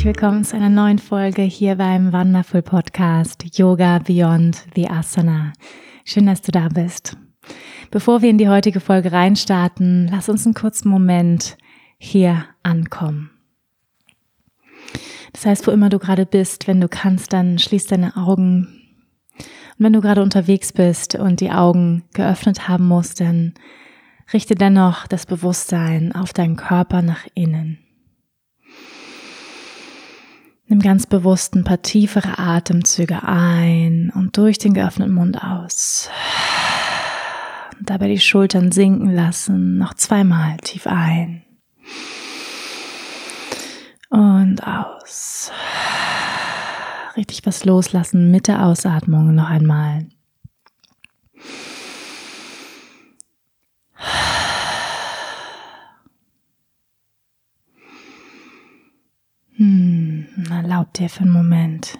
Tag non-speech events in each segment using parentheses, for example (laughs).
Herzlich willkommen zu einer neuen Folge hier beim Wonderful Podcast Yoga Beyond the Asana. Schön, dass du da bist. Bevor wir in die heutige Folge reinstarten, lass uns einen kurzen Moment hier ankommen. Das heißt, wo immer du gerade bist, wenn du kannst, dann schließ deine Augen. Und wenn du gerade unterwegs bist und die Augen geöffnet haben musst, dann richte dennoch das Bewusstsein auf deinen Körper nach innen. Nimm ganz bewusst ein paar tiefere Atemzüge ein und durch den geöffneten Mund aus. Und dabei die Schultern sinken lassen. Noch zweimal tief ein. Und aus. Richtig was loslassen mit der Ausatmung noch einmal. Hm, erlaub dir für einen Moment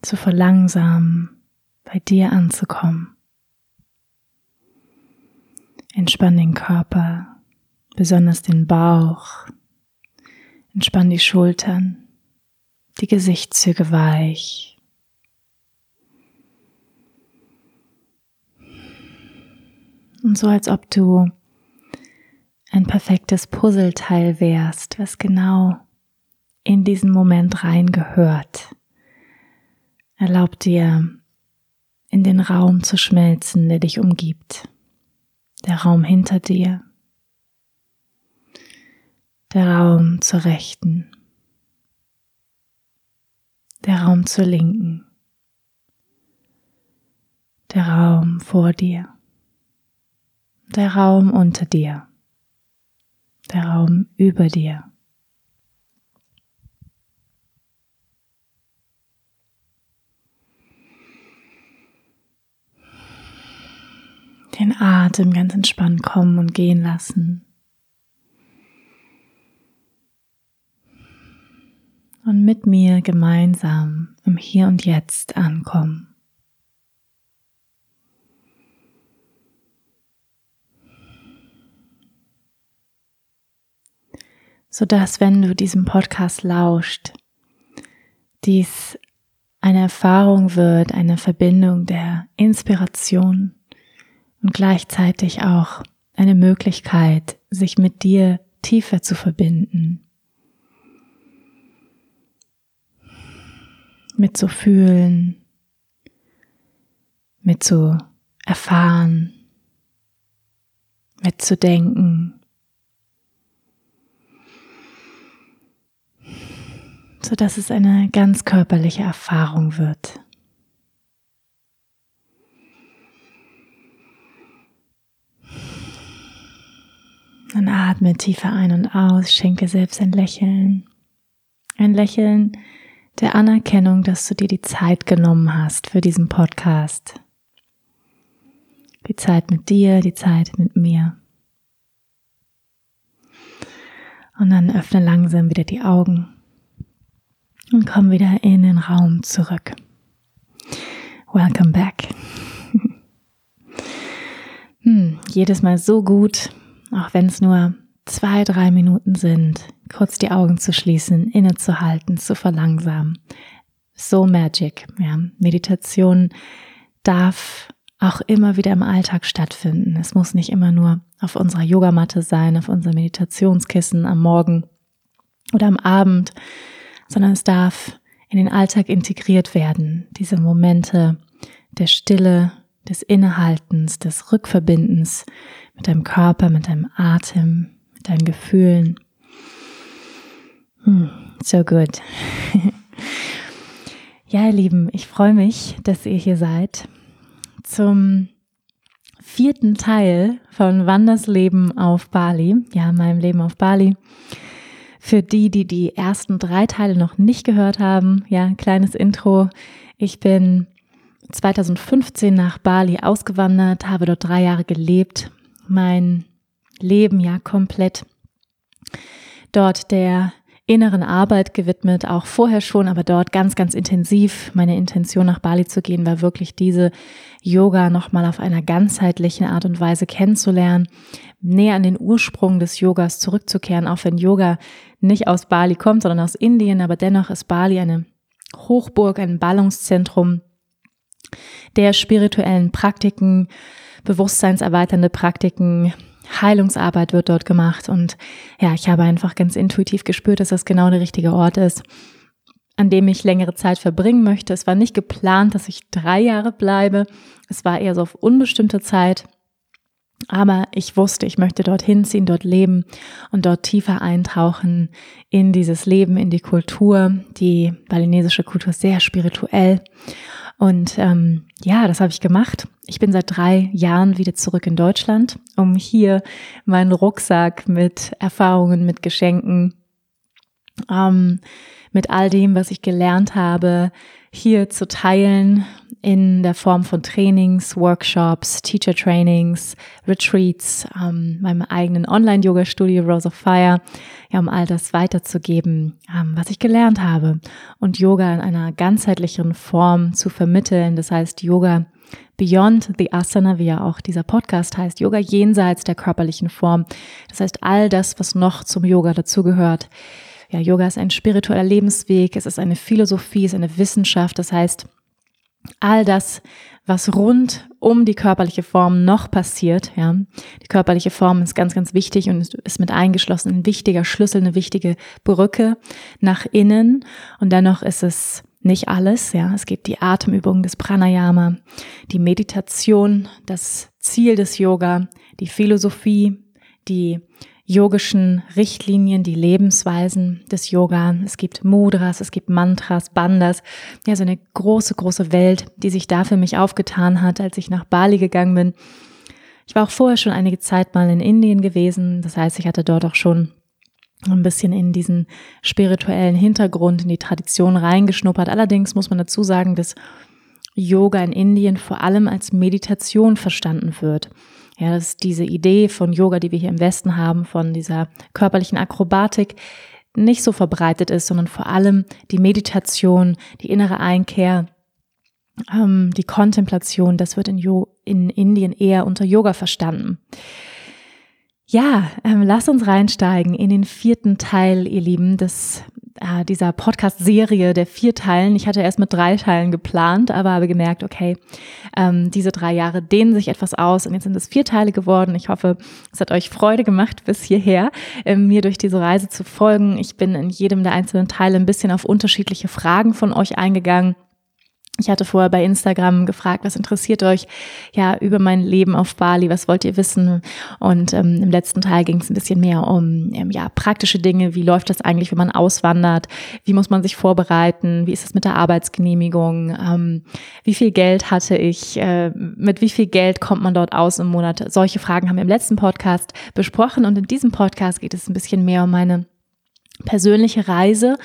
zu verlangsamen, bei dir anzukommen. Entspann den Körper, besonders den Bauch. Entspann die Schultern, die Gesichtszüge weich. Und so als ob du ein perfektes Puzzleteil wärst, was genau in diesen Moment reingehört. Erlaub dir, in den Raum zu schmelzen, der dich umgibt. Der Raum hinter dir. Der Raum zur Rechten. Der Raum zur Linken. Der Raum vor dir. Der Raum unter dir. Der Raum über dir. Den Atem ganz entspannt kommen und gehen lassen. Und mit mir gemeinsam im Hier und Jetzt ankommen. sodass wenn du diesem Podcast lauscht, dies eine Erfahrung wird, eine Verbindung der Inspiration und gleichzeitig auch eine Möglichkeit, sich mit dir tiefer zu verbinden. Mit zu fühlen, mit zu erfahren, mit zu denken. so dass es eine ganz körperliche Erfahrung wird. Dann atme tiefer ein und aus, schenke selbst ein Lächeln. Ein Lächeln der Anerkennung, dass du dir die Zeit genommen hast für diesen Podcast. Die Zeit mit dir, die Zeit mit mir. Und dann öffne langsam wieder die Augen und komm wieder in den Raum zurück. Welcome back. (laughs) hm, jedes Mal so gut, auch wenn es nur zwei, drei Minuten sind, kurz die Augen zu schließen, innezuhalten, zu verlangsamen. So magic, ja. Meditation darf auch immer wieder im Alltag stattfinden. Es muss nicht immer nur auf unserer Yogamatte sein, auf unserem Meditationskissen am Morgen oder am Abend, sondern es darf in den Alltag integriert werden. Diese Momente der Stille, des Innehaltens, des Rückverbindens mit deinem Körper, mit deinem Atem, mit deinen Gefühlen. Hm, so gut. (laughs) ja, ihr Lieben, ich freue mich, dass ihr hier seid zum vierten Teil von Wanders Leben auf Bali, ja, meinem Leben auf Bali. Für die, die die ersten drei Teile noch nicht gehört haben, ja, ein kleines Intro. Ich bin 2015 nach Bali ausgewandert, habe dort drei Jahre gelebt, mein Leben ja komplett dort der inneren Arbeit gewidmet, auch vorher schon, aber dort ganz, ganz intensiv. Meine Intention nach Bali zu gehen war wirklich diese Yoga nochmal auf einer ganzheitlichen Art und Weise kennenzulernen, näher an den Ursprung des Yogas zurückzukehren, auch wenn Yoga nicht aus Bali kommt, sondern aus Indien, aber dennoch ist Bali eine Hochburg, ein Ballungszentrum der spirituellen Praktiken, bewusstseinserweiternde Praktiken, Heilungsarbeit wird dort gemacht und ja, ich habe einfach ganz intuitiv gespürt, dass das genau der richtige Ort ist, an dem ich längere Zeit verbringen möchte. Es war nicht geplant, dass ich drei Jahre bleibe. Es war eher so auf unbestimmte Zeit. Aber ich wusste, ich möchte dorthin ziehen, dort leben und dort tiefer eintauchen in dieses Leben, in die Kultur. Die balinesische Kultur ist sehr spirituell. Und ähm, ja, das habe ich gemacht. Ich bin seit drei Jahren wieder zurück in Deutschland, um hier meinen Rucksack mit Erfahrungen, mit Geschenken, ähm, mit all dem, was ich gelernt habe, hier zu teilen in der Form von Trainings, Workshops, Teacher Trainings, Retreats, ähm, meinem eigenen Online-Yoga-Studio Rose of Fire, ja, um all das weiterzugeben, ähm, was ich gelernt habe und Yoga in einer ganzheitlichen Form zu vermitteln. Das heißt, Yoga Beyond the Asana, wie ja auch dieser Podcast heißt, Yoga jenseits der körperlichen Form. Das heißt, all das, was noch zum Yoga dazugehört. Ja, Yoga ist ein spiritueller Lebensweg, es ist eine Philosophie, es ist eine Wissenschaft. Das heißt, all das, was rund um die körperliche Form noch passiert, ja. Die körperliche Form ist ganz, ganz wichtig und ist mit eingeschlossen ein wichtiger Schlüssel, eine wichtige Brücke nach innen. Und dennoch ist es nicht alles, ja. Es gibt die Atemübungen des Pranayama, die Meditation, das Ziel des Yoga, die Philosophie, die yogischen Richtlinien, die Lebensweisen des Yoga. Es gibt Mudras, es gibt Mantras, Bandas. Ja, so eine große, große Welt, die sich da für mich aufgetan hat, als ich nach Bali gegangen bin. Ich war auch vorher schon einige Zeit mal in Indien gewesen. Das heißt, ich hatte dort auch schon ein bisschen in diesen spirituellen Hintergrund, in die Tradition reingeschnuppert. Allerdings muss man dazu sagen, dass Yoga in Indien vor allem als Meditation verstanden wird. Ja, das ist diese Idee von Yoga, die wir hier im Westen haben, von dieser körperlichen Akrobatik, nicht so verbreitet ist, sondern vor allem die Meditation, die innere Einkehr, ähm, die Kontemplation, das wird in, jo in Indien eher unter Yoga verstanden. Ja, ähm, lass uns reinsteigen in den vierten Teil, ihr Lieben, des äh, dieser Podcast-Serie der vier Teilen. Ich hatte erst mit drei Teilen geplant, aber habe gemerkt, okay, ähm, diese drei Jahre dehnen sich etwas aus und jetzt sind es vier Teile geworden. Ich hoffe, es hat euch Freude gemacht bis hierher, ähm, mir durch diese Reise zu folgen. Ich bin in jedem der einzelnen Teile ein bisschen auf unterschiedliche Fragen von euch eingegangen ich hatte vorher bei Instagram gefragt, was interessiert euch ja über mein Leben auf Bali, was wollt ihr wissen? Und ähm, im letzten Teil ging es ein bisschen mehr um ähm, ja praktische Dinge. Wie läuft das eigentlich, wenn man auswandert? Wie muss man sich vorbereiten? Wie ist es mit der Arbeitsgenehmigung? Ähm, wie viel Geld hatte ich? Äh, mit wie viel Geld kommt man dort aus im Monat? Solche Fragen haben wir im letzten Podcast besprochen und in diesem Podcast geht es ein bisschen mehr um meine persönliche Reise.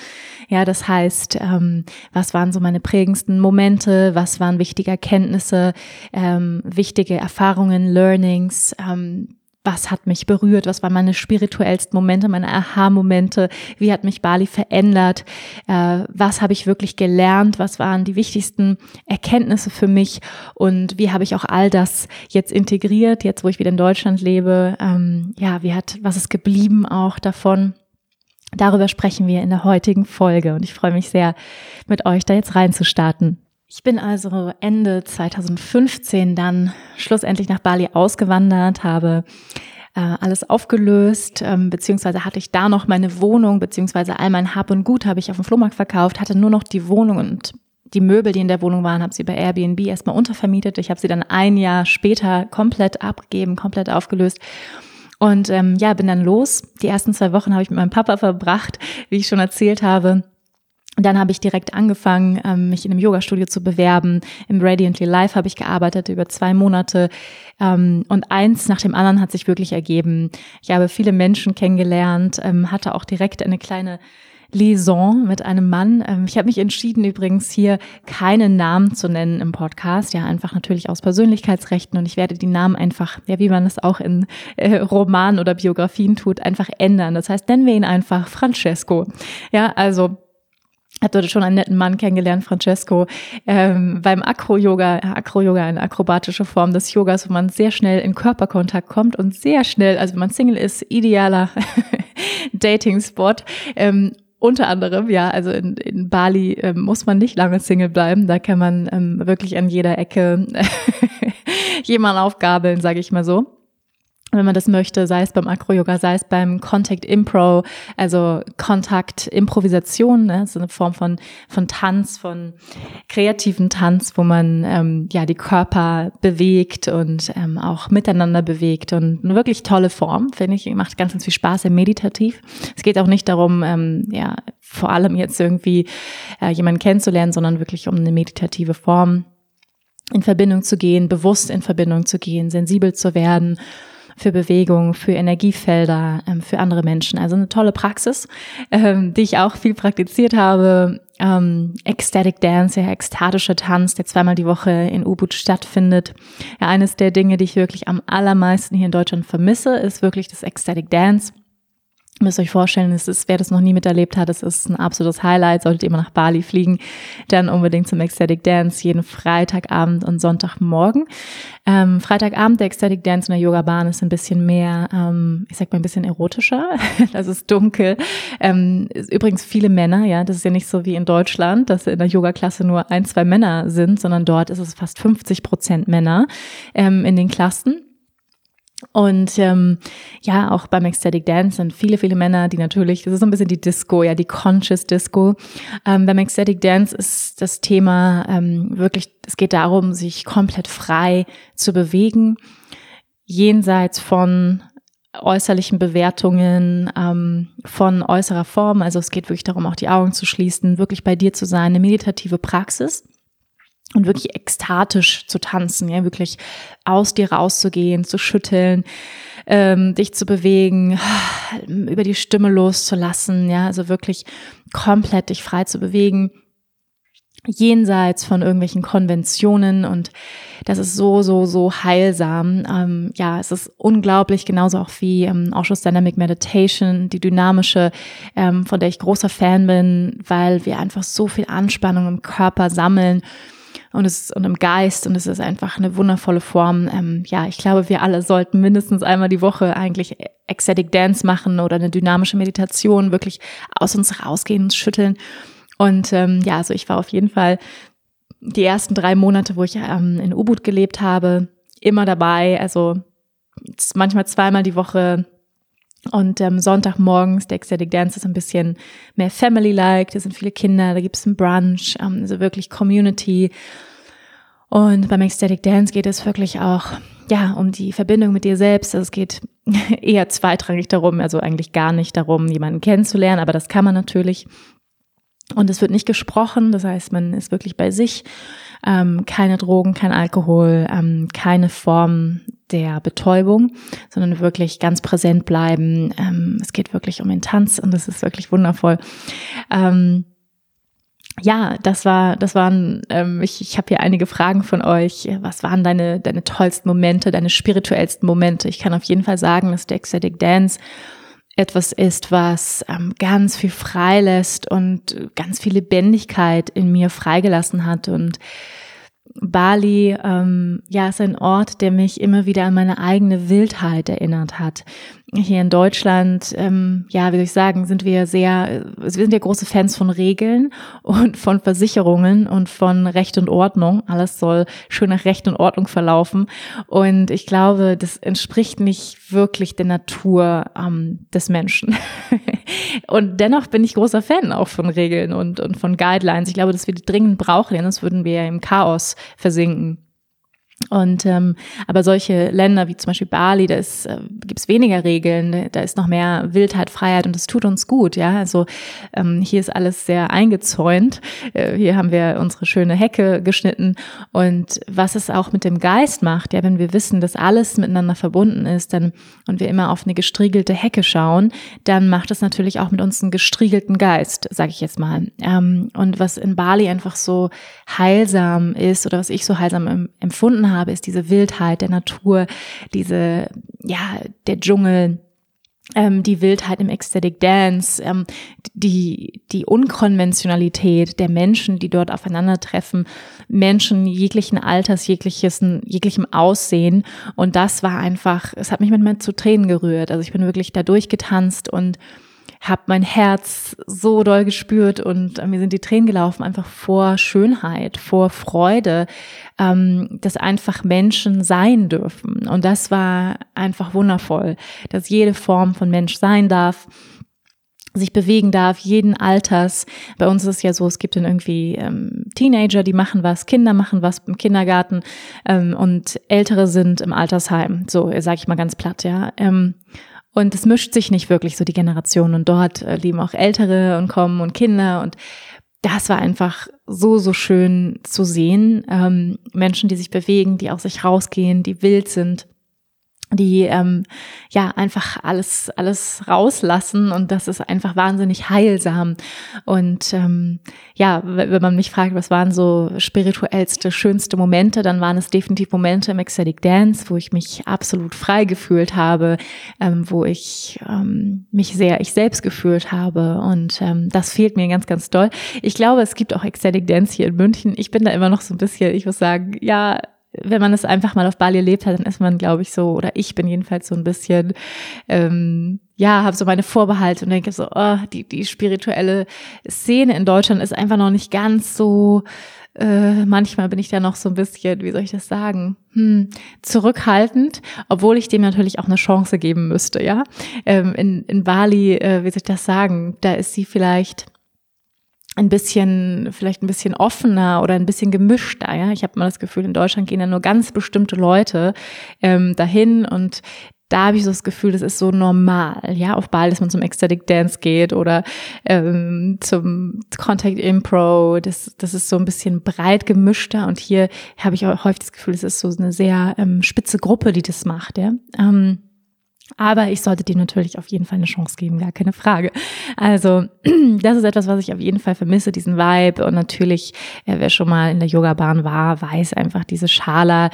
Ja, das heißt, ähm, was waren so meine prägendsten Momente, was waren wichtige Erkenntnisse, ähm, wichtige Erfahrungen, Learnings, ähm, was hat mich berührt, was waren meine spirituellsten Momente, meine Aha-Momente, wie hat mich Bali verändert, äh, was habe ich wirklich gelernt, was waren die wichtigsten Erkenntnisse für mich? Und wie habe ich auch all das jetzt integriert, jetzt wo ich wieder in Deutschland lebe, ähm, ja, wie hat, was ist geblieben auch davon Darüber sprechen wir in der heutigen Folge und ich freue mich sehr, mit euch da jetzt reinzustarten. Ich bin also Ende 2015 dann schlussendlich nach Bali ausgewandert, habe äh, alles aufgelöst, ähm, beziehungsweise hatte ich da noch meine Wohnung, beziehungsweise all mein Hab und Gut habe ich auf dem Flohmarkt verkauft, hatte nur noch die Wohnung und die Möbel, die in der Wohnung waren, habe sie bei Airbnb erstmal untervermietet. Ich habe sie dann ein Jahr später komplett abgegeben, komplett aufgelöst und ähm, ja, bin dann los. Die ersten zwei Wochen habe ich mit meinem Papa verbracht, wie ich schon erzählt habe. dann habe ich direkt angefangen, ähm, mich in einem Yoga-Studio zu bewerben. Im Radiantly Life habe ich gearbeitet über zwei Monate. Ähm, und eins nach dem anderen hat sich wirklich ergeben. Ich habe viele Menschen kennengelernt, ähm, hatte auch direkt eine kleine Liaison mit einem Mann. Ich habe mich entschieden, übrigens hier keinen Namen zu nennen im Podcast. Ja, einfach natürlich aus Persönlichkeitsrechten. Und ich werde die Namen einfach, ja, wie man es auch in äh, Romanen oder Biografien tut, einfach ändern. Das heißt, nennen wir ihn einfach Francesco. Ja, also hat dort schon einen netten Mann kennengelernt, Francesco, ähm, beim Acro-Yoga. Acro-Yoga, eine akrobatische Form des Yogas, wo man sehr schnell in Körperkontakt kommt und sehr schnell, also wenn man Single ist, idealer (laughs) Dating-Spot. Ähm, unter anderem, ja, also in, in Bali ähm, muss man nicht lange Single bleiben. Da kann man ähm, wirklich an jeder Ecke (laughs) jemanden aufgabeln, sage ich mal so wenn man das möchte, sei es beim Acro-Yoga, sei es beim Contact Impro, also Kontakt, Improvisation, ne, so eine Form von, von Tanz, von kreativen Tanz, wo man ähm, ja die Körper bewegt und ähm, auch miteinander bewegt und eine wirklich tolle Form, finde ich, macht ganz, ganz viel Spaß, sehr meditativ. Es geht auch nicht darum, ähm, ja, vor allem jetzt irgendwie äh, jemanden kennenzulernen, sondern wirklich um eine meditative Form in Verbindung zu gehen, bewusst in Verbindung zu gehen, sensibel zu werden für Bewegung, für Energiefelder, ähm, für andere Menschen. Also eine tolle Praxis, ähm, die ich auch viel praktiziert habe. Ähm, Ecstatic Dance, ja, ekstatischer Tanz, der zweimal die Woche in Ubud stattfindet. Ja, eines der Dinge, die ich wirklich am allermeisten hier in Deutschland vermisse, ist wirklich das Ecstatic Dance müsst euch vorstellen, es ist, wer das noch nie miterlebt hat, es ist ein absolutes Highlight. Solltet ihr immer nach Bali fliegen, dann unbedingt zum Ecstatic Dance jeden Freitagabend und Sonntagmorgen. Ähm, Freitagabend der Ecstatic Dance in der Yoga-Bahn ist ein bisschen mehr, ähm, ich sag mal ein bisschen erotischer. (laughs) das ist dunkel. Ähm, ist übrigens viele Männer, ja, das ist ja nicht so wie in Deutschland, dass in der Yoga-Klasse nur ein, zwei Männer sind, sondern dort ist es fast 50 Prozent Männer ähm, in den Klassen. Und ähm, ja, auch beim Ecstatic Dance sind viele, viele Männer, die natürlich, das ist so ein bisschen die Disco, ja, die Conscious Disco. Ähm, beim Ecstatic Dance ist das Thema ähm, wirklich, es geht darum, sich komplett frei zu bewegen, jenseits von äußerlichen Bewertungen, ähm, von äußerer Form. Also es geht wirklich darum, auch die Augen zu schließen, wirklich bei dir zu sein, eine meditative Praxis und wirklich ekstatisch zu tanzen, ja, wirklich aus dir rauszugehen, zu schütteln, ähm, dich zu bewegen, (sighs) über die Stimme loszulassen, ja, also wirklich komplett dich frei zu bewegen, jenseits von irgendwelchen Konventionen und das ist so, so, so heilsam. Ähm, ja, es ist unglaublich, genauso auch wie ähm, Ausschuss Dynamic Meditation, die dynamische, ähm, von der ich großer Fan bin, weil wir einfach so viel Anspannung im Körper sammeln und es und im Geist und es ist einfach eine wundervolle Form. Ähm, ja, ich glaube, wir alle sollten mindestens einmal die Woche eigentlich Ecstatic Dance machen oder eine dynamische Meditation, wirklich aus uns rausgehen, uns schütteln. Und ähm, ja, also ich war auf jeden Fall die ersten drei Monate, wo ich ähm, in Ubud gelebt habe, immer dabei. Also manchmal zweimal die Woche und ähm, Sonntagmorgens, der Ecstatic Dance ist ein bisschen mehr Family-like, da sind viele Kinder, da gibt es einen Brunch, ähm, also wirklich Community. Und beim Ecstatic Dance geht es wirklich auch, ja, um die Verbindung mit dir selbst. Also es geht (laughs) eher zweitrangig darum, also eigentlich gar nicht darum, jemanden kennenzulernen, aber das kann man natürlich. Und es wird nicht gesprochen, das heißt, man ist wirklich bei sich. Ähm, keine Drogen, kein Alkohol, ähm, keine Form der Betäubung, sondern wirklich ganz präsent bleiben. Ähm, es geht wirklich um den Tanz und das ist wirklich wundervoll. Ähm, ja, das war, das waren, ähm, ich, ich habe hier einige Fragen von euch. Was waren deine, deine tollsten Momente, deine spirituellsten Momente? Ich kann auf jeden Fall sagen, dass der Ecstatic Dance etwas ist, was ähm, ganz viel freilässt und ganz viel Lebendigkeit in mir freigelassen hat und Bali, ähm, ja, ist ein Ort, der mich immer wieder an meine eigene Wildheit erinnert hat hier in Deutschland, ähm, ja, wie soll ich sagen, sind wir sehr, wir sind ja große Fans von Regeln und von Versicherungen und von Recht und Ordnung. Alles soll schön nach Recht und Ordnung verlaufen. Und ich glaube, das entspricht nicht wirklich der Natur ähm, des Menschen. (laughs) und dennoch bin ich großer Fan auch von Regeln und, und von Guidelines. Ich glaube, dass wir die dringend brauchen, denn sonst würden wir ja im Chaos versinken. Und ähm, aber solche Länder wie zum Beispiel Bali, da ist, äh, gibt's weniger Regeln, da ist noch mehr Wildheit, Freiheit und das tut uns gut, ja. Also ähm, hier ist alles sehr eingezäunt. Äh, hier haben wir unsere schöne Hecke geschnitten. Und was es auch mit dem Geist macht, ja, wenn wir wissen, dass alles miteinander verbunden ist, dann und wir immer auf eine gestriegelte Hecke schauen, dann macht es natürlich auch mit uns einen gestriegelten Geist, sage ich jetzt mal. Ähm, und was in Bali einfach so heilsam ist oder was ich so heilsam empfunden habe, ist diese Wildheit der Natur, diese, ja, der Dschungel, ähm, die Wildheit im Ecstatic Dance, ähm, die, die Unkonventionalität der Menschen, die dort aufeinandertreffen, Menschen jeglichen Alters, jegliches, jeglichem Aussehen. Und das war einfach, es hat mich manchmal zu Tränen gerührt. Also ich bin wirklich da durchgetanzt und habe mein Herz so doll gespürt und äh, mir sind die Tränen gelaufen, einfach vor Schönheit, vor Freude, ähm, dass einfach Menschen sein dürfen. Und das war einfach wundervoll, dass jede Form von Mensch sein darf sich bewegen darf, jeden Alters. Bei uns ist es ja so, es gibt dann irgendwie ähm, Teenager, die machen was, Kinder machen was im Kindergarten ähm, und Ältere sind im Altersheim. So, sage ich mal ganz platt, ja. Ähm, und es mischt sich nicht wirklich so die Generation. Und dort äh, leben auch Ältere und kommen und Kinder. Und das war einfach so, so schön zu sehen. Ähm, Menschen, die sich bewegen, die aus sich rausgehen, die wild sind die ähm, ja einfach alles alles rauslassen und das ist einfach wahnsinnig heilsam. Und ähm, ja wenn man mich fragt was waren so spirituellste schönste Momente dann waren es definitiv Momente im Ecstatic Dance wo ich mich absolut frei gefühlt habe ähm, wo ich ähm, mich sehr ich selbst gefühlt habe. Und ähm, das fehlt mir ganz ganz doll. Ich glaube es gibt auch Ecstatic Dance hier in München. Ich bin da immer noch so ein bisschen ich muss sagen ja wenn man es einfach mal auf Bali erlebt hat, dann ist man, glaube ich, so, oder ich bin jedenfalls so ein bisschen, ähm, ja, habe so meine Vorbehalte und denke so, oh, die, die spirituelle Szene in Deutschland ist einfach noch nicht ganz so, äh, manchmal bin ich da noch so ein bisschen, wie soll ich das sagen, hm, zurückhaltend, obwohl ich dem natürlich auch eine Chance geben müsste, ja. Ähm, in, in Bali, äh, wie soll ich das sagen, da ist sie vielleicht ein bisschen, vielleicht ein bisschen offener oder ein bisschen gemischter. Ja? Ich habe mal das Gefühl, in Deutschland gehen ja nur ganz bestimmte Leute ähm, dahin und da habe ich so das Gefühl, das ist so normal, ja, auf Ball, dass man zum Ecstatic Dance geht oder ähm, zum Contact Impro, das, das ist so ein bisschen breit gemischter und hier habe ich auch häufig das Gefühl, es ist so eine sehr ähm, spitze Gruppe, die das macht, ja. Ähm, aber ich sollte dir natürlich auf jeden Fall eine Chance geben, gar keine Frage. Also, (clears throat) das ist etwas, was ich auf jeden Fall vermisse, diesen Vibe. Und natürlich, äh, wer schon mal in der Yoga-Bahn war, weiß einfach diese Schala,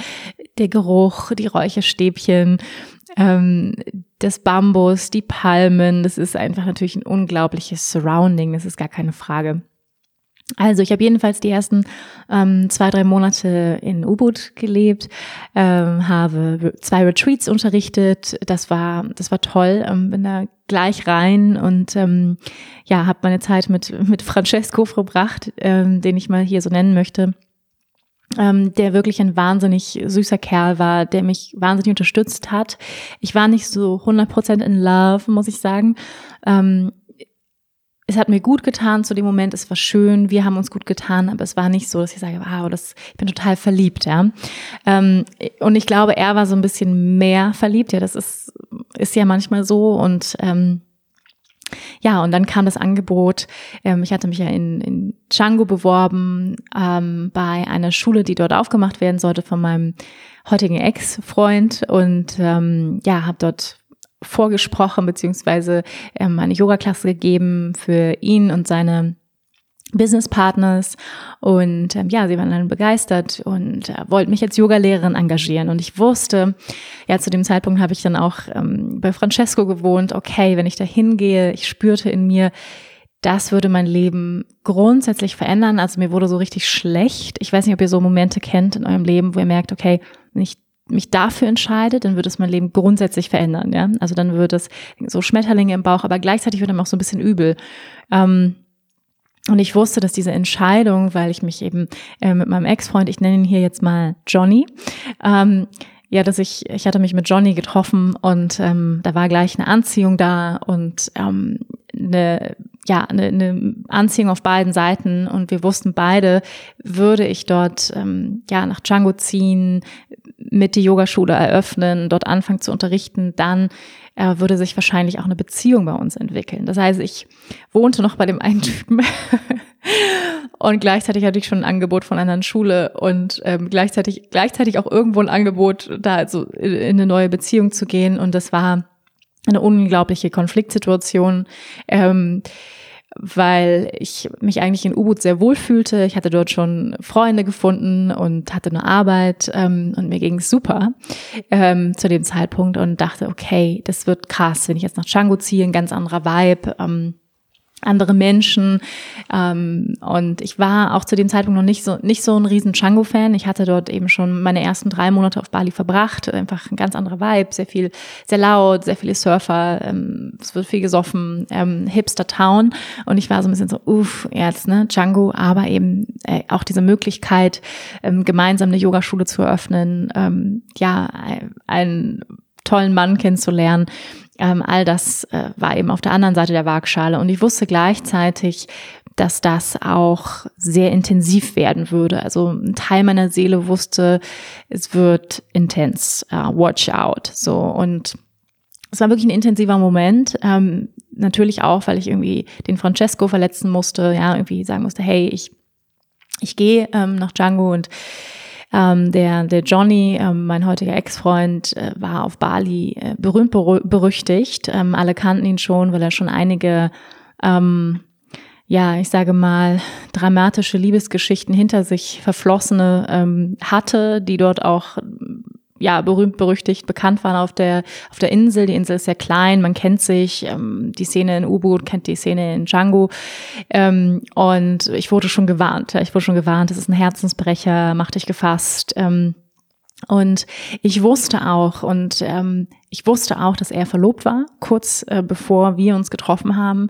der Geruch, die Räucherstäbchen, ähm, das Bambus, die Palmen. Das ist einfach natürlich ein unglaubliches Surrounding. Das ist gar keine Frage. Also ich habe jedenfalls die ersten ähm, zwei, drei Monate in Ubud gelebt, ähm, habe zwei Retreats unterrichtet. Das war, das war toll. Ähm, bin da gleich rein und ähm, ja, habe meine Zeit mit mit Francesco verbracht, ähm, den ich mal hier so nennen möchte. Ähm, der wirklich ein wahnsinnig süßer Kerl war, der mich wahnsinnig unterstützt hat. Ich war nicht so 100% in love, muss ich sagen. Ähm, es hat mir gut getan zu dem Moment, es war schön, wir haben uns gut getan, aber es war nicht so, dass ich sage, wow, das, ich bin total verliebt, ja. Ähm, und ich glaube, er war so ein bisschen mehr verliebt, ja, das ist, ist ja manchmal so und ähm, ja, und dann kam das Angebot, ähm, ich hatte mich ja in, in Django beworben, ähm, bei einer Schule, die dort aufgemacht werden sollte von meinem heutigen Ex-Freund und ähm, ja, habe dort vorgesprochen, beziehungsweise ähm, eine Yoga-Klasse gegeben für ihn und seine Business Partners und ähm, ja, sie waren dann begeistert und äh, wollten mich als Yogalehrerin engagieren und ich wusste, ja, zu dem Zeitpunkt habe ich dann auch ähm, bei Francesco gewohnt, okay, wenn ich da hingehe, ich spürte in mir, das würde mein Leben grundsätzlich verändern. Also mir wurde so richtig schlecht. Ich weiß nicht, ob ihr so Momente kennt in eurem Leben, wo ihr merkt, okay, wenn ich mich dafür entscheide, dann würde es mein Leben grundsätzlich verändern, ja. Also dann würde es so Schmetterlinge im Bauch, aber gleichzeitig wird einem auch so ein bisschen übel. Ähm, und ich wusste, dass diese Entscheidung, weil ich mich eben äh, mit meinem Ex-Freund, ich nenne ihn hier jetzt mal Johnny, ähm, ja, dass ich, ich hatte mich mit Johnny getroffen und ähm, da war gleich eine Anziehung da und ähm, eine ja, eine, eine Anziehung auf beiden Seiten und wir wussten beide, würde ich dort ähm, ja nach Django ziehen, mit die Yogaschule eröffnen, dort anfangen zu unterrichten, dann äh, würde sich wahrscheinlich auch eine Beziehung bei uns entwickeln. Das heißt, ich wohnte noch bei dem einen Typen (laughs) und gleichzeitig hatte ich schon ein Angebot von einer Schule und ähm, gleichzeitig gleichzeitig auch irgendwo ein Angebot, da also in eine neue Beziehung zu gehen und das war eine unglaubliche Konfliktsituation. Ähm, weil ich mich eigentlich in U-Boot sehr wohl fühlte. Ich hatte dort schon Freunde gefunden und hatte eine Arbeit ähm, und mir ging es super ähm, zu dem Zeitpunkt und dachte, okay, das wird krass, wenn ich jetzt nach Django ziehe, ein ganz anderer Vibe. Ähm, andere Menschen. Ähm, und ich war auch zu dem Zeitpunkt noch nicht so, nicht so ein riesen Django-Fan. Ich hatte dort eben schon meine ersten drei Monate auf Bali verbracht. Einfach ein ganz anderer Vibe, sehr viel, sehr laut, sehr viele Surfer, ähm, es wird viel gesoffen, ähm, Hipster Town. Und ich war so ein bisschen so, uff, jetzt, ne, Django, aber eben äh, auch diese Möglichkeit, ähm, gemeinsam eine Yogaschule zu eröffnen, ähm, ja, einen tollen Mann kennenzulernen ähm, all das äh, war eben auf der anderen Seite der Waagschale. Und ich wusste gleichzeitig, dass das auch sehr intensiv werden würde. Also ein Teil meiner Seele wusste, es wird intens, uh, watch out. So und es war wirklich ein intensiver Moment. Ähm, natürlich auch, weil ich irgendwie den Francesco verletzen musste, ja, irgendwie sagen musste, hey, ich, ich gehe ähm, nach Django und ähm, der, der Johnny, ähm, mein heutiger Ex-Freund, äh, war auf Bali äh, berühmt berüchtigt. Ähm, alle kannten ihn schon, weil er schon einige, ähm, ja, ich sage mal, dramatische Liebesgeschichten hinter sich verflossene ähm, hatte, die dort auch ja, berühmt, berüchtigt, bekannt waren auf der, auf der Insel. Die Insel ist sehr klein, man kennt sich, ähm, die Szene in U-Boot kennt die Szene in Django. Ähm, und ich wurde schon gewarnt, ich wurde schon gewarnt, es ist ein Herzensbrecher, mach dich gefasst. Ähm, und ich wusste auch, und ähm, ich wusste auch, dass er verlobt war. Kurz äh, bevor wir uns getroffen haben,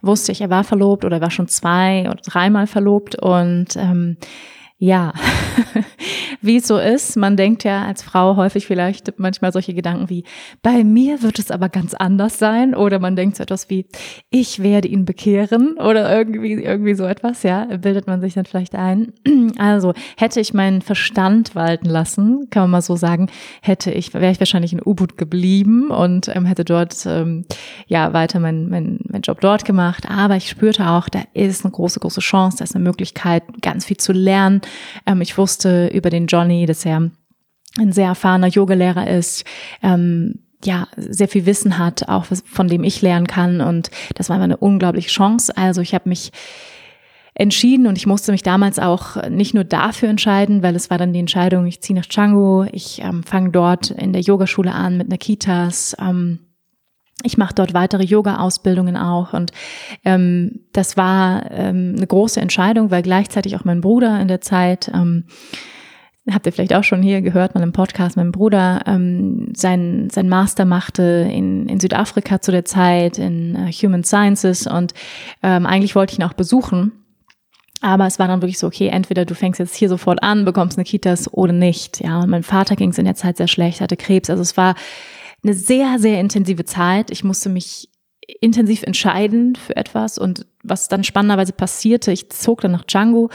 wusste ich, er war verlobt oder er war schon zwei oder dreimal verlobt. Und ähm, ja, (laughs) wie es so ist, man denkt ja als Frau häufig vielleicht manchmal solche Gedanken wie, bei mir wird es aber ganz anders sein. Oder man denkt so etwas wie, ich werde ihn bekehren oder irgendwie, irgendwie so etwas, ja, bildet man sich dann vielleicht ein. (clears throat) Also hätte ich meinen Verstand walten lassen, kann man mal so sagen, hätte ich, wäre ich wahrscheinlich in U-Boot geblieben und ähm, hätte dort ähm, ja weiter meinen mein, mein Job dort gemacht. Aber ich spürte auch, da ist eine große, große Chance, da ist eine Möglichkeit, ganz viel zu lernen. Ähm, ich wusste über den Johnny, dass er ein sehr erfahrener Yogalehrer ist, ähm, ja, sehr viel Wissen hat, auch von dem ich lernen kann. Und das war eine unglaubliche Chance. Also ich habe mich entschieden und ich musste mich damals auch nicht nur dafür entscheiden, weil es war dann die Entscheidung, ich ziehe nach Django, ich ähm, fange dort in der Yogaschule an mit Nakitas, ähm, ich mache dort weitere Yoga-Ausbildungen auch und ähm, das war ähm, eine große Entscheidung, weil gleichzeitig auch mein Bruder in der Zeit, ähm, habt ihr vielleicht auch schon hier gehört, mal im Podcast, mein Bruder ähm, sein, sein Master machte in, in Südafrika zu der Zeit in uh, Human Sciences und ähm, eigentlich wollte ich ihn auch besuchen. Aber es war dann wirklich so, okay, entweder du fängst jetzt hier sofort an, bekommst eine Kitas oder nicht. Ja, und mein Vater ging es in der Zeit sehr schlecht, hatte Krebs. Also es war eine sehr, sehr intensive Zeit. Ich musste mich intensiv entscheiden für etwas und was dann spannenderweise passierte, ich zog dann nach Django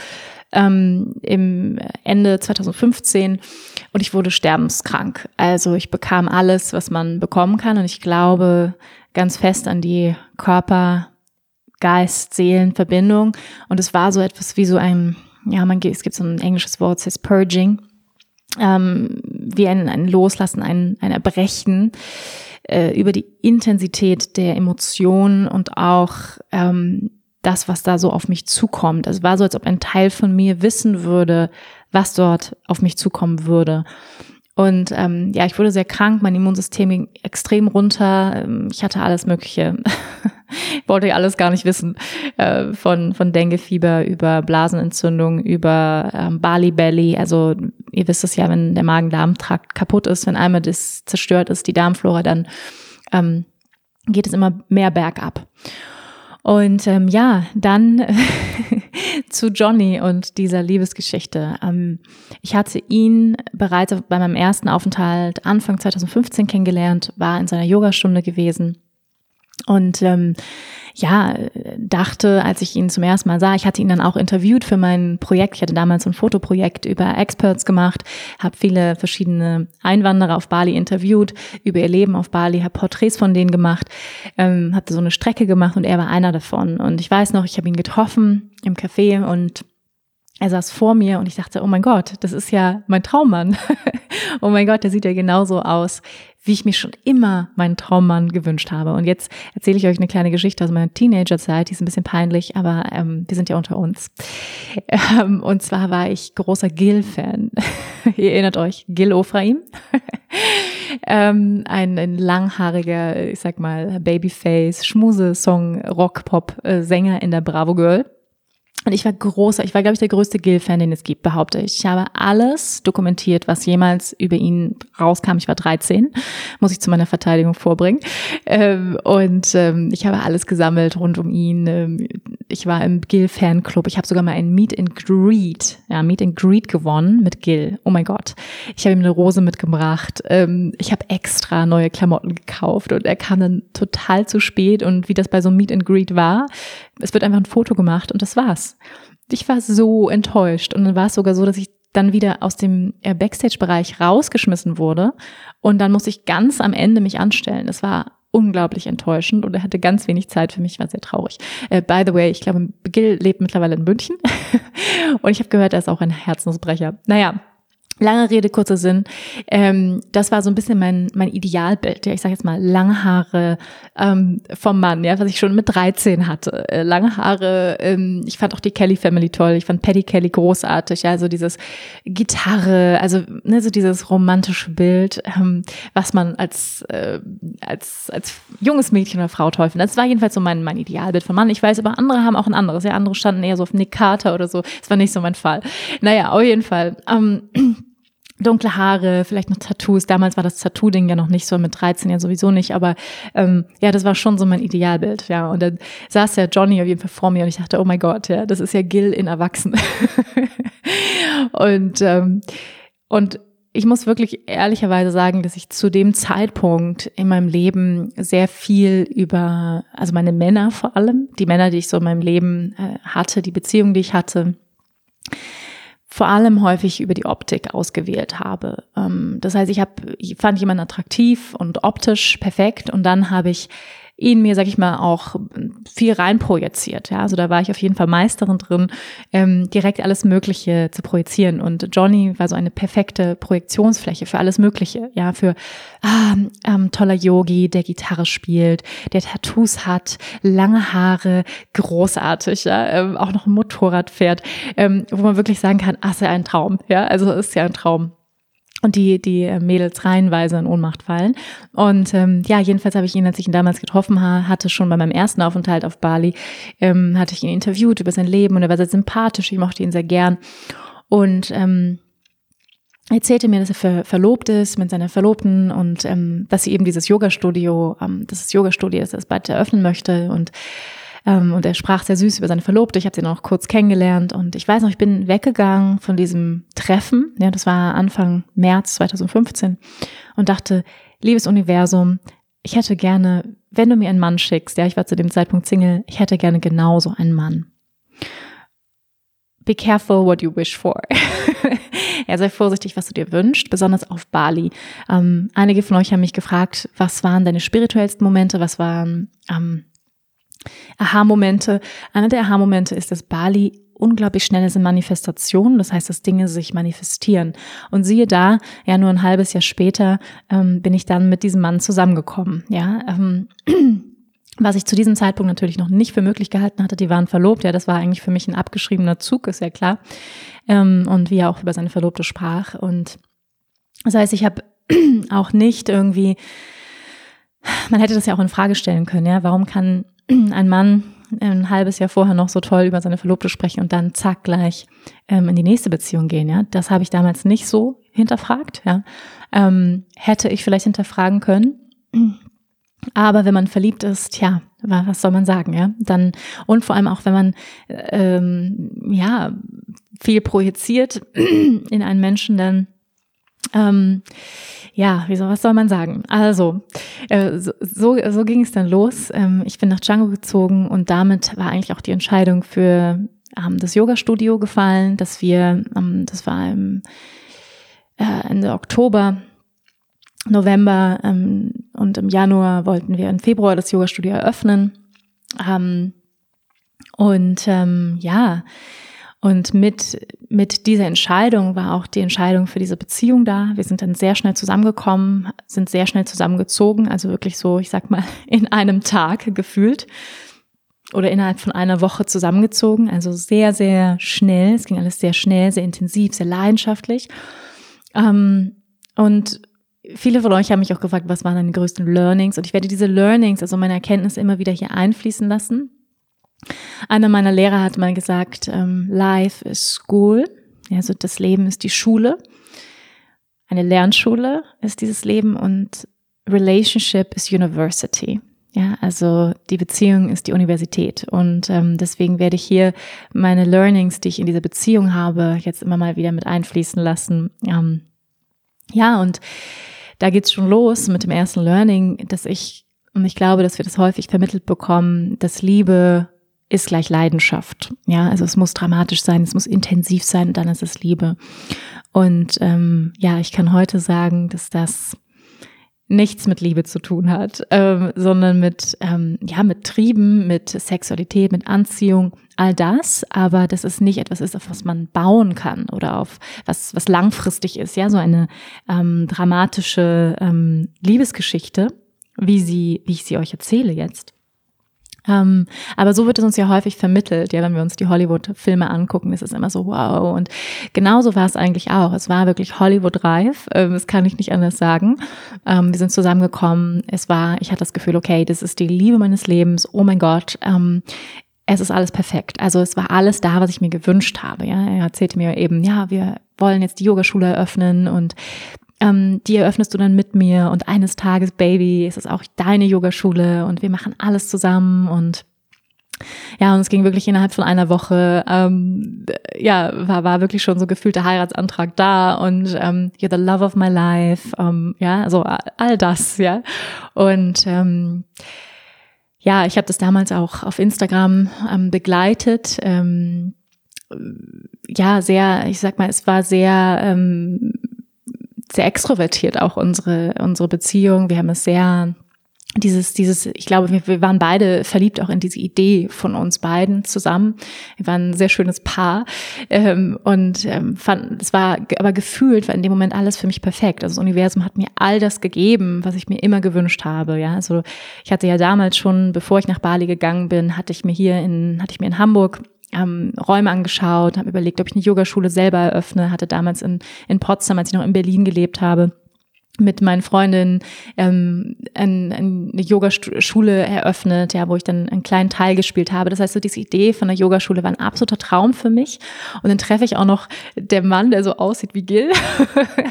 ähm, im Ende 2015 und ich wurde sterbenskrank. Also ich bekam alles, was man bekommen kann und ich glaube ganz fest an die Körper, Geist, Seelen Verbindung und es war so etwas wie so ein, ja, man es gibt so ein englisches Wort, es heißt Purging ähm, wie ein, ein Loslassen, ein, ein Erbrechen äh, über die Intensität der Emotionen und auch ähm, das, was da so auf mich zukommt. Es war so, als ob ein Teil von mir wissen würde, was dort auf mich zukommen würde. Und ähm, ja, ich wurde sehr krank, mein Immunsystem ging extrem runter. Ähm, ich hatte alles Mögliche (laughs) wollte ich alles gar nicht wissen. Äh, von, von Denguefieber über Blasenentzündung, über ähm, Bali Belly. Also ihr wisst es ja, wenn der Magen-Darm-Trakt kaputt ist, wenn einmal das zerstört ist, die Darmflora, dann ähm, geht es immer mehr bergab. Und ähm, ja, dann (laughs) zu Johnny und dieser Liebesgeschichte. Ähm, ich hatte ihn bereits bei meinem ersten Aufenthalt Anfang 2015 kennengelernt, war in seiner Yogastunde gewesen und ähm, ja, dachte, als ich ihn zum ersten Mal sah, ich hatte ihn dann auch interviewt für mein Projekt. Ich hatte damals ein Fotoprojekt über Experts gemacht, habe viele verschiedene Einwanderer auf Bali interviewt, über ihr Leben auf Bali, habe Porträts von denen gemacht, ähm, habe so eine Strecke gemacht und er war einer davon. Und ich weiß noch, ich habe ihn getroffen im Café und er saß vor mir und ich dachte, oh mein Gott, das ist ja mein Traummann. (laughs) oh mein Gott, der sieht ja genauso aus, wie ich mir schon immer meinen Traummann gewünscht habe. Und jetzt erzähle ich euch eine kleine Geschichte aus meiner Teenagerzeit, die ist ein bisschen peinlich, aber ähm, wir sind ja unter uns. Ähm, und zwar war ich großer Gil-Fan. (laughs) Ihr erinnert euch, Gil Ofraim. (laughs) ähm, ein, ein langhaariger, ich sag mal, Babyface, Schmuse-Song, Rock-Pop-Sänger in der Bravo Girl. Und ich war großer, ich war, glaube ich, der größte Gil-Fan, den es gibt, behaupte ich. Ich habe alles dokumentiert, was jemals über ihn rauskam. Ich war 13, muss ich zu meiner Verteidigung vorbringen. Ähm, und ähm, ich habe alles gesammelt rund um ihn. Ähm, ich war im Gil-Fanclub. Ich habe sogar mal ein Meet and Greet, ja, Meet and Greet gewonnen mit Gil. Oh mein Gott. Ich habe ihm eine Rose mitgebracht. Ich habe extra neue Klamotten gekauft und er kam dann total zu spät. Und wie das bei so einem Meet and Greet war, es wird einfach ein Foto gemacht und das war's. Ich war so enttäuscht und dann war es sogar so, dass ich dann wieder aus dem äh, Backstage-Bereich rausgeschmissen wurde und dann musste ich ganz am Ende mich anstellen. Das war unglaublich enttäuschend und er hatte ganz wenig Zeit für mich, war sehr traurig. Äh, by the way, ich glaube, Gil lebt mittlerweile in München (laughs) und ich habe gehört, er ist auch ein Herzensbrecher. Naja, Lange Rede, kurzer Sinn. Ähm, das war so ein bisschen mein, mein Idealbild. Ja, ich sage jetzt mal lange Haare ähm, vom Mann, ja, was ich schon mit 13 hatte. Äh, lange Haare. Ähm, ich fand auch die Kelly Family toll. Ich fand Paddy Kelly großartig. Ja, so dieses Gitarre, also ne, so dieses romantische Bild, ähm, was man als äh, als als junges Mädchen oder Frau findet. Das war jedenfalls so mein mein Idealbild von Mann. Ich weiß, aber andere haben auch ein anderes. Ja, andere standen eher so auf Nick Carter oder so. Das war nicht so mein Fall. Naja, auf jeden Fall. Ähm, dunkle Haare, vielleicht noch Tattoos. Damals war das Tattoo-Ding ja noch nicht so, mit 13 ja sowieso nicht, aber ähm, ja, das war schon so mein Idealbild, ja. Und dann saß ja Johnny auf jeden Fall vor mir und ich dachte, oh mein Gott, ja, das ist ja Gil in Erwachsenen. (laughs) und, ähm, und ich muss wirklich ehrlicherweise sagen, dass ich zu dem Zeitpunkt in meinem Leben sehr viel über, also meine Männer vor allem, die Männer, die ich so in meinem Leben äh, hatte, die Beziehungen, die ich hatte, vor allem häufig über die Optik ausgewählt habe. Ähm, das heißt, ich hab, ich fand jemanden attraktiv und optisch perfekt und dann habe ich ihn mir, sag ich mal, auch viel reinprojiziert. Ja, also da war ich auf jeden Fall Meisterin drin, ähm, direkt alles Mögliche zu projizieren. Und Johnny war so eine perfekte Projektionsfläche für alles Mögliche. Ja, für ah, ähm, toller Yogi, der Gitarre spielt, der Tattoos hat, lange Haare, großartig, ja, ähm, auch noch ein Motorrad fährt, ähm, wo man wirklich sagen kann, ah, ist ja ein Traum. Ja, also ist ja ein Traum und die, die Mädels reihenweise in Ohnmacht fallen. Und ähm, ja, jedenfalls habe ich ihn, als ich ihn damals getroffen hatte, schon bei meinem ersten Aufenthalt auf Bali, ähm, hatte ich ihn interviewt über sein Leben und er war sehr sympathisch, ich mochte ihn sehr gern. Und ähm, erzählte mir, dass er ver verlobt ist mit seiner Verlobten und ähm, dass sie eben dieses Yoga-Studio, ähm, das ist Yoga-Studio, das er bald eröffnen möchte und ähm, und er sprach sehr süß über seine Verlobte. Ich habe sie noch kurz kennengelernt und ich weiß noch, ich bin weggegangen von diesem Treffen. Ja, das war Anfang März 2015 und dachte, liebes Universum, ich hätte gerne, wenn du mir einen Mann schickst, ja, ich war zu dem Zeitpunkt Single, ich hätte gerne genauso einen Mann. Be careful what you wish for. (laughs) ja, sei vorsichtig, was du dir wünschst, besonders auf Bali. Ähm, einige von euch haben mich gefragt, was waren deine spirituellsten Momente, was waren ähm, Aha-Momente. Einer der Aha-Momente ist, dass Bali unglaublich schnell ist in Manifestation, das heißt, dass Dinge sich manifestieren. Und siehe da, ja, nur ein halbes Jahr später ähm, bin ich dann mit diesem Mann zusammengekommen. Ja, ähm, (clears throat) was ich zu diesem Zeitpunkt natürlich noch nicht für möglich gehalten hatte, die waren verlobt. Ja, das war eigentlich für mich ein abgeschriebener Zug, ist ja klar. Ähm, und wie er auch über seine Verlobte sprach. Und das heißt, ich habe (clears throat) auch nicht irgendwie, man hätte das ja auch in Frage stellen können, ja, warum kann (clears throat) ein Mann ein halbes Jahr vorher noch so toll über seine Verlobte sprechen und dann zack gleich ähm, in die nächste Beziehung gehen. Ja, das habe ich damals nicht so hinterfragt. Ja, ähm, hätte ich vielleicht hinterfragen können. (clears throat) Aber wenn man verliebt ist, ja, was soll man sagen, ja? Dann und vor allem auch, wenn man ähm, ja viel projiziert (clears throat) in einen Menschen, dann Ähm, ja, wieso, was soll man sagen? Also, äh, so, so, ging es dann los. Ähm, ich bin nach Django gezogen und damit war eigentlich auch die Entscheidung für ähm, das Yoga-Studio gefallen, dass wir, ähm, das war im äh, Ende Oktober, November ähm, und im Januar wollten wir im Februar das Yoga-Studio eröffnen. Ähm, und ähm, ja, und mit, mit dieser Entscheidung war auch die Entscheidung für diese Beziehung da. Wir sind dann sehr schnell zusammengekommen, sind sehr schnell zusammengezogen, also wirklich so, ich sag mal, (laughs) in einem Tag gefühlt oder innerhalb von einer Woche zusammengezogen. Also sehr, sehr schnell. Es ging alles sehr schnell, sehr intensiv, sehr leidenschaftlich. Ähm, und viele von euch haben mich auch gefragt, was waren deine größten Learnings? Und ich werde diese Learnings, also meine Erkenntnisse immer wieder hier einfließen lassen. Einer meiner Lehrer hat mal gesagt, ähm, Life is School. Also das Leben ist die Schule. Eine Lernschule ist dieses Leben und Relationship is University. Ja, also die Beziehung ist die Universität und ähm, deswegen werde ich hier meine Learnings, die ich in dieser Beziehung habe, jetzt immer mal wieder mit einfließen lassen. Ähm, ja, und da geht's schon los mit dem ersten Learning, dass ich und ich glaube, dass wir das häufig vermittelt bekommen, dass Liebe ist gleich Leidenschaft. Ja, also es muss dramatisch sein, es muss intensiv sein dann ist es Liebe. Und ähm, ja, ich kann heute sagen, dass das nichts mit Liebe zu tun hat, ähm, sondern mit, ähm, ja, mit Trieben, mit Sexualität, mit Anziehung, all das, aber das ist nicht etwas ist, auf was man bauen kann oder auf was, was langfristig ist, ja, so eine ähm, dramatische ähm, Liebesgeschichte, wie sie, wie ich sie euch erzähle jetzt. Ähm, aber so wird es uns ja häufig vermittelt, ja, wenn wir uns die Hollywood-Filme angucken, ist es immer so wow. Und genauso war es eigentlich auch. Es war wirklich Hollywood-reif, ähm, das kann ich nicht anders sagen. Ähm, wir sind zusammengekommen, es war, ich hatte das Gefühl, okay, das ist die Liebe meines Lebens, oh mein Gott, ähm, es ist alles perfekt. Also es war alles da, was ich mir gewünscht habe. Ja, er erzählte mir eben, ja, wir wollen jetzt die Yogaschule eröffnen und ähm, die eröffnest du dann mit mir und eines Tages, Baby, ist es auch deine Yogaschule und wir machen alles zusammen und ja, und es ging wirklich innerhalb von einer Woche, ähm, ja, war, war wirklich schon so gefühlt der Heiratsantrag da und ähm, you're the love of my life, ähm, ja, also all das, ja. Und ähm, ja, ich habe das damals auch auf Instagram ähm, begleitet. Ähm, ja, sehr, ich sag mal, es war sehr ähm, sehr extrovertiert auch unsere, unsere Beziehung. Wir haben es sehr, dieses, dieses, ich glaube, wir, wir waren beide verliebt auch in diese Idee von uns beiden zusammen. Wir waren ein sehr schönes Paar ähm, und ähm, fand, es war aber gefühlt war in dem Moment alles für mich perfekt. Also das Universum hat mir all das gegeben, was ich mir immer gewünscht habe. Ja, also ich hatte ja damals schon, bevor ich nach Bali gegangen bin, hatte ich mir hier in, hatte ich mir in Hamburg ähm, Räume angeschaut, habe überlegt, ob ich eine Yogaschule selber eröffne, hatte damals in, in Potsdam, als ich noch in Berlin gelebt habe, mit meinen Freundinnen ähm, ein, eine Yogaschule eröffnet, ja, wo ich dann einen kleinen Teil gespielt habe. Das heißt, so diese Idee von der Yogaschule war ein absoluter Traum für mich. Und dann treffe ich auch noch der Mann, der so aussieht wie Gil,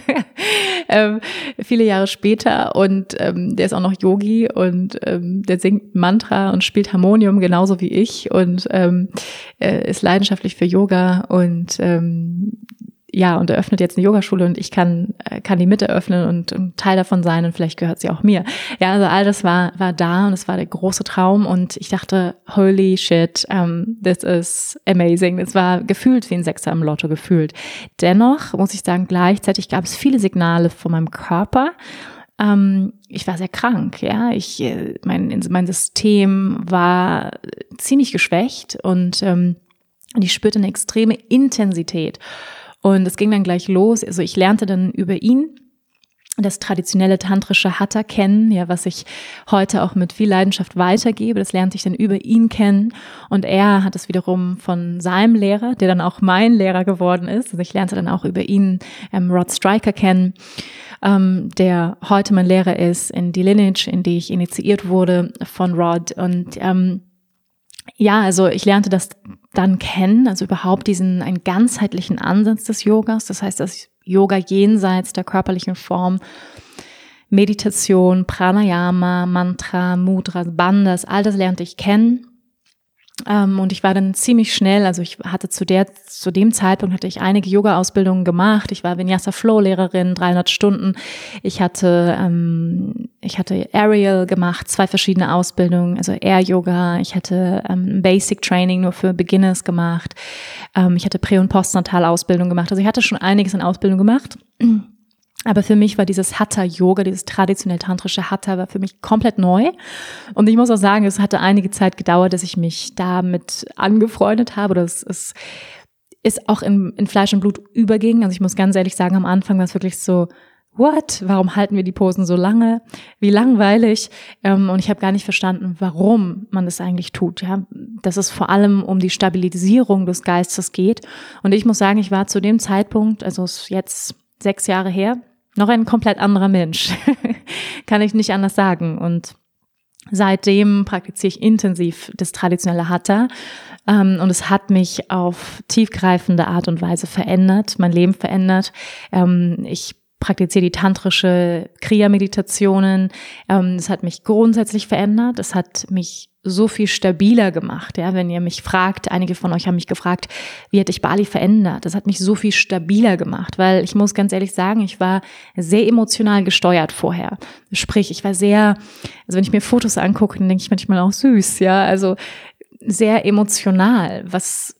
(laughs) ähm, viele Jahre später. Und ähm, der ist auch noch Yogi und ähm, der singt Mantra und spielt Harmonium genauso wie ich und ähm, äh, ist leidenschaftlich für Yoga und ähm, ja, und eröffnet jetzt eine Yogaschule und ich kann, äh, kann die mit eröffnen und, und Teil davon sein und vielleicht gehört sie auch mir. Ja, also all das war, war da und es war der große Traum und ich dachte, holy shit, um, ähm, this is amazing. Es war gefühlt wie ein Sechser im Lotto gefühlt. Dennoch muss ich sagen, gleichzeitig gab es viele Signale von meinem Körper. Ähm, ich war sehr krank, ja. Ich, äh, mein, mein System war ziemlich geschwächt und, ähm, ich spürte eine extreme Intensität. Und es ging dann gleich los. Also ich lernte dann über ihn das traditionelle tantrische Hatha kennen, ja, was ich heute auch mit viel Leidenschaft weitergebe. Das lernte ich dann über ihn kennen. Und er hat es wiederum von seinem Lehrer, der dann auch mein Lehrer geworden ist. Also ich lernte dann auch über ihn ähm, Rod Striker kennen, ähm, der heute mein Lehrer ist in die Lineage, in die ich initiiert wurde von Rod. Und ähm, ja, also ich lernte das dann kennen, also überhaupt diesen einen ganzheitlichen Ansatz des Yogas, das heißt das Yoga jenseits der körperlichen Form, Meditation, Pranayama, Mantra, Mudras, Bandas, all das lernte ich kennen. Ähm, und ich war dann ziemlich schnell, also ich hatte zu der, zu dem Zeitpunkt hatte ich einige Yoga-Ausbildungen gemacht. Ich war Vinyasa Flow-Lehrerin, 300 Stunden. Ich hatte, ähm, ich hatte Aerial gemacht, zwei verschiedene Ausbildungen, also Air Yoga. Ich hatte ähm, Basic Training nur für Beginners gemacht. Ähm, ich hatte Prä- und Postnatal-Ausbildung gemacht. Also ich hatte schon einiges an Ausbildung gemacht. Aber für mich war dieses Hatha-Yoga, dieses traditionell tantrische Hatha, war für mich komplett neu. Und ich muss auch sagen, es hatte einige Zeit gedauert, dass ich mich damit angefreundet habe oder es, es ist auch in, in Fleisch und Blut überging. Also ich muss ganz ehrlich sagen, am Anfang war es wirklich so, what? Warum halten wir die Posen so lange? Wie langweilig? Ähm, und ich habe gar nicht verstanden, warum man das eigentlich tut. Ja, dass es vor allem um die Stabilisierung des Geistes geht. Und ich muss sagen, ich war zu dem Zeitpunkt, also jetzt sechs Jahre her, noch ein komplett anderer Mensch. (laughs) Kann ich nicht anders sagen. Und seitdem praktiziere ich intensiv das traditionelle Hatha. Ähm, und es hat mich auf tiefgreifende Art und Weise verändert, mein Leben verändert. Ähm, ich praktiziere die tantrische Kriya-Meditationen. Ähm, es hat mich grundsätzlich verändert. Es hat mich so viel stabiler gemacht. Ja, wenn ihr mich fragt, einige von euch haben mich gefragt, wie hat dich Bali verändert? Das hat mich so viel stabiler gemacht, weil ich muss ganz ehrlich sagen, ich war sehr emotional gesteuert vorher. Sprich, ich war sehr, also wenn ich mir Fotos angucke, dann denke ich manchmal auch süß, ja, also sehr emotional, was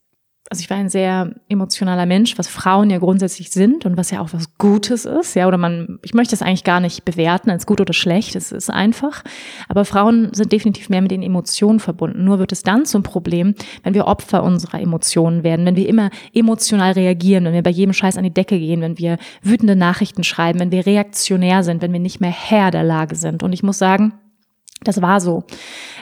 also ich war ein sehr emotionaler Mensch, was Frauen ja grundsätzlich sind und was ja auch was Gutes ist, ja, oder man, ich möchte es eigentlich gar nicht bewerten als gut oder schlecht, es ist einfach, aber Frauen sind definitiv mehr mit den Emotionen verbunden. Nur wird es dann zum Problem, wenn wir Opfer unserer Emotionen werden, wenn wir immer emotional reagieren, wenn wir bei jedem Scheiß an die Decke gehen, wenn wir wütende Nachrichten schreiben, wenn wir reaktionär sind, wenn wir nicht mehr Herr der Lage sind. Und ich muss sagen, das war so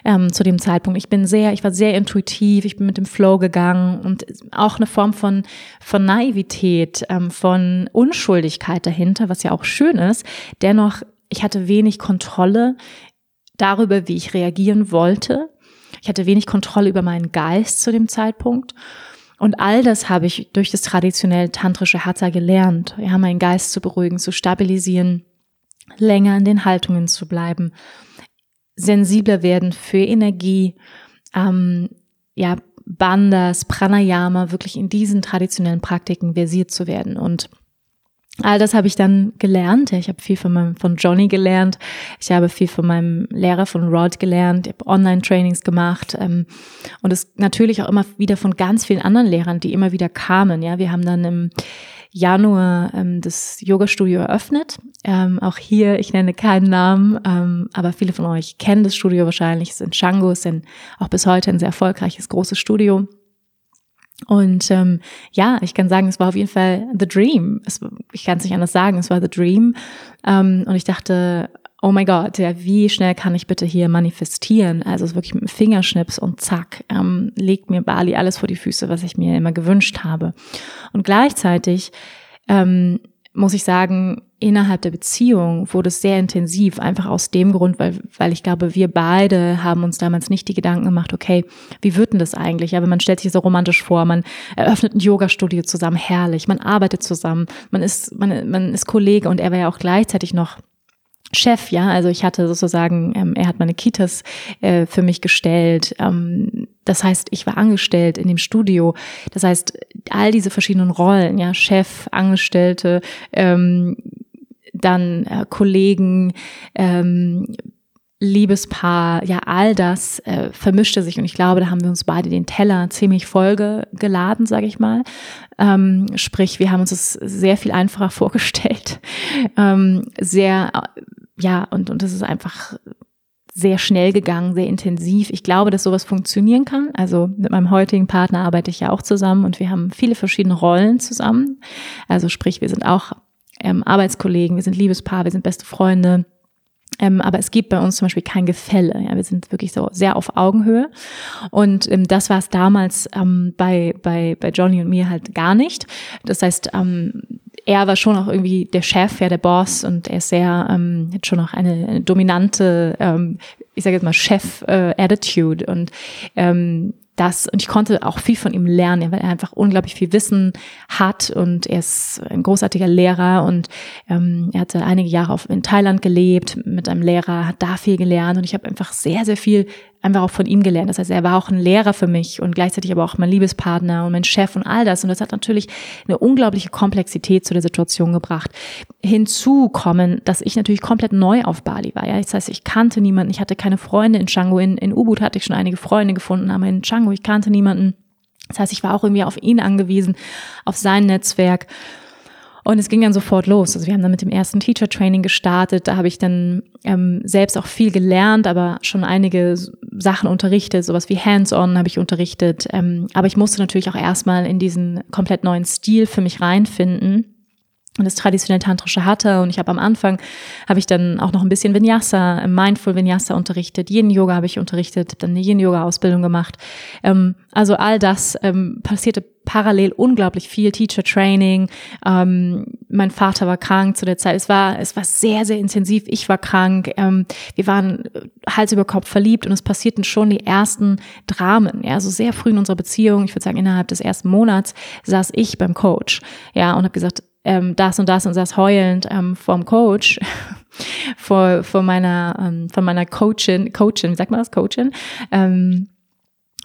ähm, zu dem Zeitpunkt. Ich bin sehr, ich war sehr intuitiv, ich bin mit dem Flow gegangen und auch eine Form von von Naivität, ähm, von Unschuldigkeit dahinter, was ja auch schön ist. Dennoch, ich hatte wenig Kontrolle darüber, wie ich reagieren wollte. Ich hatte wenig Kontrolle über meinen Geist zu dem Zeitpunkt. Und all das habe ich durch das traditionell tantrische Hatha gelernt. Ja, meinen Geist zu beruhigen, zu stabilisieren, länger in den Haltungen zu bleiben sensibler werden für Energie, ähm, ja, Bandas, Pranayama, wirklich in diesen traditionellen Praktiken versiert zu werden. Und all das habe ich dann gelernt. Ich habe viel von, meinem, von Johnny gelernt. Ich habe viel von meinem Lehrer von Rod gelernt. Ich habe Online-Trainings gemacht. Ähm, und es natürlich auch immer wieder von ganz vielen anderen Lehrern, die immer wieder kamen. Ja, wir haben dann im Januar ähm, das Yoga-Studio eröffnet. Ähm, auch hier, ich nenne keinen Namen, ähm, aber viele von euch kennen das Studio wahrscheinlich. Es ist in Shango, es ist auch bis heute ein sehr erfolgreiches, großes Studio. Und ähm, ja, ich kann sagen, es war auf jeden Fall the dream. Es, ich kann es nicht anders sagen, es war the dream. Ähm, und ich dachte, oh mein Gott, ja, wie schnell kann ich bitte hier manifestieren? Also wirklich mit dem Fingerschnips und zack, ähm, legt mir Bali alles vor die Füße, was ich mir immer gewünscht habe. Und gleichzeitig ähm, muss ich sagen, innerhalb der Beziehung wurde es sehr intensiv, einfach aus dem Grund, weil, weil ich glaube, wir beide haben uns damals nicht die Gedanken gemacht, okay, wie wird denn das eigentlich? Aber man stellt sich so romantisch vor, man eröffnet ein Yoga-Studio zusammen, herrlich, man arbeitet zusammen, man ist, man, man ist Kollege und er war ja auch gleichzeitig noch Chef, ja, also ich hatte sozusagen, ähm, er hat meine Kitas äh, für mich gestellt. Ähm, das heißt, ich war angestellt in dem Studio. Das heißt, all diese verschiedenen Rollen, ja, Chef, Angestellte, ähm, dann äh, Kollegen, ähm, Liebespaar, ja, all das äh, vermischte sich und ich glaube, da haben wir uns beide den Teller ziemlich voll geladen, sage ich mal. Ähm, sprich, wir haben uns das sehr viel einfacher (laughs) vorgestellt, ähm, sehr ja, und, und das ist einfach sehr schnell gegangen, sehr intensiv. Ich glaube, dass sowas funktionieren kann. Also mit meinem heutigen Partner arbeite ich ja auch zusammen und wir haben viele verschiedene Rollen zusammen. Also sprich, wir sind auch ähm, Arbeitskollegen, wir sind Liebespaar, wir sind beste Freunde. Ähm, aber es gibt bei uns zum Beispiel kein Gefälle. Ja, wir sind wirklich so sehr auf Augenhöhe. Und ähm, das war es damals ähm, bei, bei, bei Johnny und mir halt gar nicht. Das heißt, ähm, er war schon auch irgendwie der Chef, ja, der Boss und er ist sehr, ähm, hat schon auch eine, eine dominante, ähm, ich sage jetzt mal Chef-Attitude äh, und ähm, das, und ich konnte auch viel von ihm lernen, weil er einfach unglaublich viel Wissen hat und er ist ein großartiger Lehrer und ähm, er hatte einige Jahre auf, in Thailand gelebt mit einem Lehrer, hat da viel gelernt und ich habe einfach sehr, sehr viel einfach auch von ihm gelernt. Das heißt, er war auch ein Lehrer für mich und gleichzeitig aber auch mein Liebespartner und mein Chef und all das. Und das hat natürlich eine unglaubliche Komplexität zu der Situation gebracht. Hinzu kommen, dass ich natürlich komplett neu auf Bali war. Ja, das heißt, ich kannte niemanden, ich hatte keine Freunde in Canggu. In, in Ubud hatte ich schon einige Freunde gefunden, aber in Canggu, ich kannte niemanden. Das heißt, ich war auch irgendwie auf ihn angewiesen, auf sein Netzwerk. Und es ging dann sofort los. Also wir haben dann mit dem ersten Teacher Training gestartet. Da habe ich dann ähm, selbst auch viel gelernt, aber schon einige Sachen unterrichtet, sowas wie Hands-on habe ich unterrichtet. Ähm, aber ich musste natürlich auch erstmal in diesen komplett neuen Stil für mich reinfinden das traditionell tantrische hatte und ich habe am Anfang habe ich dann auch noch ein bisschen Vinyasa, Mindful Vinyasa unterrichtet, Yin Yoga habe ich unterrichtet, dann eine Yin Yoga Ausbildung gemacht. Ähm, also all das ähm, passierte parallel unglaublich viel Teacher Training. Ähm, mein Vater war krank zu der Zeit. Es war es war sehr sehr intensiv. Ich war krank. Ähm, wir waren Hals über Kopf verliebt und es passierten schon die ersten Dramen. Ja, also sehr früh in unserer Beziehung. Ich würde sagen innerhalb des ersten Monats saß ich beim Coach. Ja und habe gesagt ähm, das und das und das heulend ähm, vom Coach, (laughs) vor, vor meiner, ähm, von meiner Coachin, Coachin, wie sagt man das, Coachin, ähm,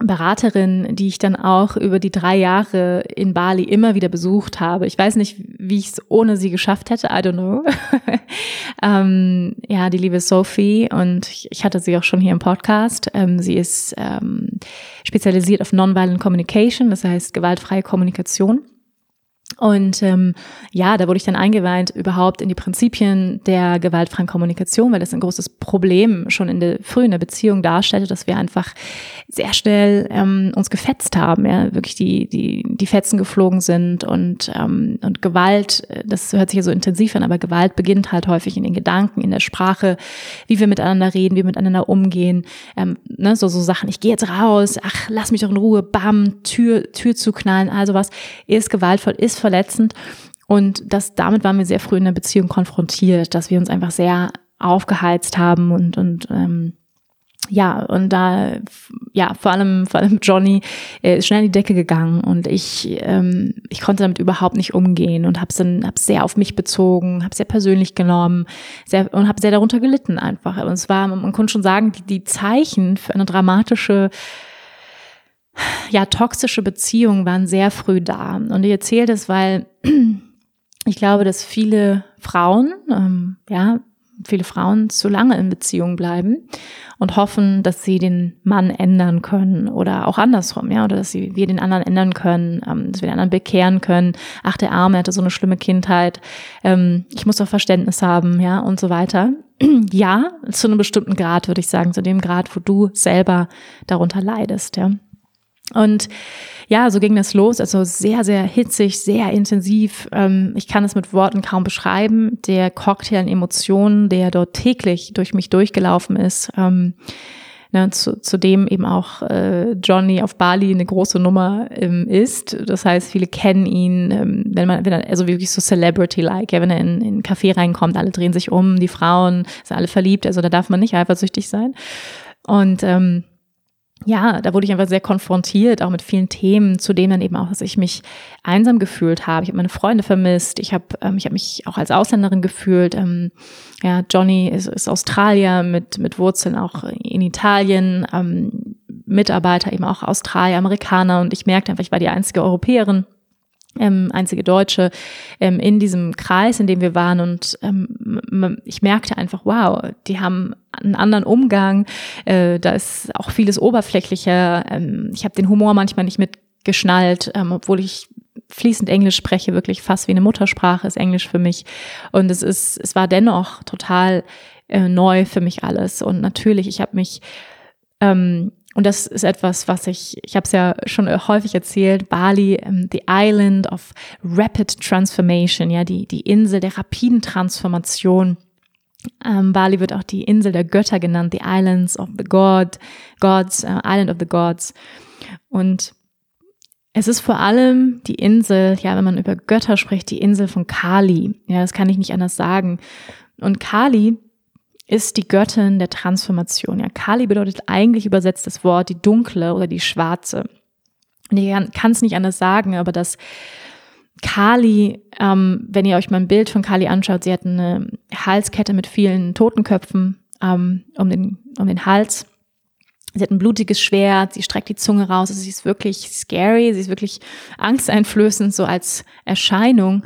Beraterin, die ich dann auch über die drei Jahre in Bali immer wieder besucht habe. Ich weiß nicht, wie ich es ohne sie geschafft hätte, I don't know. (laughs) ähm, ja, die liebe Sophie und ich hatte sie auch schon hier im Podcast. Ähm, sie ist ähm, spezialisiert auf Nonviolent Communication, das heißt gewaltfreie Kommunikation. Und ähm, ja, da wurde ich dann eingeweiht überhaupt in die Prinzipien der gewaltfreien Kommunikation, weil das ein großes Problem schon in der frühen der Beziehung darstellte, dass wir einfach sehr schnell ähm, uns gefetzt haben, ja, wirklich die die die Fetzen geflogen sind und ähm, und Gewalt, das hört sich ja so intensiv an, aber Gewalt beginnt halt häufig in den Gedanken, in der Sprache, wie wir miteinander reden, wie wir miteinander umgehen, ähm, ne, so so Sachen. Ich gehe jetzt raus, ach lass mich doch in Ruhe, bam, Tür Tür zu knallen, also was ist gewaltvoll, ist verletzend. Und das, damit waren wir sehr früh in der Beziehung konfrontiert, dass wir uns einfach sehr aufgeheizt haben und, und ähm, ja, und da, ja, vor allem, vor allem Johnny äh, ist schnell in die Decke gegangen und ich, ähm, ich konnte damit überhaupt nicht umgehen und dann, hab's sehr auf mich bezogen, hab's sehr persönlich genommen, sehr, und habe sehr darunter gelitten einfach. Und es war, man konnte schon sagen, die, die Zeichen für eine dramatische ja, toxische Beziehungen waren sehr früh da. Und ich erzähle das, weil (clears throat) ich glaube, dass viele Frauen, ähm, ja, viele Frauen zu lange in Beziehung bleiben und hoffen, dass sie den Mann ändern können oder auch andersrum, ja, oder dass sie, wir den anderen ändern können, ähm, dass wir den anderen bekehren können. Ach, der Arme hatte so eine schlimme Kindheit, ähm, ich muss doch Verständnis haben, ja, und so weiter. (clears throat) ja, zu einem bestimmten Grad würde ich sagen, zu dem Grad, wo du selber darunter leidest, ja. Und ja, so ging das los. Also sehr, sehr hitzig, sehr intensiv. Ähm, ich kann es mit Worten kaum beschreiben. Der Cocktail an Emotionen, der dort täglich durch mich durchgelaufen ist. Ähm, ne, zu, zudem eben auch äh, Johnny auf Bali eine große Nummer ähm, ist. Das heißt, viele kennen ihn, ähm, wenn man, wenn er, also wirklich so Celebrity-like, ja, wenn er in, in einen Café reinkommt, alle drehen sich um, die Frauen sind alle verliebt, also da darf man nicht eifersüchtig sein. Und ähm, ja, da wurde ich einfach sehr konfrontiert, auch mit vielen Themen, zu denen dann eben auch, dass ich mich einsam gefühlt habe. Ich habe meine Freunde vermisst. Ich habe ähm, ich hab mich auch als Ausländerin gefühlt. Ähm, ja, Johnny ist, ist Australier mit, mit Wurzeln auch in Italien, ähm, Mitarbeiter eben auch Australier, Amerikaner und ich merkte einfach, ich war die einzige Europäerin ähm, einzige Deutsche ähm, in diesem Kreis, in dem wir waren. Und ähm, ich merkte einfach, wow, die haben einen anderen Umgang. Äh, da ist auch vieles oberflächlicher. Ähm, ich habe den Humor manchmal nicht mitgeschnallt, ähm, obwohl ich fließend Englisch spreche, wirklich fast wie eine Muttersprache ist Englisch für mich. Und es ist, es war dennoch total äh, neu für mich alles. Und natürlich, ich habe mich ähm, und das ist etwas, was ich, ich habe es ja schon häufig erzählt, Bali, um, the island of rapid transformation, ja, die, die Insel der rapiden Transformation. Ähm, Bali wird auch die Insel der Götter genannt, the islands of the God, Gods, uh, Island of the Gods. Und es ist vor allem die Insel, ja, wenn man über Götter spricht, die Insel von Kali. Ja, das kann ich nicht anders sagen. Und Kali ist die Göttin der Transformation. Ja, Kali bedeutet eigentlich übersetzt das Wort die dunkle oder die schwarze. Und ich kann es nicht anders sagen, aber dass Kali, ähm, wenn ihr euch mal ein Bild von Kali anschaut, sie hat eine Halskette mit vielen Totenköpfen ähm, um, den, um den Hals. Sie hat ein blutiges Schwert, sie streckt die Zunge raus. Also sie ist wirklich scary, sie ist wirklich angsteinflößend, so als Erscheinung.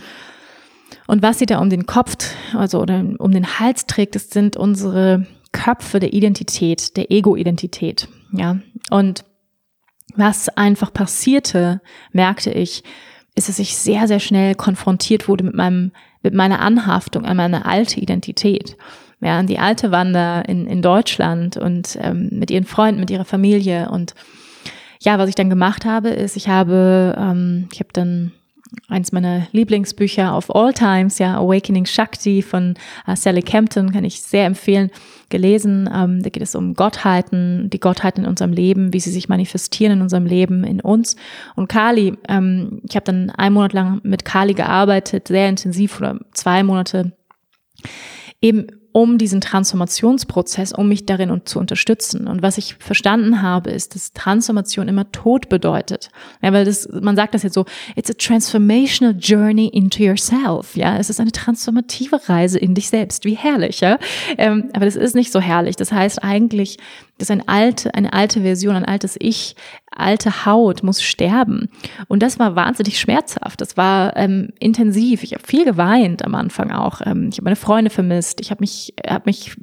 Und was sie da um den Kopf, also oder um den Hals trägt, das sind unsere Köpfe der Identität, der Ego-Identität. Ja. Und was einfach passierte, merkte ich, ist, dass ich sehr, sehr schnell konfrontiert wurde mit meinem, mit meiner Anhaftung an meine alte Identität. Ja, an die alte Wanda in, in Deutschland und ähm, mit ihren Freunden, mit ihrer Familie. Und ja, was ich dann gemacht habe, ist, ich habe, ähm, ich habe dann eins meiner Lieblingsbücher of all times, ja, Awakening Shakti von uh, Sally Campton, kann ich sehr empfehlen, gelesen. Ähm, da geht es um Gottheiten, die Gottheiten in unserem Leben, wie sie sich manifestieren in unserem Leben, in uns. Und Kali, ähm, ich habe dann einen Monat lang mit Kali gearbeitet, sehr intensiv oder zwei Monate, eben um diesen Transformationsprozess, um mich darin zu unterstützen. Und was ich verstanden habe, ist, dass Transformation immer Tod bedeutet. Ja, weil das, man sagt das jetzt so, it's a transformational journey into yourself. Ja, es ist eine transformative Reise in dich selbst. Wie herrlich, ja. Ähm, aber das ist nicht so herrlich. Das heißt eigentlich, dass ein alte, eine alte Version, ein altes Ich, alte Haut muss sterben. Und das war wahnsinnig schmerzhaft. Das war ähm, intensiv. Ich habe viel geweint am Anfang auch. Ähm, ich habe meine Freunde vermisst. Ich habe mich, habe mich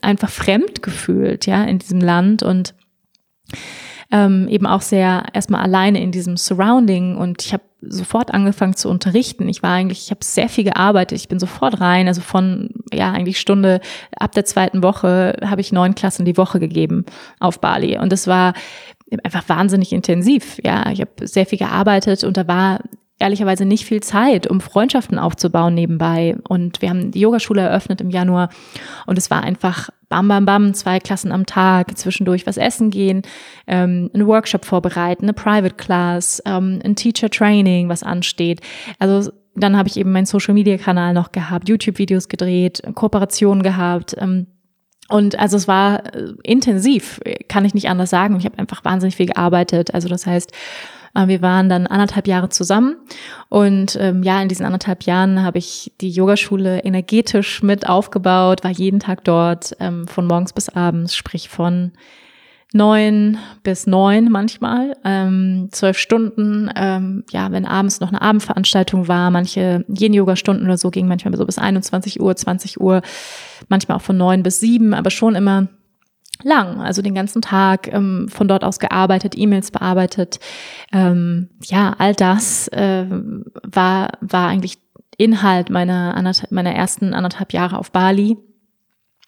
einfach fremd gefühlt, ja, in diesem Land und ähm, eben auch sehr erstmal alleine in diesem Surrounding und ich habe sofort angefangen zu unterrichten. Ich war eigentlich, ich habe sehr viel gearbeitet, ich bin sofort rein, also von ja eigentlich Stunde ab der zweiten Woche habe ich neun Klassen die Woche gegeben auf Bali und das war einfach wahnsinnig intensiv. Ja, ich habe sehr viel gearbeitet und da war ehrlicherweise nicht viel Zeit, um Freundschaften aufzubauen nebenbei. Und wir haben die Yogaschule eröffnet im Januar und es war einfach bam, bam, bam, zwei Klassen am Tag, zwischendurch was essen gehen, ähm, einen Workshop vorbereiten, eine Private Class, ähm, ein Teacher Training, was ansteht. Also dann habe ich eben meinen Social Media Kanal noch gehabt, YouTube-Videos gedreht, Kooperationen gehabt. Ähm, und also es war äh, intensiv, kann ich nicht anders sagen. Ich habe einfach wahnsinnig viel gearbeitet. Also das heißt, äh, wir waren dann anderthalb Jahre zusammen und ähm, ja, in diesen anderthalb Jahren habe ich die Yogaschule energetisch mit aufgebaut, war jeden Tag dort, ähm, von morgens bis abends, sprich von neun bis neun manchmal, ähm, zwölf Stunden. Ähm, ja, wenn abends noch eine Abendveranstaltung war, manche Yin-Yoga-Stunden oder so gingen manchmal so bis 21 Uhr, 20 Uhr, manchmal auch von neun bis sieben, aber schon immer lang, also den ganzen Tag ähm, von dort aus gearbeitet, E-Mails bearbeitet. Ähm, ja, all das äh, war, war eigentlich Inhalt meiner, meiner ersten anderthalb Jahre auf Bali.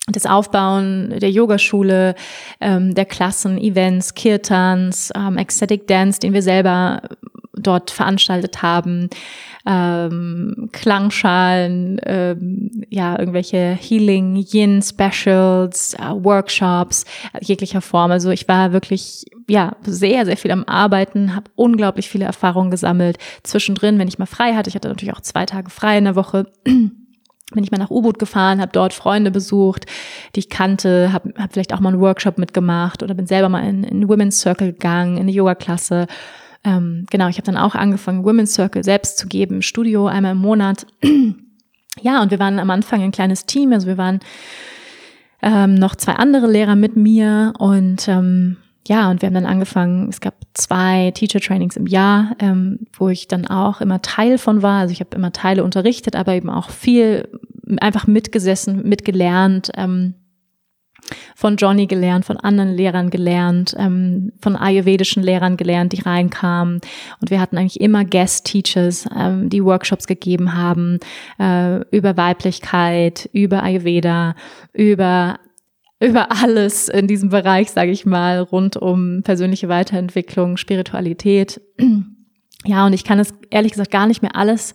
Das Aufbauen der Yogaschule, ähm, der Klassen, Events, Kirtans, ähm, Ecstatic Dance, den wir selber dort veranstaltet haben, ähm, Klangschalen, ähm, ja, irgendwelche Healing, Yin Specials, äh, Workshops jeglicher Form. Also ich war wirklich ja sehr, sehr viel am Arbeiten, habe unglaublich viele Erfahrungen gesammelt. Zwischendrin, wenn ich mal frei hatte, ich hatte natürlich auch zwei Tage frei in der Woche. Bin ich mal nach U-Boot gefahren, habe dort Freunde besucht, die ich kannte, habe hab vielleicht auch mal einen Workshop mitgemacht oder bin selber mal in, in Women's Circle gegangen, in eine Yoga-Klasse ähm, genau, ich habe dann auch angefangen, Women's Circle selbst zu geben, Studio einmal im Monat. (clears throat) ja, und wir waren am Anfang ein kleines Team, also wir waren ähm, noch zwei andere Lehrer mit mir und ähm, ja, und wir haben dann angefangen, es gab zwei Teacher Trainings im Jahr, ähm, wo ich dann auch immer Teil von war. Also ich habe immer Teile unterrichtet, aber eben auch viel einfach mitgesessen, mitgelernt. Ähm, von Johnny gelernt, von anderen Lehrern gelernt, ähm, von ayurvedischen Lehrern gelernt, die reinkamen. Und wir hatten eigentlich immer Guest-Teachers, ähm, die Workshops gegeben haben äh, über Weiblichkeit, über Ayurveda, über über alles in diesem Bereich, sage ich mal, rund um persönliche Weiterentwicklung, Spiritualität. Ja, und ich kann es ehrlich gesagt gar nicht mehr alles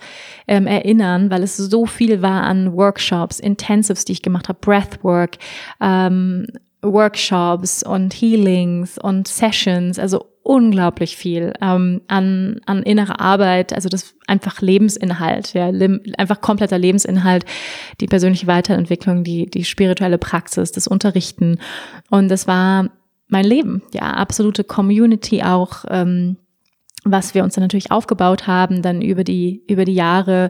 ähm, erinnern, weil es so viel war an Workshops, Intensives, die ich gemacht habe, Breathwork, ähm, Workshops und Healings und Sessions, also unglaublich viel ähm, an, an innerer Arbeit, also das einfach Lebensinhalt, ja, einfach kompletter Lebensinhalt, die persönliche Weiterentwicklung, die, die spirituelle Praxis, das Unterrichten. Und das war mein Leben, ja, absolute Community auch, ähm, was wir uns dann natürlich aufgebaut haben, dann über die, über die Jahre,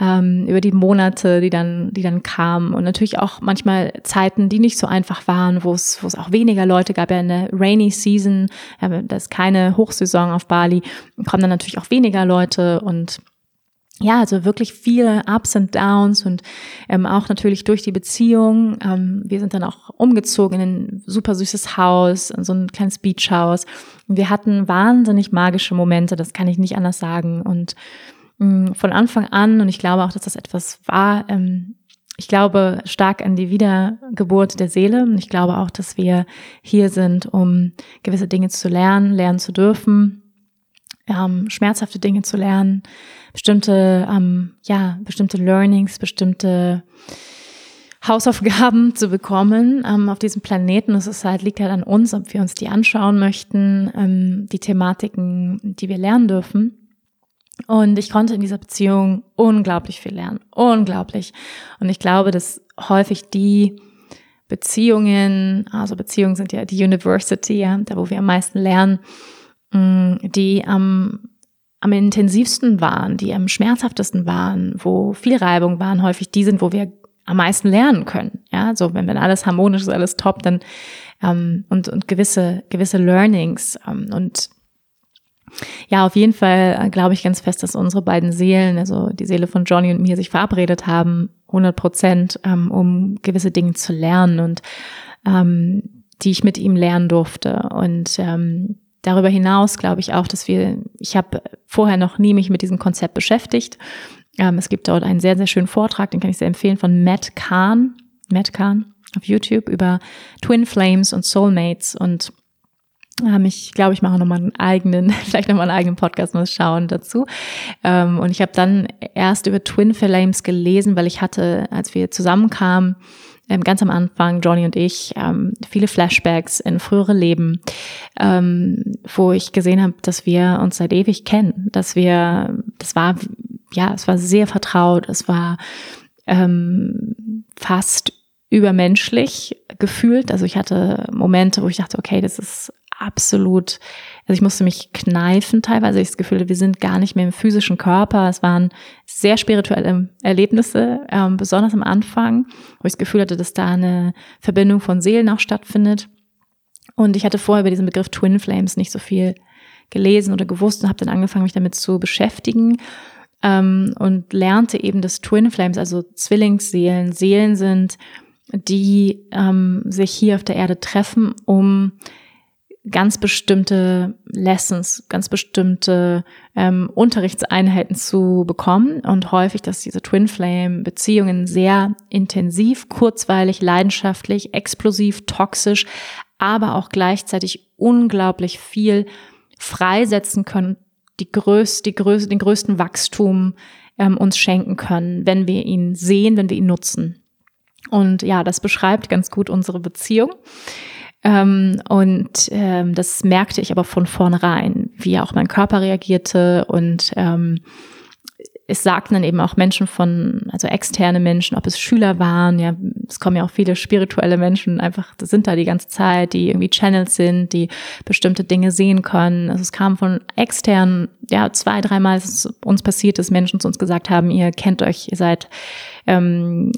ähm, über die Monate, die dann, die dann kamen und natürlich auch manchmal Zeiten, die nicht so einfach waren, wo es, wo es auch weniger Leute gab. Ja, in der Rainy Season, ja, das ist keine Hochsaison auf Bali, kommen dann natürlich auch weniger Leute und ja, also wirklich viele Ups und Downs und ähm, auch natürlich durch die Beziehung. Ähm, wir sind dann auch umgezogen in ein super süßes Haus, in so ein kleines Beachhaus. Wir hatten wahnsinnig magische Momente, das kann ich nicht anders sagen. Und mm, von Anfang an, und ich glaube auch, dass das etwas war, ähm, ich glaube stark an die Wiedergeburt der Seele. Ich glaube auch, dass wir hier sind, um gewisse Dinge zu lernen, lernen zu dürfen ähm, schmerzhafte Dinge zu lernen, bestimmte, ähm, ja, bestimmte Learnings, bestimmte Hausaufgaben (laughs) zu bekommen ähm, auf diesem Planeten. Es ist halt, liegt halt an uns, ob wir uns die anschauen möchten, ähm, die Thematiken, die wir lernen dürfen. Und ich konnte in dieser Beziehung unglaublich viel lernen. Unglaublich. Und ich glaube, dass häufig die Beziehungen, also Beziehungen sind ja die University, ja, da wo wir am meisten lernen, Mm, die am, am intensivsten waren, die am schmerzhaftesten waren, wo viel Reibung waren, häufig die sind, wo wir am meisten lernen können. Ja, so wenn, wenn alles harmonisch ist, alles top, dann ähm, und, und gewisse, gewisse Learnings ähm, und ja, auf jeden Fall äh, glaube ich ganz fest, dass unsere beiden Seelen, also die Seele von Johnny und mir, sich verabredet haben, 100 Prozent, ähm, um gewisse Dinge zu lernen und ähm, die ich mit ihm lernen durfte. Und ähm, Darüber hinaus glaube ich auch, dass wir, ich habe vorher noch nie mich mit diesem Konzept beschäftigt. Ähm, es gibt dort einen sehr, sehr schönen Vortrag, den kann ich sehr empfehlen, von Matt Kahn, Matt Kahn auf YouTube über Twin Flames und Soulmates und ich glaube, ich mache nochmal einen eigenen, (laughs) vielleicht nochmal einen eigenen Podcast mal schauen dazu. Ähm, und ich habe dann erst über Twin Flames gelesen, weil ich hatte, als wir zusammenkamen, ähm, ganz am Anfang, Johnny und ich, ähm, viele Flashbacks in frühere Leben, ähm, wo ich gesehen habe, dass wir uns seit ewig kennen, dass wir, das war, ja, es war sehr vertraut, es war ähm, fast übermenschlich gefühlt. Also ich hatte Momente, wo ich dachte, okay, das ist absolut, also ich musste mich kneifen teilweise. Ich das Gefühl, wir sind gar nicht mehr im physischen Körper. Es waren sehr spirituelle Erlebnisse, ähm, besonders am Anfang, wo ich das Gefühl hatte, dass da eine Verbindung von Seelen auch stattfindet. Und ich hatte vorher über diesen Begriff Twin Flames nicht so viel gelesen oder gewusst und habe dann angefangen, mich damit zu beschäftigen ähm, und lernte eben, dass Twin Flames, also Zwillingsseelen, Seelen sind, die ähm, sich hier auf der Erde treffen, um ganz bestimmte Lessons, ganz bestimmte ähm, Unterrichtseinheiten zu bekommen und häufig, dass diese Twin Flame Beziehungen sehr intensiv, kurzweilig, leidenschaftlich, explosiv, toxisch, aber auch gleichzeitig unglaublich viel freisetzen können, die größte, die größte, den größten Wachstum ähm, uns schenken können, wenn wir ihn sehen, wenn wir ihn nutzen. Und ja, das beschreibt ganz gut unsere Beziehung. Ähm, und ähm, das merkte ich aber von vornherein, wie auch mein Körper reagierte und ähm, es sagten dann eben auch Menschen von, also externe Menschen, ob es Schüler waren, ja, es kommen ja auch viele spirituelle Menschen einfach, das sind da die ganze Zeit, die irgendwie Channels sind, die bestimmte Dinge sehen können. Also es kam von externen, ja, zwei, dreimal ist es uns passiert, dass Menschen zu uns gesagt haben, ihr kennt euch, ihr seid ähm,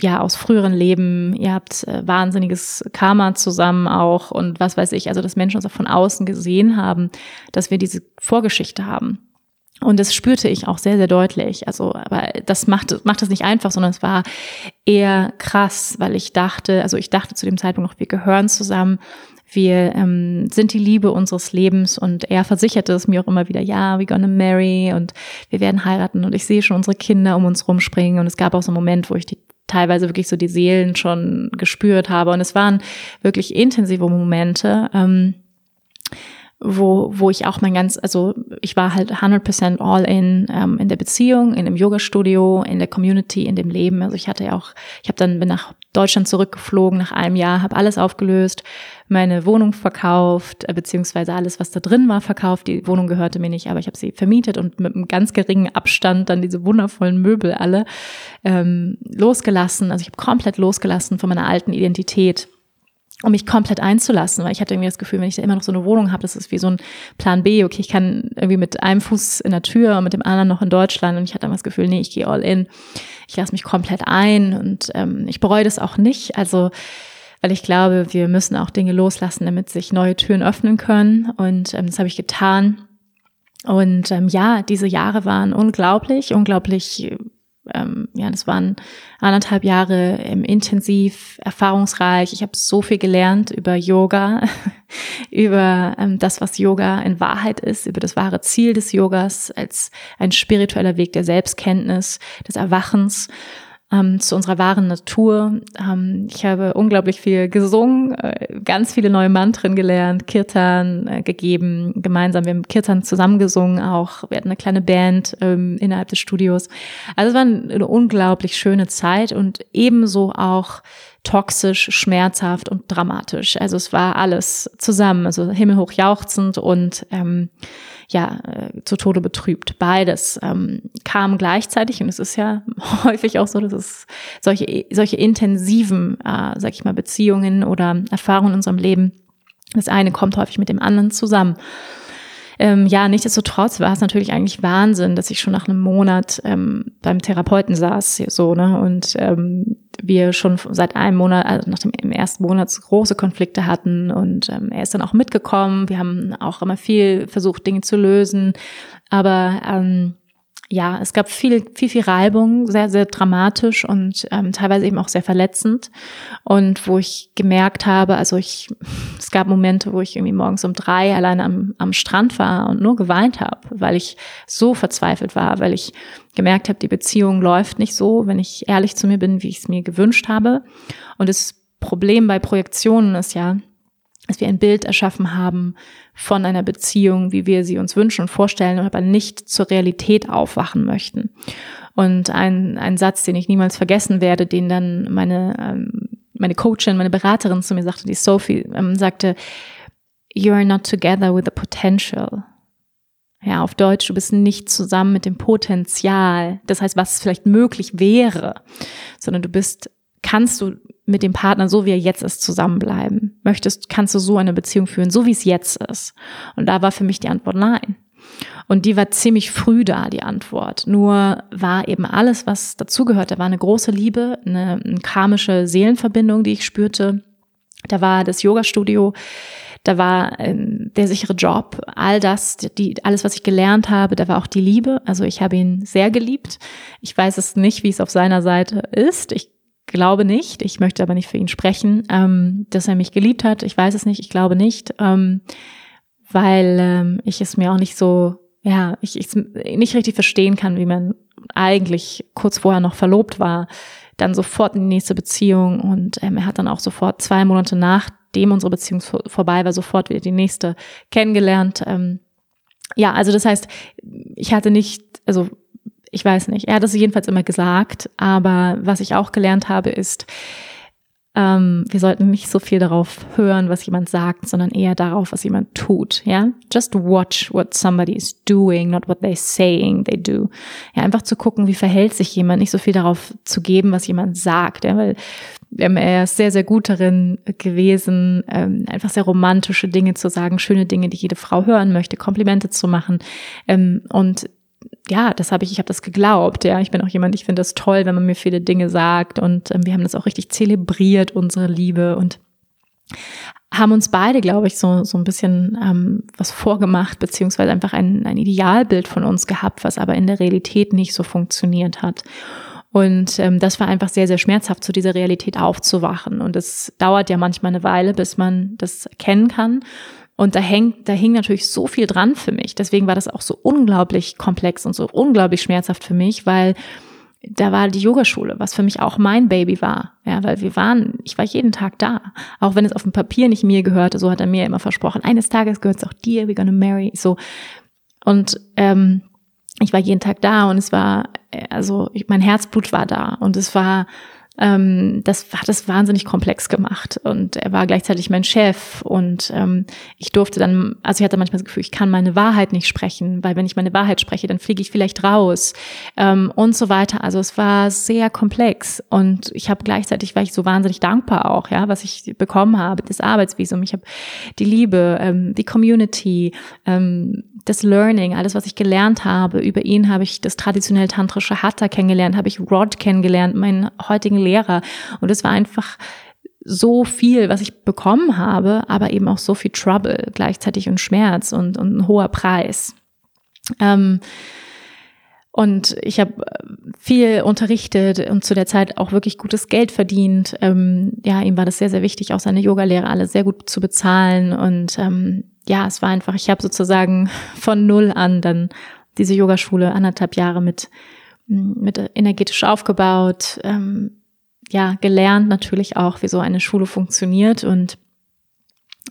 ja aus früheren Leben, ihr habt äh, wahnsinniges Karma zusammen auch und was weiß ich, also dass Menschen uns auch von außen gesehen haben, dass wir diese Vorgeschichte haben. Und das spürte ich auch sehr, sehr deutlich. Also, aber das macht, macht es nicht einfach, sondern es war eher krass, weil ich dachte, also ich dachte zu dem Zeitpunkt noch, wir gehören zusammen, wir ähm, sind die Liebe unseres Lebens und er versicherte es mir auch immer wieder, ja, we're gonna marry und wir werden heiraten und ich sehe schon unsere Kinder um uns rumspringen und es gab auch so einen Moment, wo ich die teilweise wirklich so die Seelen schon gespürt habe und es waren wirklich intensive Momente. Ähm, wo, wo ich auch mein ganz, also ich war halt 100% all in, ähm, in der Beziehung, in dem Yoga-Studio, in der Community, in dem Leben. Also ich hatte ja auch, ich habe dann bin nach Deutschland zurückgeflogen nach einem Jahr, habe alles aufgelöst, meine Wohnung verkauft, äh, beziehungsweise alles, was da drin war, verkauft. Die Wohnung gehörte mir nicht, aber ich habe sie vermietet und mit einem ganz geringen Abstand dann diese wundervollen Möbel alle ähm, losgelassen. Also ich habe komplett losgelassen von meiner alten Identität um mich komplett einzulassen, weil ich hatte irgendwie das Gefühl, wenn ich da immer noch so eine Wohnung habe, das ist wie so ein Plan B. Okay, ich kann irgendwie mit einem Fuß in der Tür und mit dem anderen noch in Deutschland und ich hatte dann das Gefühl, nee, ich gehe all in, ich lasse mich komplett ein und ähm, ich bereue das auch nicht. Also weil ich glaube, wir müssen auch Dinge loslassen, damit sich neue Türen öffnen können und ähm, das habe ich getan. Und ähm, ja, diese Jahre waren unglaublich, unglaublich ähm, ja, das waren anderthalb Jahre ähm, intensiv, erfahrungsreich. Ich habe so viel gelernt über Yoga, (laughs) über ähm, das, was Yoga in Wahrheit ist, über das wahre Ziel des Yogas als ein spiritueller Weg der Selbstkenntnis, des Erwachens ähm, zu unserer wahren Natur. Ähm, ich habe unglaublich viel gesungen, äh, ganz viele neue Mantren gelernt, Kirtan äh, gegeben, gemeinsam. Wir haben Kirtan zusammengesungen auch. Wir hatten eine kleine Band ähm, innerhalb des Studios. Also es war eine unglaublich schöne Zeit und ebenso auch toxisch, schmerzhaft und dramatisch. Also es war alles zusammen, also himmelhoch jauchzend und ähm, ja, äh, zu Tode betrübt. Beides ähm, kam gleichzeitig und es ist ja (laughs) häufig auch so, dass es solche, solche intensiven, äh, sag ich mal, Beziehungen oder Erfahrungen in unserem Leben, das eine kommt häufig mit dem anderen zusammen. Ähm, ja, nichtsdestotrotz war es natürlich eigentlich Wahnsinn, dass ich schon nach einem Monat ähm, beim Therapeuten saß, so, ne, und ähm, wir schon seit einem Monat, also nach dem ersten Monat große Konflikte hatten und ähm, er ist dann auch mitgekommen. Wir haben auch immer viel versucht, Dinge zu lösen, aber ähm, ja, es gab viel, viel, viel Reibung, sehr, sehr dramatisch und ähm, teilweise eben auch sehr verletzend. Und wo ich gemerkt habe, also ich, (laughs) es gab Momente, wo ich irgendwie morgens um drei alleine am, am Strand war und nur geweint habe, weil ich so verzweifelt war, weil ich gemerkt habe, die Beziehung läuft nicht so, wenn ich ehrlich zu mir bin, wie ich es mir gewünscht habe. Und das Problem bei Projektionen ist ja, dass wir ein Bild erschaffen haben von einer Beziehung, wie wir sie uns wünschen und vorstellen, aber nicht zur Realität aufwachen möchten. Und ein, ein Satz, den ich niemals vergessen werde, den dann meine, ähm, meine Coachin, meine Beraterin zu mir sagte, die Sophie, ähm, sagte, You are not together with the potential. Ja, auf Deutsch, du bist nicht zusammen mit dem Potenzial. Das heißt, was vielleicht möglich wäre, sondern du bist, kannst du mit dem Partner, so wie er jetzt ist, zusammenbleiben? Möchtest, kannst du so eine Beziehung führen, so wie es jetzt ist? Und da war für mich die Antwort nein. Und die war ziemlich früh da, die Antwort. Nur war eben alles, was dazugehört. Da war eine große Liebe, eine, eine karmische Seelenverbindung, die ich spürte. Da war das Yoga-Studio, da war ähm, der sichere Job, all das, die, alles, was ich gelernt habe, da war auch die Liebe. Also ich habe ihn sehr geliebt. Ich weiß es nicht, wie es auf seiner Seite ist. Ich glaube nicht, ich möchte aber nicht für ihn sprechen, ähm, dass er mich geliebt hat. Ich weiß es nicht, ich glaube nicht, ähm, weil ähm, ich es mir auch nicht so, ja, ich, ich nicht richtig verstehen kann, wie man eigentlich kurz vorher noch verlobt war, dann sofort in die nächste Beziehung und ähm, er hat dann auch sofort zwei Monate nachdem unsere Beziehung vor, vorbei war, sofort wieder die nächste kennengelernt. Ähm, ja, also das heißt, ich hatte nicht, also ich weiß nicht. Er hat es jedenfalls immer gesagt. Aber was ich auch gelernt habe, ist, ähm, wir sollten nicht so viel darauf hören, was jemand sagt, sondern eher darauf, was jemand tut. Ja, just watch what somebody is doing, not what they're saying they do. Ja, einfach zu gucken, wie verhält sich jemand, nicht so viel darauf zu geben, was jemand sagt. Ja, weil ähm, er ist sehr, sehr gut darin gewesen, ähm, einfach sehr romantische Dinge zu sagen, schöne Dinge, die jede Frau hören möchte, Komplimente zu machen. Ähm, und ja, das habe ich, ich habe das geglaubt, ja. Ich bin auch jemand, ich finde das toll, wenn man mir viele Dinge sagt und ähm, wir haben das auch richtig zelebriert, unsere Liebe und haben uns beide, glaube ich, so, so ein bisschen ähm, was vorgemacht, beziehungsweise einfach ein, ein Idealbild von uns gehabt, was aber in der Realität nicht so funktioniert hat. Und ähm, das war einfach sehr, sehr schmerzhaft, zu dieser Realität aufzuwachen. Und es dauert ja manchmal eine Weile, bis man das erkennen kann. Und da hängt, da hing natürlich so viel dran für mich. Deswegen war das auch so unglaublich komplex und so unglaublich schmerzhaft für mich, weil da war die Yogaschule, was für mich auch mein Baby war. Ja, weil wir waren, ich war jeden Tag da. Auch wenn es auf dem Papier nicht mir gehörte, so hat er mir immer versprochen, eines Tages gehört es auch dir, we're gonna marry. So. Und ähm, ich war jeden Tag da und es war, also mein Herzblut war da und es war ähm, das hat es wahnsinnig komplex gemacht. Und er war gleichzeitig mein Chef und ähm, ich durfte dann, also ich hatte manchmal das Gefühl, ich kann meine Wahrheit nicht sprechen, weil wenn ich meine Wahrheit spreche, dann fliege ich vielleicht raus ähm, und so weiter. Also es war sehr komplex und ich habe gleichzeitig war ich so wahnsinnig dankbar auch, ja, was ich bekommen habe, das Arbeitsvisum. Ich habe die Liebe, ähm, die Community, ähm, das Learning, alles, was ich gelernt habe. Über ihn habe ich das traditionell tantrische Hatha kennengelernt, habe ich Rod kennengelernt, meinen heutigen Lehrer. Und es war einfach so viel, was ich bekommen habe, aber eben auch so viel Trouble gleichzeitig und Schmerz und, und ein hoher Preis. Ähm, und ich habe viel unterrichtet und zu der Zeit auch wirklich gutes Geld verdient. Ähm, ja, ihm war das sehr, sehr wichtig, auch seine Yogalehrer alle sehr gut zu bezahlen. Und ähm, ja, es war einfach, ich habe sozusagen (laughs) von null an dann diese Yogaschule anderthalb Jahre mit, mit energetisch aufgebaut, ähm, ja, gelernt natürlich auch, wie so eine Schule funktioniert und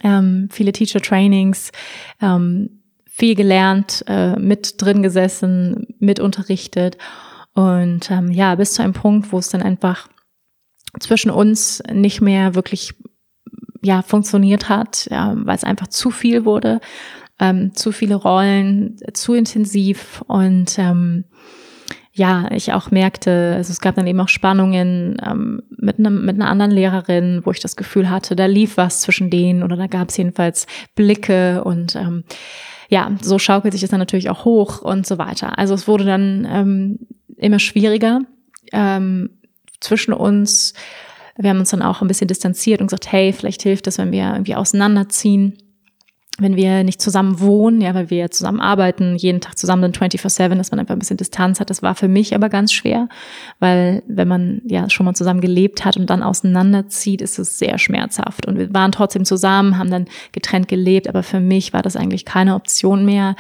ähm, viele Teacher Trainings, ähm, viel gelernt, äh, mit drin gesessen, mit unterrichtet und ähm, ja, bis zu einem Punkt, wo es dann einfach zwischen uns nicht mehr wirklich ja funktioniert hat, ja, weil es einfach zu viel wurde, ähm, zu viele Rollen, zu intensiv und ähm, ja, ich auch merkte, also es gab dann eben auch Spannungen ähm, mit, einem, mit einer anderen Lehrerin, wo ich das Gefühl hatte, da lief was zwischen denen oder da gab es jedenfalls Blicke und ähm, ja, so schaukelt sich das dann natürlich auch hoch und so weiter. Also es wurde dann ähm, immer schwieriger ähm, zwischen uns. Wir haben uns dann auch ein bisschen distanziert und gesagt, hey, vielleicht hilft es, wenn wir irgendwie auseinanderziehen wenn wir nicht zusammen wohnen, ja, weil wir zusammen arbeiten, jeden Tag zusammen dann 24-7, dass man einfach ein bisschen Distanz hat. Das war für mich aber ganz schwer, weil wenn man ja schon mal zusammen gelebt hat und dann auseinanderzieht, ist es sehr schmerzhaft. Und wir waren trotzdem zusammen, haben dann getrennt gelebt, aber für mich war das eigentlich keine Option mehr.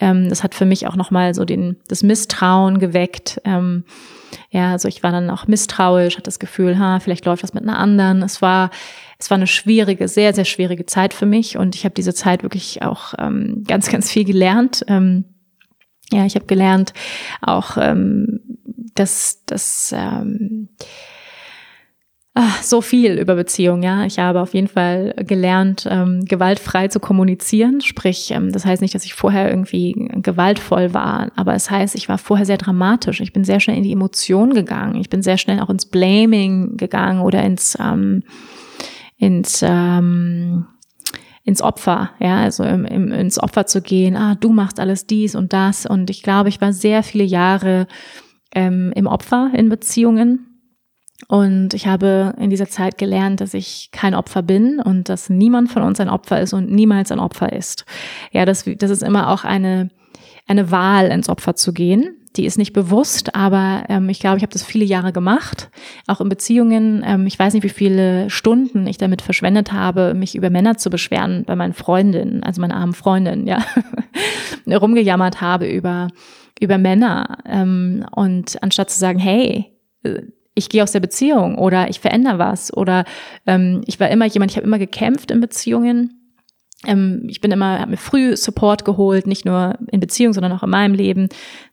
Ähm, das hat für mich auch nochmal so den, das Misstrauen geweckt. Ähm, ja, also ich war dann auch misstrauisch, hatte das Gefühl, ha, vielleicht läuft was mit einer anderen. Es war es war eine schwierige, sehr, sehr schwierige Zeit für mich und ich habe diese Zeit wirklich auch ähm, ganz, ganz viel gelernt. Ähm, ja, ich habe gelernt auch, ähm, dass, dass ähm, ach, so viel über Beziehungen, ja. Ich habe auf jeden Fall gelernt, ähm, gewaltfrei zu kommunizieren. Sprich, ähm, das heißt nicht, dass ich vorher irgendwie gewaltvoll war, aber es heißt, ich war vorher sehr dramatisch. Ich bin sehr schnell in die Emotion gegangen. Ich bin sehr schnell auch ins Blaming gegangen oder ins ähm, ins ähm, ins Opfer, ja, also im, im, ins Opfer zu gehen, ah, du machst alles dies und das. Und ich glaube, ich war sehr viele Jahre ähm, im Opfer in Beziehungen. Und ich habe in dieser Zeit gelernt, dass ich kein Opfer bin und dass niemand von uns ein Opfer ist und niemals ein Opfer ist. Ja, das, das ist immer auch eine, eine Wahl, ins Opfer zu gehen die ist nicht bewusst, aber ähm, ich glaube, ich habe das viele Jahre gemacht, auch in Beziehungen. Ähm, ich weiß nicht, wie viele Stunden ich damit verschwendet habe, mich über Männer zu beschweren bei meinen Freundinnen, also meinen armen Freundinnen, ja, (laughs) rumgejammert habe über über Männer ähm, und anstatt zu sagen, hey, äh, ich gehe aus der Beziehung oder ich verändere was oder ähm, ich war immer jemand, ich habe immer gekämpft in Beziehungen ähm, ich bin immer, habe mir früh Support geholt, nicht nur in Beziehung, sondern auch in meinem Leben.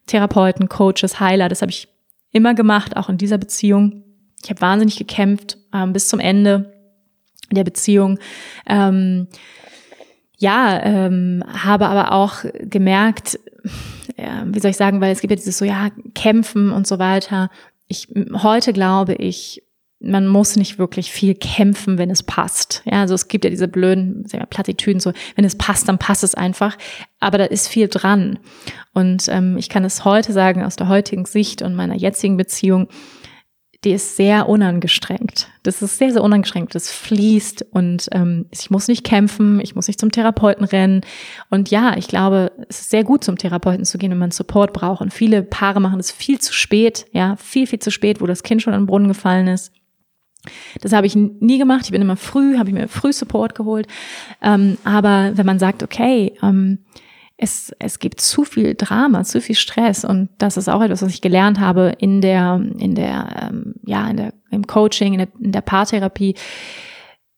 Therapeuten, Coaches, Heiler, das habe ich immer gemacht, auch in dieser Beziehung. Ich habe wahnsinnig gekämpft ähm, bis zum Ende der Beziehung. Ähm, ja, ähm, habe aber auch gemerkt, (laughs) ja, wie soll ich sagen, weil es gibt ja dieses so, ja, kämpfen und so weiter. Ich, heute glaube ich, man muss nicht wirklich viel kämpfen, wenn es passt. Ja, also es gibt ja diese blöden wir, Plattitüden, so, wenn es passt, dann passt es einfach. Aber da ist viel dran. Und ähm, ich kann es heute sagen, aus der heutigen Sicht und meiner jetzigen Beziehung, die ist sehr unangestrengt. Das ist sehr, sehr unangestrengt. Das fließt und ähm, ich muss nicht kämpfen, ich muss nicht zum Therapeuten rennen. Und ja, ich glaube, es ist sehr gut, zum Therapeuten zu gehen, wenn man Support braucht. Und viele Paare machen es viel zu spät, ja, viel, viel zu spät, wo das Kind schon in den Brunnen gefallen ist. Das habe ich nie gemacht. Ich bin immer früh, habe ich mir früh Support geholt. Ähm, aber wenn man sagt, okay, ähm, es, es gibt zu viel Drama, zu viel Stress und das ist auch etwas, was ich gelernt habe in der, in der, ähm, ja, in der, im Coaching, in der, in der Paartherapie,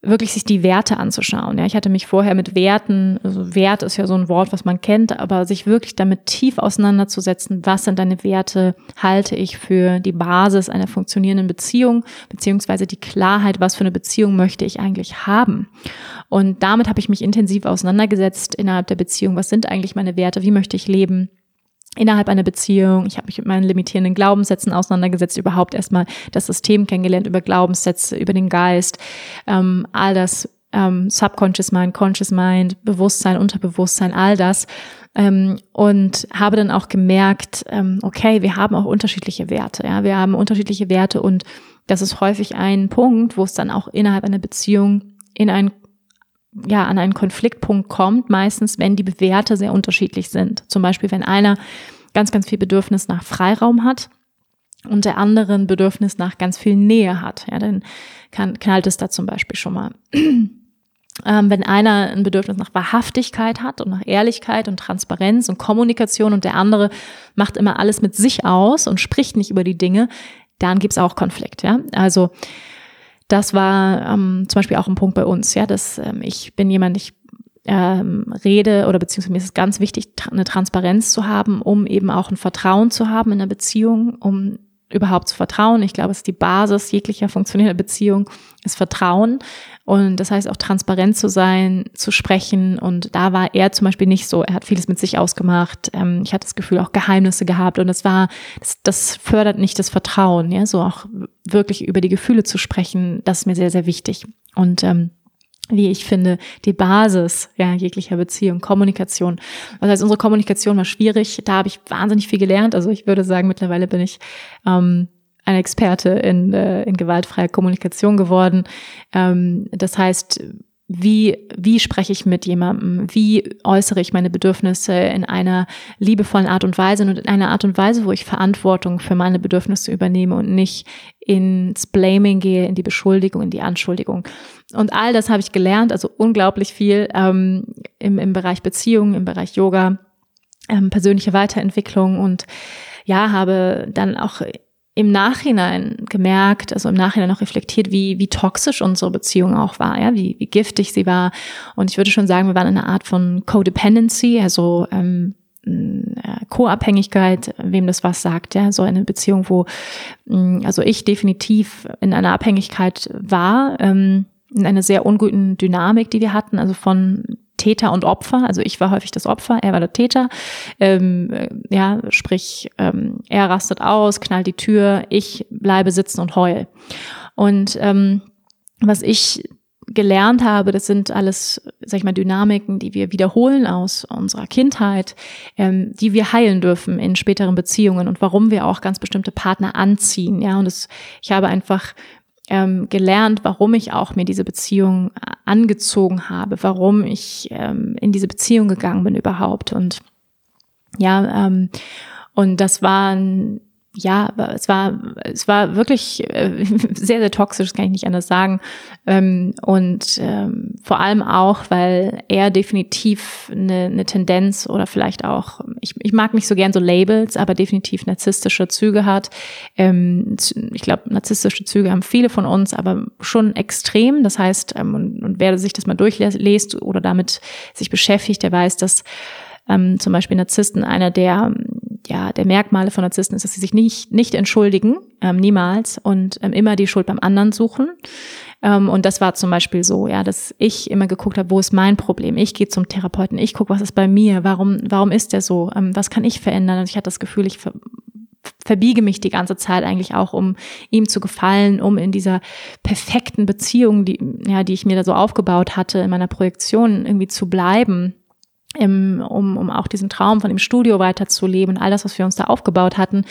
wirklich sich die Werte anzuschauen. Ja, ich hatte mich vorher mit Werten, also Wert ist ja so ein Wort, was man kennt, aber sich wirklich damit tief auseinanderzusetzen, was sind deine Werte, halte ich für die Basis einer funktionierenden Beziehung, beziehungsweise die Klarheit, was für eine Beziehung möchte ich eigentlich haben. Und damit habe ich mich intensiv auseinandergesetzt innerhalb der Beziehung. Was sind eigentlich meine Werte? Wie möchte ich leben? Innerhalb einer Beziehung. Ich habe mich mit meinen limitierenden Glaubenssätzen auseinandergesetzt, überhaupt erstmal das System kennengelernt, über Glaubenssätze, über den Geist, ähm, all das, ähm, Subconscious Mind, Conscious Mind, Bewusstsein, Unterbewusstsein, all das. Ähm, und habe dann auch gemerkt, ähm, okay, wir haben auch unterschiedliche Werte. Ja, wir haben unterschiedliche Werte und das ist häufig ein Punkt, wo es dann auch innerhalb einer Beziehung in ein ja, an einen Konfliktpunkt kommt, meistens, wenn die Werte sehr unterschiedlich sind. Zum Beispiel, wenn einer ganz, ganz viel Bedürfnis nach Freiraum hat und der andere ein Bedürfnis nach ganz viel Nähe hat. Ja, dann kann, knallt es da zum Beispiel schon mal. (clears throat) Ähm, wenn einer ein Bedürfnis nach Wahrhaftigkeit hat und nach Ehrlichkeit und Transparenz und Kommunikation und der andere macht immer alles mit sich aus und spricht nicht über die Dinge, dann gibt's auch Konflikt. Ja? Also das war ähm, zum Beispiel auch ein Punkt bei uns, ja, dass ähm, ich bin jemand, ich ähm, rede oder beziehungsweise mir ist es ganz wichtig, eine Transparenz zu haben, um eben auch ein Vertrauen zu haben in der Beziehung, um überhaupt zu vertrauen. Ich glaube, es ist die Basis jeglicher funktionierender Beziehung, ist Vertrauen. Und das heißt auch transparent zu sein, zu sprechen. Und da war er zum Beispiel nicht so. Er hat vieles mit sich ausgemacht. Ähm, ich hatte das Gefühl, auch Geheimnisse gehabt. Und das war, das, das fördert nicht das Vertrauen, ja, so auch wirklich über die Gefühle zu sprechen. Das ist mir sehr, sehr wichtig. Und ähm, wie ich finde, die Basis ja, jeglicher Beziehung, Kommunikation. Das heißt, unsere Kommunikation war schwierig. Da habe ich wahnsinnig viel gelernt. Also ich würde sagen, mittlerweile bin ich ähm, ein Experte in, äh, in gewaltfreier Kommunikation geworden. Ähm, das heißt, wie, wie spreche ich mit jemandem, wie äußere ich meine Bedürfnisse in einer liebevollen Art und Weise und in einer Art und Weise, wo ich Verantwortung für meine Bedürfnisse übernehme und nicht ins Blaming gehe, in die Beschuldigung, in die Anschuldigung. Und all das habe ich gelernt, also unglaublich viel ähm, im, im Bereich Beziehungen, im Bereich Yoga, ähm, persönliche Weiterentwicklung und ja, habe dann auch im Nachhinein gemerkt, also im Nachhinein auch reflektiert, wie, wie toxisch unsere Beziehung auch war, ja, wie, wie giftig sie war. Und ich würde schon sagen, wir waren in einer Art von Codependency, also ähm, äh, Co-Abhängigkeit, wem das was sagt, ja, so eine Beziehung, wo mm, also ich definitiv in einer Abhängigkeit war, ähm, in einer sehr unguten Dynamik, die wir hatten, also von Täter und Opfer. Also ich war häufig das Opfer, er war der Täter. Ähm, äh, ja, sprich, ähm, er rastet aus, knallt die Tür, ich bleibe sitzen und heul. Und ähm, was ich gelernt habe, das sind alles, sag ich mal, Dynamiken, die wir wiederholen aus unserer Kindheit, ähm, die wir heilen dürfen in späteren Beziehungen und warum wir auch ganz bestimmte Partner anziehen. Ja, und das, ich habe einfach ähm, gelernt, warum ich auch mir diese Beziehung äh, angezogen habe, warum ich ähm, in diese Beziehung gegangen bin überhaupt. Und ja, ähm, und das waren ja, es war, es war wirklich äh, (laughs) sehr, sehr toxisch, das kann ich nicht anders sagen. Ähm, und ähm, vor allem auch, weil er definitiv eine, eine Tendenz oder vielleicht auch, ich, ich mag nicht so gern so Labels, aber definitiv narzisstische Züge hat. Ähm, ich glaube, narzisstische Züge haben viele von uns, aber schon extrem. Das heißt, und, und wer sich das mal durchlässt oder damit sich beschäftigt, der weiß, dass zum Beispiel Narzissten einer der ja, der Merkmale von Narzissten ist, dass sie sich nicht, nicht entschuldigen, ähm, niemals, und ähm, immer die Schuld beim anderen suchen. Ähm, und das war zum Beispiel so, ja, dass ich immer geguckt habe, wo ist mein Problem? Ich gehe zum Therapeuten, ich gucke, was ist bei mir, warum, warum ist der so? Ähm, was kann ich verändern? Und ich hatte das Gefühl, ich ver verbiege mich die ganze Zeit eigentlich auch, um ihm zu gefallen, um in dieser perfekten Beziehung, die, ja, die ich mir da so aufgebaut hatte, in meiner Projektion irgendwie zu bleiben im, um, um auch diesen Traum von dem Studio weiterzuleben all das, was wir uns da aufgebaut hatten.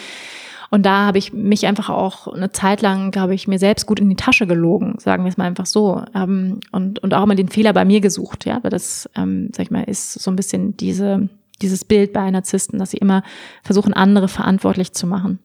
Und da habe ich mich einfach auch eine Zeit lang, glaube ich, mir selbst gut in die Tasche gelogen, sagen wir es mal einfach so. Ähm, und, und auch mal den Fehler bei mir gesucht, ja. weil das, ähm, sag ich mal, ist so ein bisschen diese, dieses Bild bei Narzissten, dass sie immer versuchen, andere verantwortlich zu machen.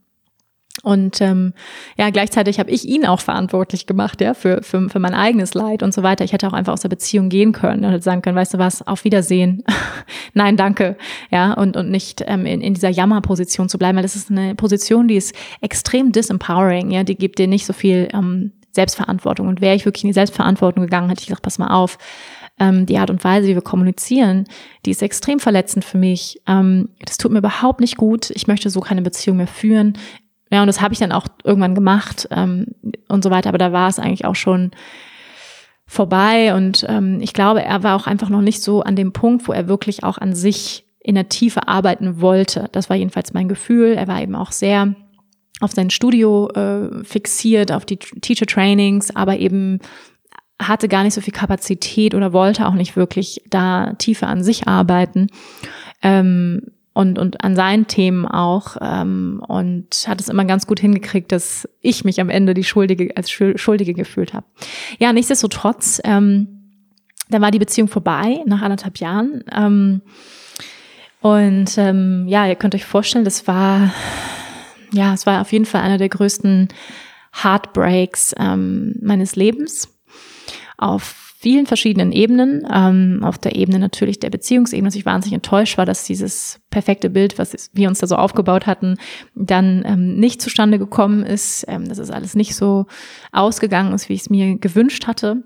Und ähm, ja, gleichzeitig habe ich ihn auch verantwortlich gemacht, ja, für, für, für mein eigenes Leid und so weiter. Ich hätte auch einfach aus der Beziehung gehen können und hätte sagen können, weißt du was, auf Wiedersehen. (laughs) Nein, danke. Ja, und, und nicht ähm, in, in dieser Jammerposition zu bleiben, weil das ist eine Position, die ist extrem disempowering, ja, die gibt dir nicht so viel ähm, Selbstverantwortung. Und wäre ich wirklich in die Selbstverantwortung gegangen, hätte ich gesagt, pass mal auf, ähm, die Art und Weise, wie wir kommunizieren, die ist extrem verletzend für mich. Ähm, das tut mir überhaupt nicht gut. Ich möchte so keine Beziehung mehr führen. Ja, und das habe ich dann auch irgendwann gemacht ähm, und so weiter. Aber da war es eigentlich auch schon vorbei. Und ähm, ich glaube, er war auch einfach noch nicht so an dem Punkt, wo er wirklich auch an sich in der Tiefe arbeiten wollte. Das war jedenfalls mein Gefühl. Er war eben auch sehr auf sein Studio äh, fixiert, auf die Teacher Trainings, aber eben hatte gar nicht so viel Kapazität oder wollte auch nicht wirklich da tiefer an sich arbeiten. Ähm, und, und an seinen Themen auch ähm, und hat es immer ganz gut hingekriegt, dass ich mich am Ende die Schuldige als Schuldige gefühlt habe. Ja, nichtsdestotrotz, ähm, dann war die Beziehung vorbei nach anderthalb Jahren. Ähm, und ähm, ja, ihr könnt euch vorstellen, das war ja, es war auf jeden Fall einer der größten Heartbreaks ähm, meines Lebens auf vielen verschiedenen Ebenen. Ähm, auf der Ebene natürlich der Beziehungsebene, dass ich wahnsinnig enttäuscht war, dass dieses perfekte Bild, was wir uns da so aufgebaut hatten, dann ähm, nicht zustande gekommen ist, ähm, dass es alles nicht so ausgegangen ist, wie ich es mir gewünscht hatte.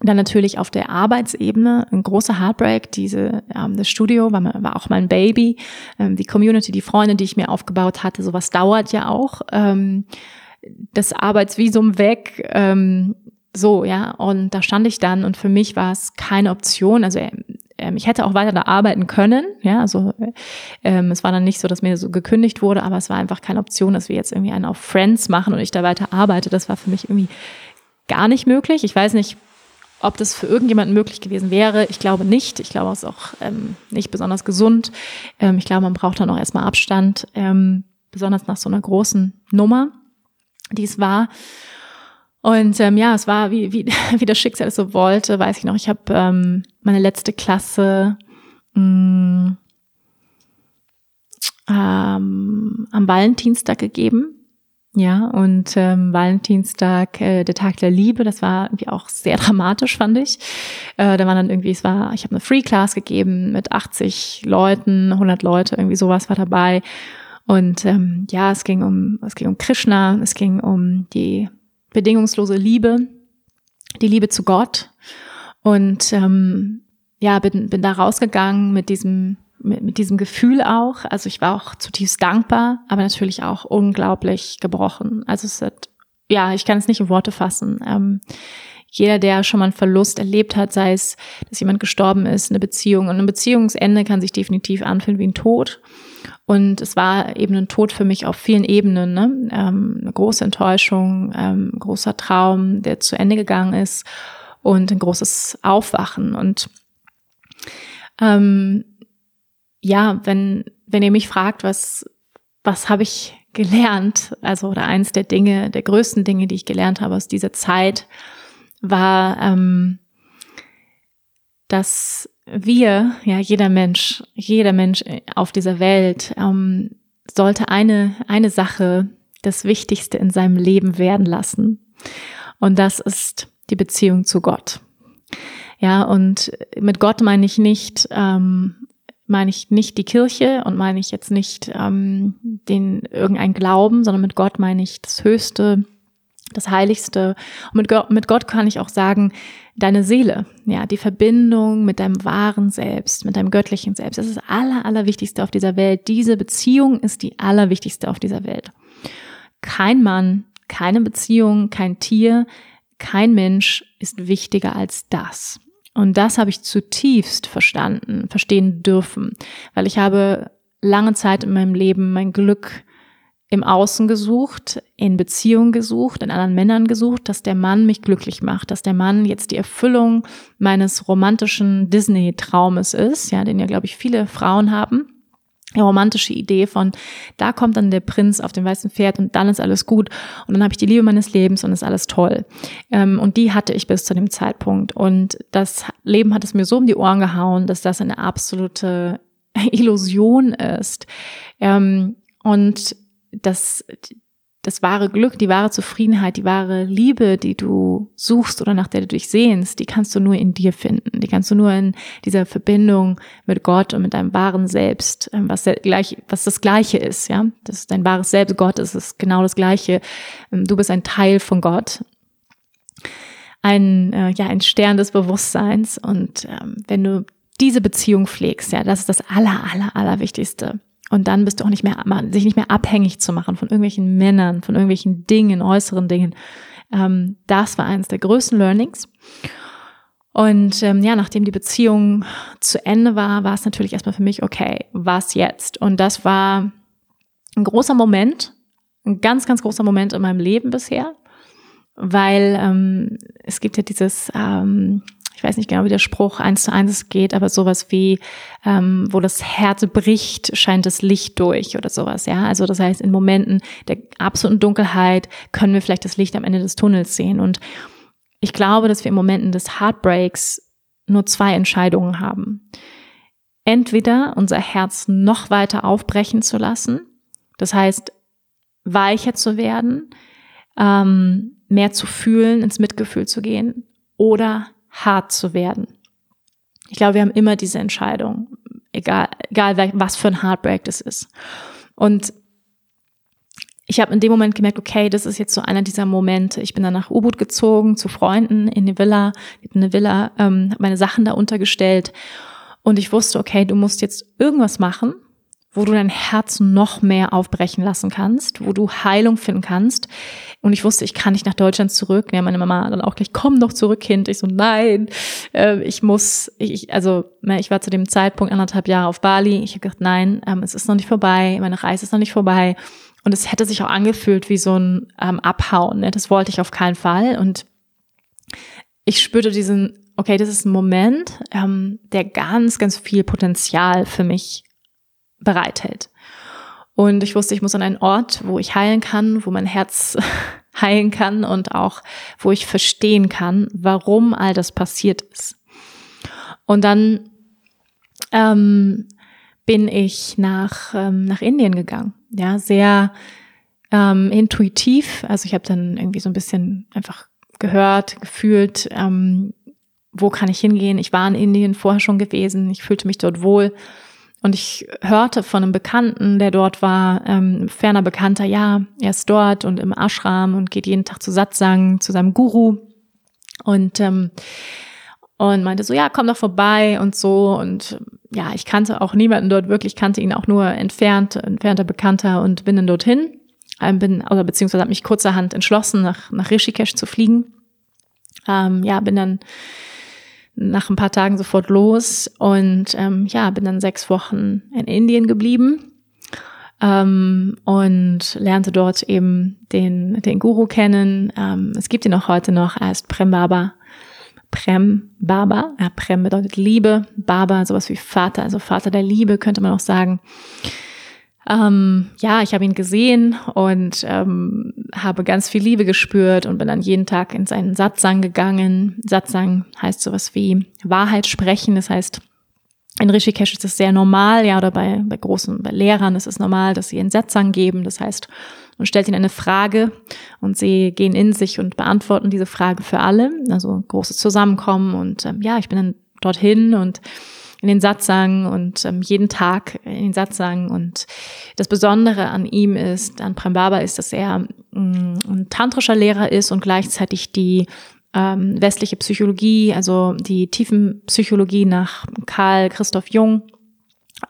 Dann natürlich auf der Arbeitsebene ein großer Heartbreak. Diese, ähm, das Studio war, war auch mein Baby. Ähm, die Community, die Freunde, die ich mir aufgebaut hatte, sowas dauert ja auch. Ähm, das Arbeitsvisum weg. Ähm, so, ja. Und da stand ich dann und für mich war es keine Option. Also ähm, ich hätte auch weiter da arbeiten können. Ja, also ähm, es war dann nicht so, dass mir so gekündigt wurde, aber es war einfach keine Option, dass wir jetzt irgendwie einen auf Friends machen und ich da weiter arbeite. Das war für mich irgendwie gar nicht möglich. Ich weiß nicht, ob das für irgendjemanden möglich gewesen wäre, ich glaube nicht. Ich glaube, es ist auch ähm, nicht besonders gesund. Ähm, ich glaube, man braucht dann auch erstmal Abstand, ähm, besonders nach so einer großen Nummer, die es war. Und ähm, ja, es war, wie, wie, (laughs) wie das Schicksal es so wollte, weiß ich noch. Ich habe ähm, meine letzte Klasse mh, mm, ähm, am Valentinstag gegeben ja, und ähm, Valentinstag, äh, der Tag der Liebe, das war irgendwie auch sehr (laughs) dramatisch, fand ich. Äh, da war dann irgendwie, es war, ich habe eine Free Class gegeben mit 80 Leuten, 100 Leute, irgendwie sowas war dabei. Und ähm, ja, es ging um, es ging um Krishna, es ging um die bedingungslose Liebe, die Liebe zu Gott. Und ähm, ja, bin, bin da rausgegangen mit diesem mit, mit diesem Gefühl auch. Also ich war auch zutiefst dankbar, aber natürlich auch unglaublich gebrochen. Also es hat, ja, ich kann es nicht in Worte fassen. Ähm, jeder, der schon mal einen Verlust erlebt hat, sei es, dass jemand gestorben ist, eine Beziehung. Und ein Beziehungsende kann sich definitiv anfühlen wie ein Tod. Und es war eben ein Tod für mich auf vielen Ebenen. Ne? Ähm, eine große Enttäuschung, ähm, großer Traum, der zu Ende gegangen ist und ein großes Aufwachen. Und ähm, ja, wenn, wenn ihr mich fragt, was, was habe ich gelernt, also oder eins der Dinge, der größten Dinge, die ich gelernt habe aus dieser Zeit, war, ähm, dass wir, ja, jeder Mensch, jeder Mensch auf dieser Welt ähm, sollte eine, eine Sache das Wichtigste in seinem Leben werden lassen. Und das ist die Beziehung zu Gott. Ja, und mit Gott meine ich nicht ähm, meine ich nicht die Kirche und meine ich jetzt nicht ähm, den irgendein Glauben, sondern mit Gott meine ich das Höchste, das Heiligste. Und mit Gott, mit Gott kann ich auch sagen, deine Seele, ja, die Verbindung mit deinem wahren Selbst, mit deinem göttlichen Selbst. Das ist das aller, allerwichtigste auf dieser Welt. Diese Beziehung ist die allerwichtigste auf dieser Welt. Kein Mann, keine Beziehung, kein Tier, kein Mensch ist wichtiger als das. Und das habe ich zutiefst verstanden, verstehen dürfen, weil ich habe lange Zeit in meinem Leben mein Glück im Außen gesucht, in Beziehungen gesucht, in anderen Männern gesucht, dass der Mann mich glücklich macht, dass der Mann jetzt die Erfüllung meines romantischen Disney-Traumes ist, ja, den ja, glaube ich, viele Frauen haben romantische Idee von, da kommt dann der Prinz auf dem weißen Pferd und dann ist alles gut und dann habe ich die Liebe meines Lebens und ist alles toll. Ähm, und die hatte ich bis zu dem Zeitpunkt. Und das Leben hat es mir so um die Ohren gehauen, dass das eine absolute (laughs) Illusion ist. Ähm, und das das wahre Glück, die wahre Zufriedenheit, die wahre Liebe, die du suchst oder nach der du dich sehnst, die kannst du nur in dir finden. Die kannst du nur in dieser Verbindung mit Gott und mit deinem wahren Selbst, ähm, was, gleich, was das Gleiche ist, ja. Das ist dein wahres Selbst, Gott ist es genau das Gleiche. Ähm, du bist ein Teil von Gott. Ein, äh, ja, ein Stern des Bewusstseins. Und ähm, wenn du diese Beziehung pflegst, ja, das ist das aller, aller, aller Wichtigste. Und dann bist du auch nicht mehr, sich nicht mehr abhängig zu machen von irgendwelchen Männern, von irgendwelchen Dingen, äußeren Dingen. Ähm, das war eines der größten Learnings. Und ähm, ja, nachdem die Beziehung zu Ende war, war es natürlich erstmal für mich, okay, was jetzt? Und das war ein großer Moment, ein ganz, ganz großer Moment in meinem Leben bisher, weil ähm, es gibt ja dieses, ähm, ich weiß nicht genau, wie der Spruch eins zu eins geht, aber sowas wie, ähm, wo das Herz bricht, scheint das Licht durch oder sowas, ja. Also das heißt, in Momenten der absoluten Dunkelheit können wir vielleicht das Licht am Ende des Tunnels sehen. Und ich glaube, dass wir in Momenten des Heartbreaks nur zwei Entscheidungen haben. Entweder unser Herz noch weiter aufbrechen zu lassen, das heißt, weicher zu werden, ähm, mehr zu fühlen, ins Mitgefühl zu gehen, oder hart zu werden. Ich glaube, wir haben immer diese Entscheidung, egal, egal was für ein Heartbreak das ist. Und ich habe in dem Moment gemerkt, okay, das ist jetzt so einer dieser Momente. Ich bin dann nach U-Boot gezogen, zu Freunden in die Villa, in eine Villa, ähm, meine Sachen da untergestellt und ich wusste, okay, du musst jetzt irgendwas machen, wo du dein Herz noch mehr aufbrechen lassen kannst, wo du Heilung finden kannst. Und ich wusste, ich kann nicht nach Deutschland zurück. Ja, meine Mama dann auch gleich, komm doch zurück, Kind. Ich so, nein, äh, ich muss, ich, also ne, ich war zu dem Zeitpunkt anderthalb Jahre auf Bali. Ich habe gedacht, nein, ähm, es ist noch nicht vorbei, meine Reise ist noch nicht vorbei. Und es hätte sich auch angefühlt wie so ein ähm, Abhauen. Ne? Das wollte ich auf keinen Fall. Und ich spürte diesen, okay, das ist ein Moment, ähm, der ganz, ganz viel Potenzial für mich bereithält. Und ich wusste, ich muss an einen Ort, wo ich heilen kann, wo mein Herz (laughs) heilen kann und auch, wo ich verstehen kann, warum all das passiert ist. Und dann ähm, bin ich nach, ähm, nach Indien gegangen. Ja, sehr ähm, intuitiv. Also ich habe dann irgendwie so ein bisschen einfach gehört, gefühlt, ähm, wo kann ich hingehen. Ich war in Indien vorher schon gewesen. Ich fühlte mich dort wohl und ich hörte von einem Bekannten, der dort war, ähm, ferner Bekannter, ja, er ist dort und im Ashram und geht jeden Tag zu Satsang, zu seinem Guru. Und, ähm, und meinte so, ja, komm doch vorbei und so. Und ja, ich kannte auch niemanden dort wirklich, kannte ihn auch nur entfernt, entfernter Bekannter und bin dann dorthin. Ähm, bin, oder beziehungsweise habe mich kurzerhand entschlossen, nach, nach Rishikesh zu fliegen. Ähm, ja, bin dann nach ein paar Tagen sofort los und ähm, ja, bin dann sechs Wochen in Indien geblieben ähm, und lernte dort eben den, den Guru kennen. Ähm, es gibt ihn auch heute noch, er ist Prem Baba. Prem Baba, ja, Prem bedeutet Liebe, Baba sowas wie Vater, also Vater der Liebe könnte man auch sagen. Ähm, ja, ich habe ihn gesehen und ähm, habe ganz viel Liebe gespürt und bin dann jeden Tag in seinen Satsang gegangen. Satsang heißt sowas wie Wahrheit sprechen. Das heißt, in Rishikesh ist es sehr normal, ja, oder bei, bei großen, bei Lehrern ist es normal, dass sie einen Satsang geben. Das heißt, man stellt ihnen eine Frage und sie gehen in sich und beantworten diese Frage für alle. Also großes Zusammenkommen und ähm, ja, ich bin dann dorthin und in den Satzang und ähm, jeden Tag in den Satzang. Und das Besondere an ihm ist, an Prem Baba, ist, dass er mh, mm, ein tantrischer Lehrer ist und gleichzeitig die ähm, westliche Psychologie, also die Tiefenpsychologie nach Karl Christoph Jung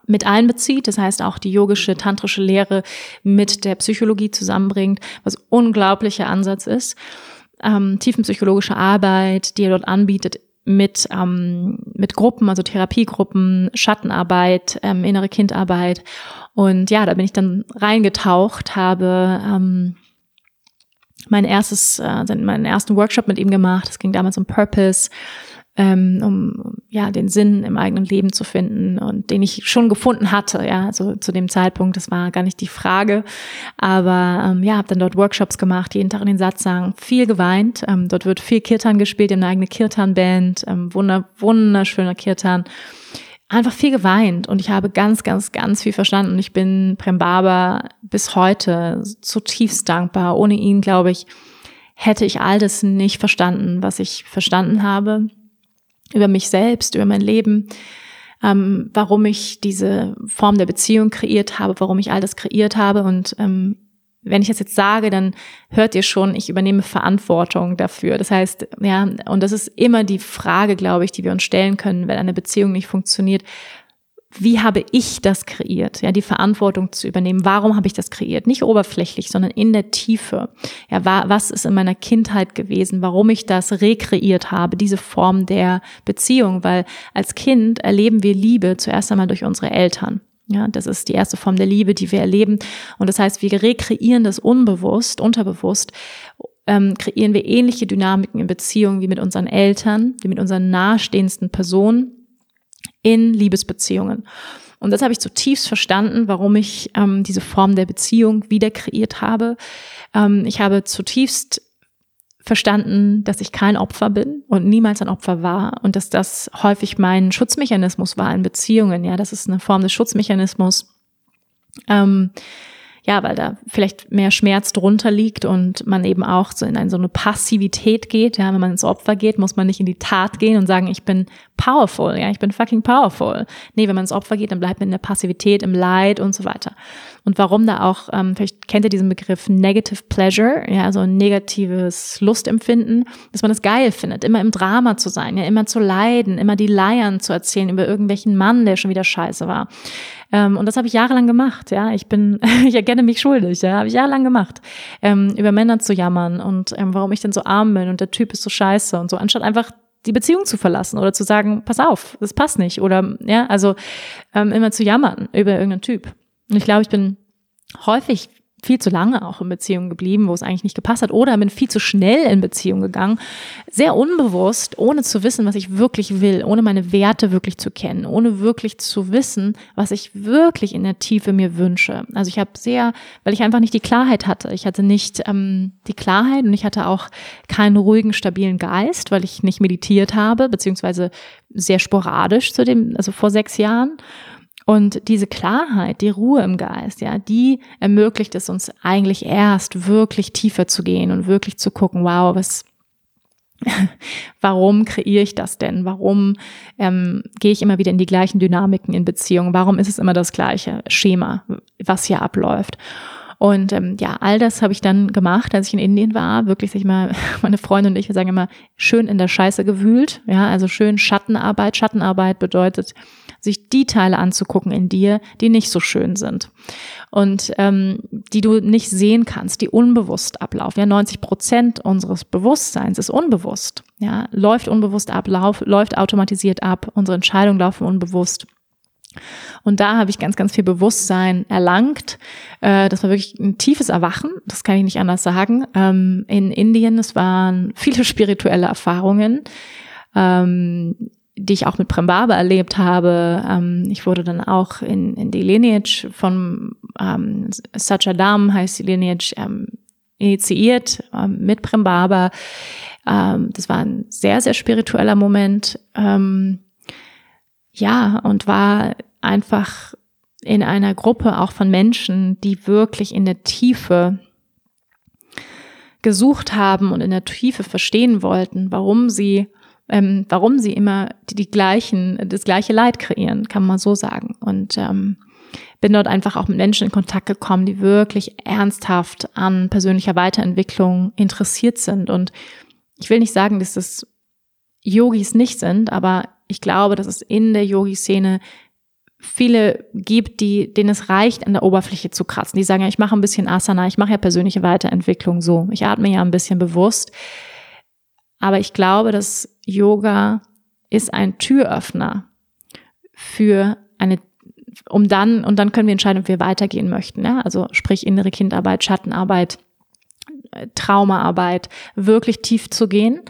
mit einbezieht, das heißt auch die yogische, tantrische Lehre mit der Psychologie zusammenbringt, was unglaublicher Ansatz ist. Ähm, tiefenpsychologische Arbeit, die er dort anbietet, mit, ähm, mit Gruppen, also Therapiegruppen, Schattenarbeit, ähm, innere Kindarbeit. Und ja, da bin ich dann reingetaucht, habe ähm, mein erstes, äh, meinen ersten Workshop mit ihm gemacht. Es ging damals um Purpose, ähm, um ja den Sinn im eigenen Leben zu finden und den ich schon gefunden hatte, ja, also zu dem Zeitpunkt, das war gar nicht die Frage, aber ähm, ja, habe dann dort Workshops gemacht, jeden Tag in den Satz sagen, viel geweint, ähm, dort wird viel Kirtan gespielt, eine eigene Kirtan-Band, ähm, wunder, wunderschöner Kirtan, einfach viel geweint und ich habe ganz, ganz, ganz viel verstanden. Und ich bin Prem Baba bis heute zutiefst dankbar. Ohne ihn, glaube ich, hätte ich all das nicht verstanden, was ich verstanden habe über mich selbst, über mein Leben, ähm, warum ich diese Form der Beziehung kreiert habe, warum ich all das kreiert habe. Und ähm, wenn ich das jetzt sage, dann hört ihr schon, ich übernehme Verantwortung dafür. Das heißt, ja, und das ist immer die Frage, glaube ich, die wir uns stellen können, wenn eine Beziehung nicht funktioniert wie habe ich das kreiert? Ja, die Verantwortung zu übernehmen. Warum habe ich das kreiert? Nicht oberflächlich, sondern in der Tiefe. Ja, was ist in meiner Kindheit gewesen? Warum ich das rekreiert habe? Diese Form der Beziehung, weil als Kind erleben wir Liebe zuerst einmal durch unsere Eltern. Ja, das ist die erste Form der Liebe, die wir erleben. Und das heißt, wir rekreieren das unbewusst, unterbewusst, ähm, kreieren wir ähnliche Dynamiken in Beziehungen wie mit unseren Eltern, wie mit unseren nahestehendsten Personen in Liebesbeziehungen. Und das habe ich zutiefst verstanden, warum ich ähm, diese Form der Beziehung wieder kreiert habe. Ähm, ich habe zutiefst verstanden, dass ich kein Opfer bin und niemals ein Opfer war und dass das häufig mein Schutzmechanismus war in Beziehungen. Ja, das ist eine Form des Schutzmechanismus. Ähm, ja, weil da vielleicht mehr Schmerz drunter liegt und man eben auch so in eine, so eine Passivität geht. Ja, wenn man ins Opfer geht, muss man nicht in die Tat gehen und sagen, ich bin powerful, ja, ich bin fucking powerful. Nee, wenn man ins Opfer geht, dann bleibt man in der Passivität, im Leid und so weiter. Und warum da auch, ähm, vielleicht kennt ihr diesen Begriff Negative Pleasure, ja, also ein negatives Lustempfinden, dass man es das geil findet, immer im Drama zu sein, ja, immer zu leiden, immer die Leiern zu erzählen über irgendwelchen Mann, der schon wieder scheiße war. Ähm, und das habe ich jahrelang gemacht, ja. Ich bin, (laughs) ich erkenne mich schuldig, ja, habe ich jahrelang gemacht, ähm, über Männer zu jammern und ähm, warum ich denn so arm bin und der Typ ist so scheiße und so, anstatt einfach die Beziehung zu verlassen oder zu sagen, pass auf, das passt nicht oder ja, also ähm, immer zu jammern über irgendeinen Typ. Und ich glaube, ich bin häufig viel zu lange auch in Beziehungen geblieben, wo es eigentlich nicht gepasst hat, oder bin viel zu schnell in Beziehung gegangen, sehr unbewusst, ohne zu wissen, was ich wirklich will, ohne meine Werte wirklich zu kennen, ohne wirklich zu wissen, was ich wirklich in der Tiefe mir wünsche. Also ich habe sehr, weil ich einfach nicht die Klarheit hatte. Ich hatte nicht ähm, die Klarheit und ich hatte auch keinen ruhigen, stabilen Geist, weil ich nicht meditiert habe, beziehungsweise sehr sporadisch zu dem, also vor sechs Jahren. Und diese Klarheit, die Ruhe im Geist, ja, die ermöglicht es uns eigentlich erst wirklich tiefer zu gehen und wirklich zu gucken, wow, was, (laughs) warum kreiere ich das denn? Warum ähm, gehe ich immer wieder in die gleichen Dynamiken in Beziehungen? Warum ist es immer das gleiche Schema, was hier abläuft? Und ähm, ja, all das habe ich dann gemacht, als ich in Indien war. Wirklich, sag ich mal, (laughs) meine Freunde und ich, wir sagen immer, schön in der Scheiße gewühlt. Ja, also schön Schattenarbeit. Schattenarbeit bedeutet, sich die Teile anzugucken in dir, die nicht so schön sind und ähm, die du nicht sehen kannst, die unbewusst ablaufen. Ja, 90 Prozent unseres Bewusstseins ist unbewusst. Ja, läuft unbewusst ab, lauf, läuft automatisiert ab. Unsere Entscheidungen laufen unbewusst. Und da habe ich ganz, ganz viel Bewusstsein erlangt. Äh, das war wirklich ein tiefes Erwachen, das kann ich nicht anders sagen. Ähm, in Indien, es waren viele (laughs) spirituelle Erfahrungen. Die ich auch mit Prembaba erlebt habe. Ähm, ich wurde dann auch in, in die Lineage von ähm, Sajadam, heißt die Lineage, ähm, initiiert ähm, mit Prembaba. Ähm, das war ein sehr, sehr spiritueller Moment. Ähm, ja, und war einfach in einer Gruppe auch von Menschen, die wirklich in der Tiefe gesucht haben und in der Tiefe verstehen wollten, warum sie ähm, warum sie immer die, die, gleichen, das gleiche Leid kreieren, kann man so sagen. Und ähm, bin dort einfach auch mit Menschen in Kontakt gekommen, die wirklich ernsthaft an persönlicher Weiterentwicklung interessiert sind. Und ich will nicht sagen, dass das Yogis nicht sind, aber ich glaube, dass es in der Yogi-Szene viele gibt, die, denen es reicht, an der Oberfläche zu kratzen. Die sagen ja, ich mache ein bisschen Asana, ich mache ja persönliche Weiterentwicklung so. Ich atme ja ein bisschen bewusst. Aber ich glaube, dass Yoga ist ein Türöffner für eine, um dann, und dann können wir entscheiden, ob wir weitergehen möchten. Ja? Also sprich innere Kindarbeit, Schattenarbeit, äh, Traumaarbeit, wirklich tief zu gehen.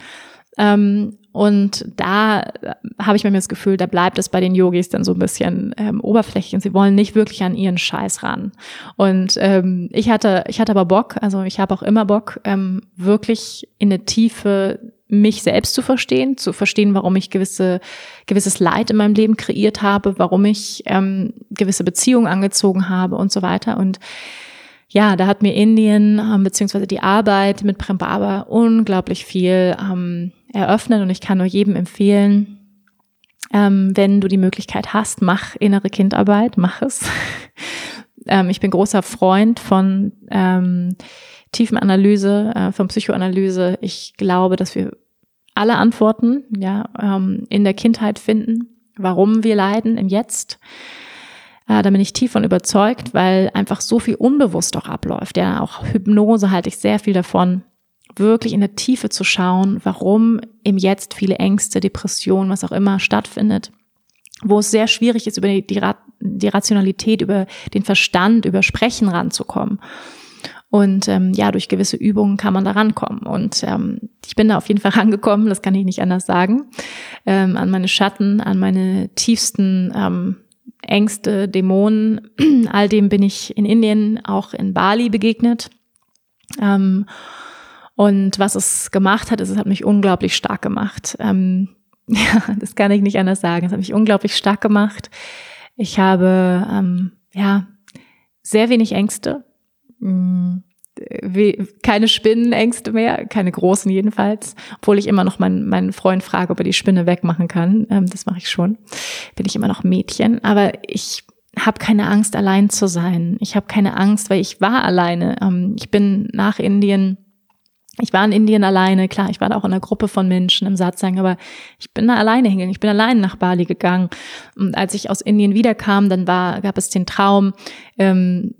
Ähm, und da äh, habe ich mir das Gefühl, da bleibt es bei den Yogis dann so ein bisschen ähm, oberflächlich und sie wollen nicht wirklich an ihren Scheiß ran. Und ähm, ich hatte, ich hatte aber Bock, also ich habe auch immer Bock, ähm, wirklich in eine Tiefe mich selbst zu verstehen, zu verstehen, warum ich gewisse, gewisses Leid in meinem Leben kreiert habe, warum ich ähm, gewisse Beziehungen angezogen habe und so weiter. Und ja, da hat mir Indien ähm, beziehungsweise die Arbeit mit Prem Baba unglaublich viel ähm, eröffnet und ich kann nur jedem empfehlen, ähm, wenn du die Möglichkeit hast, mach innere Kindarbeit, mach es. (laughs) ähm, ich bin großer Freund von ähm, Tiefenanalyse, äh, von Psychoanalyse. Ich glaube, dass wir alle Antworten ja ähm, in der Kindheit finden, warum wir leiden im Jetzt. Äh, da bin ich tief von überzeugt, weil einfach so viel unbewusst auch abläuft. Ja, auch Hypnose halte ich sehr viel davon, wirklich in der Tiefe zu schauen, warum im Jetzt viele Ängste, Depressionen, was auch immer stattfindet wo es sehr schwierig ist, über die, die, Rationalität, über den Verstand, über Sprechen ranzukommen. Und ähm, ja, durch gewisse Übungen kann man da rankommen. Und ähm, ich bin da auf jeden Fall (laughs) rangekommen, das kann ich nicht anders sagen, ähm, an meine Schatten, an meine tiefsten ähm, Ängste, Dämonen. (clears throat) All dem bin ich in Indien, auch in Bali begegnet. Ähm, und was es gemacht hat, ist, es hat mich unglaublich stark gemacht. Ähm, (laughs) ja, das kann ich nicht anders sagen. Es hat mich unglaublich stark gemacht. Ich habe ähm, ja sehr wenig Ängste. Mm, keine Spinnenängste mehr, keine großen jedenfalls, obwohl ich immer noch meinen, meinen Freund frage, ob er die Spinne wegmachen kann. Ähm, das mache ich schon. Bin ich immer noch Mädchen, aber ich habe keine Angst, allein zu sein. Ich habe keine Angst, weil ich war alleine. Ähm, ich bin nach Indien, ich war in Indien alleine, klar, ich war da auch in einer Gruppe von Menschen im Satzang, aber ich bin da alleine hingegangen. Ich bin alleine nach Bali gegangen. Und als ich aus Indien wiederkam, dann war, gab es den Traum, ähm,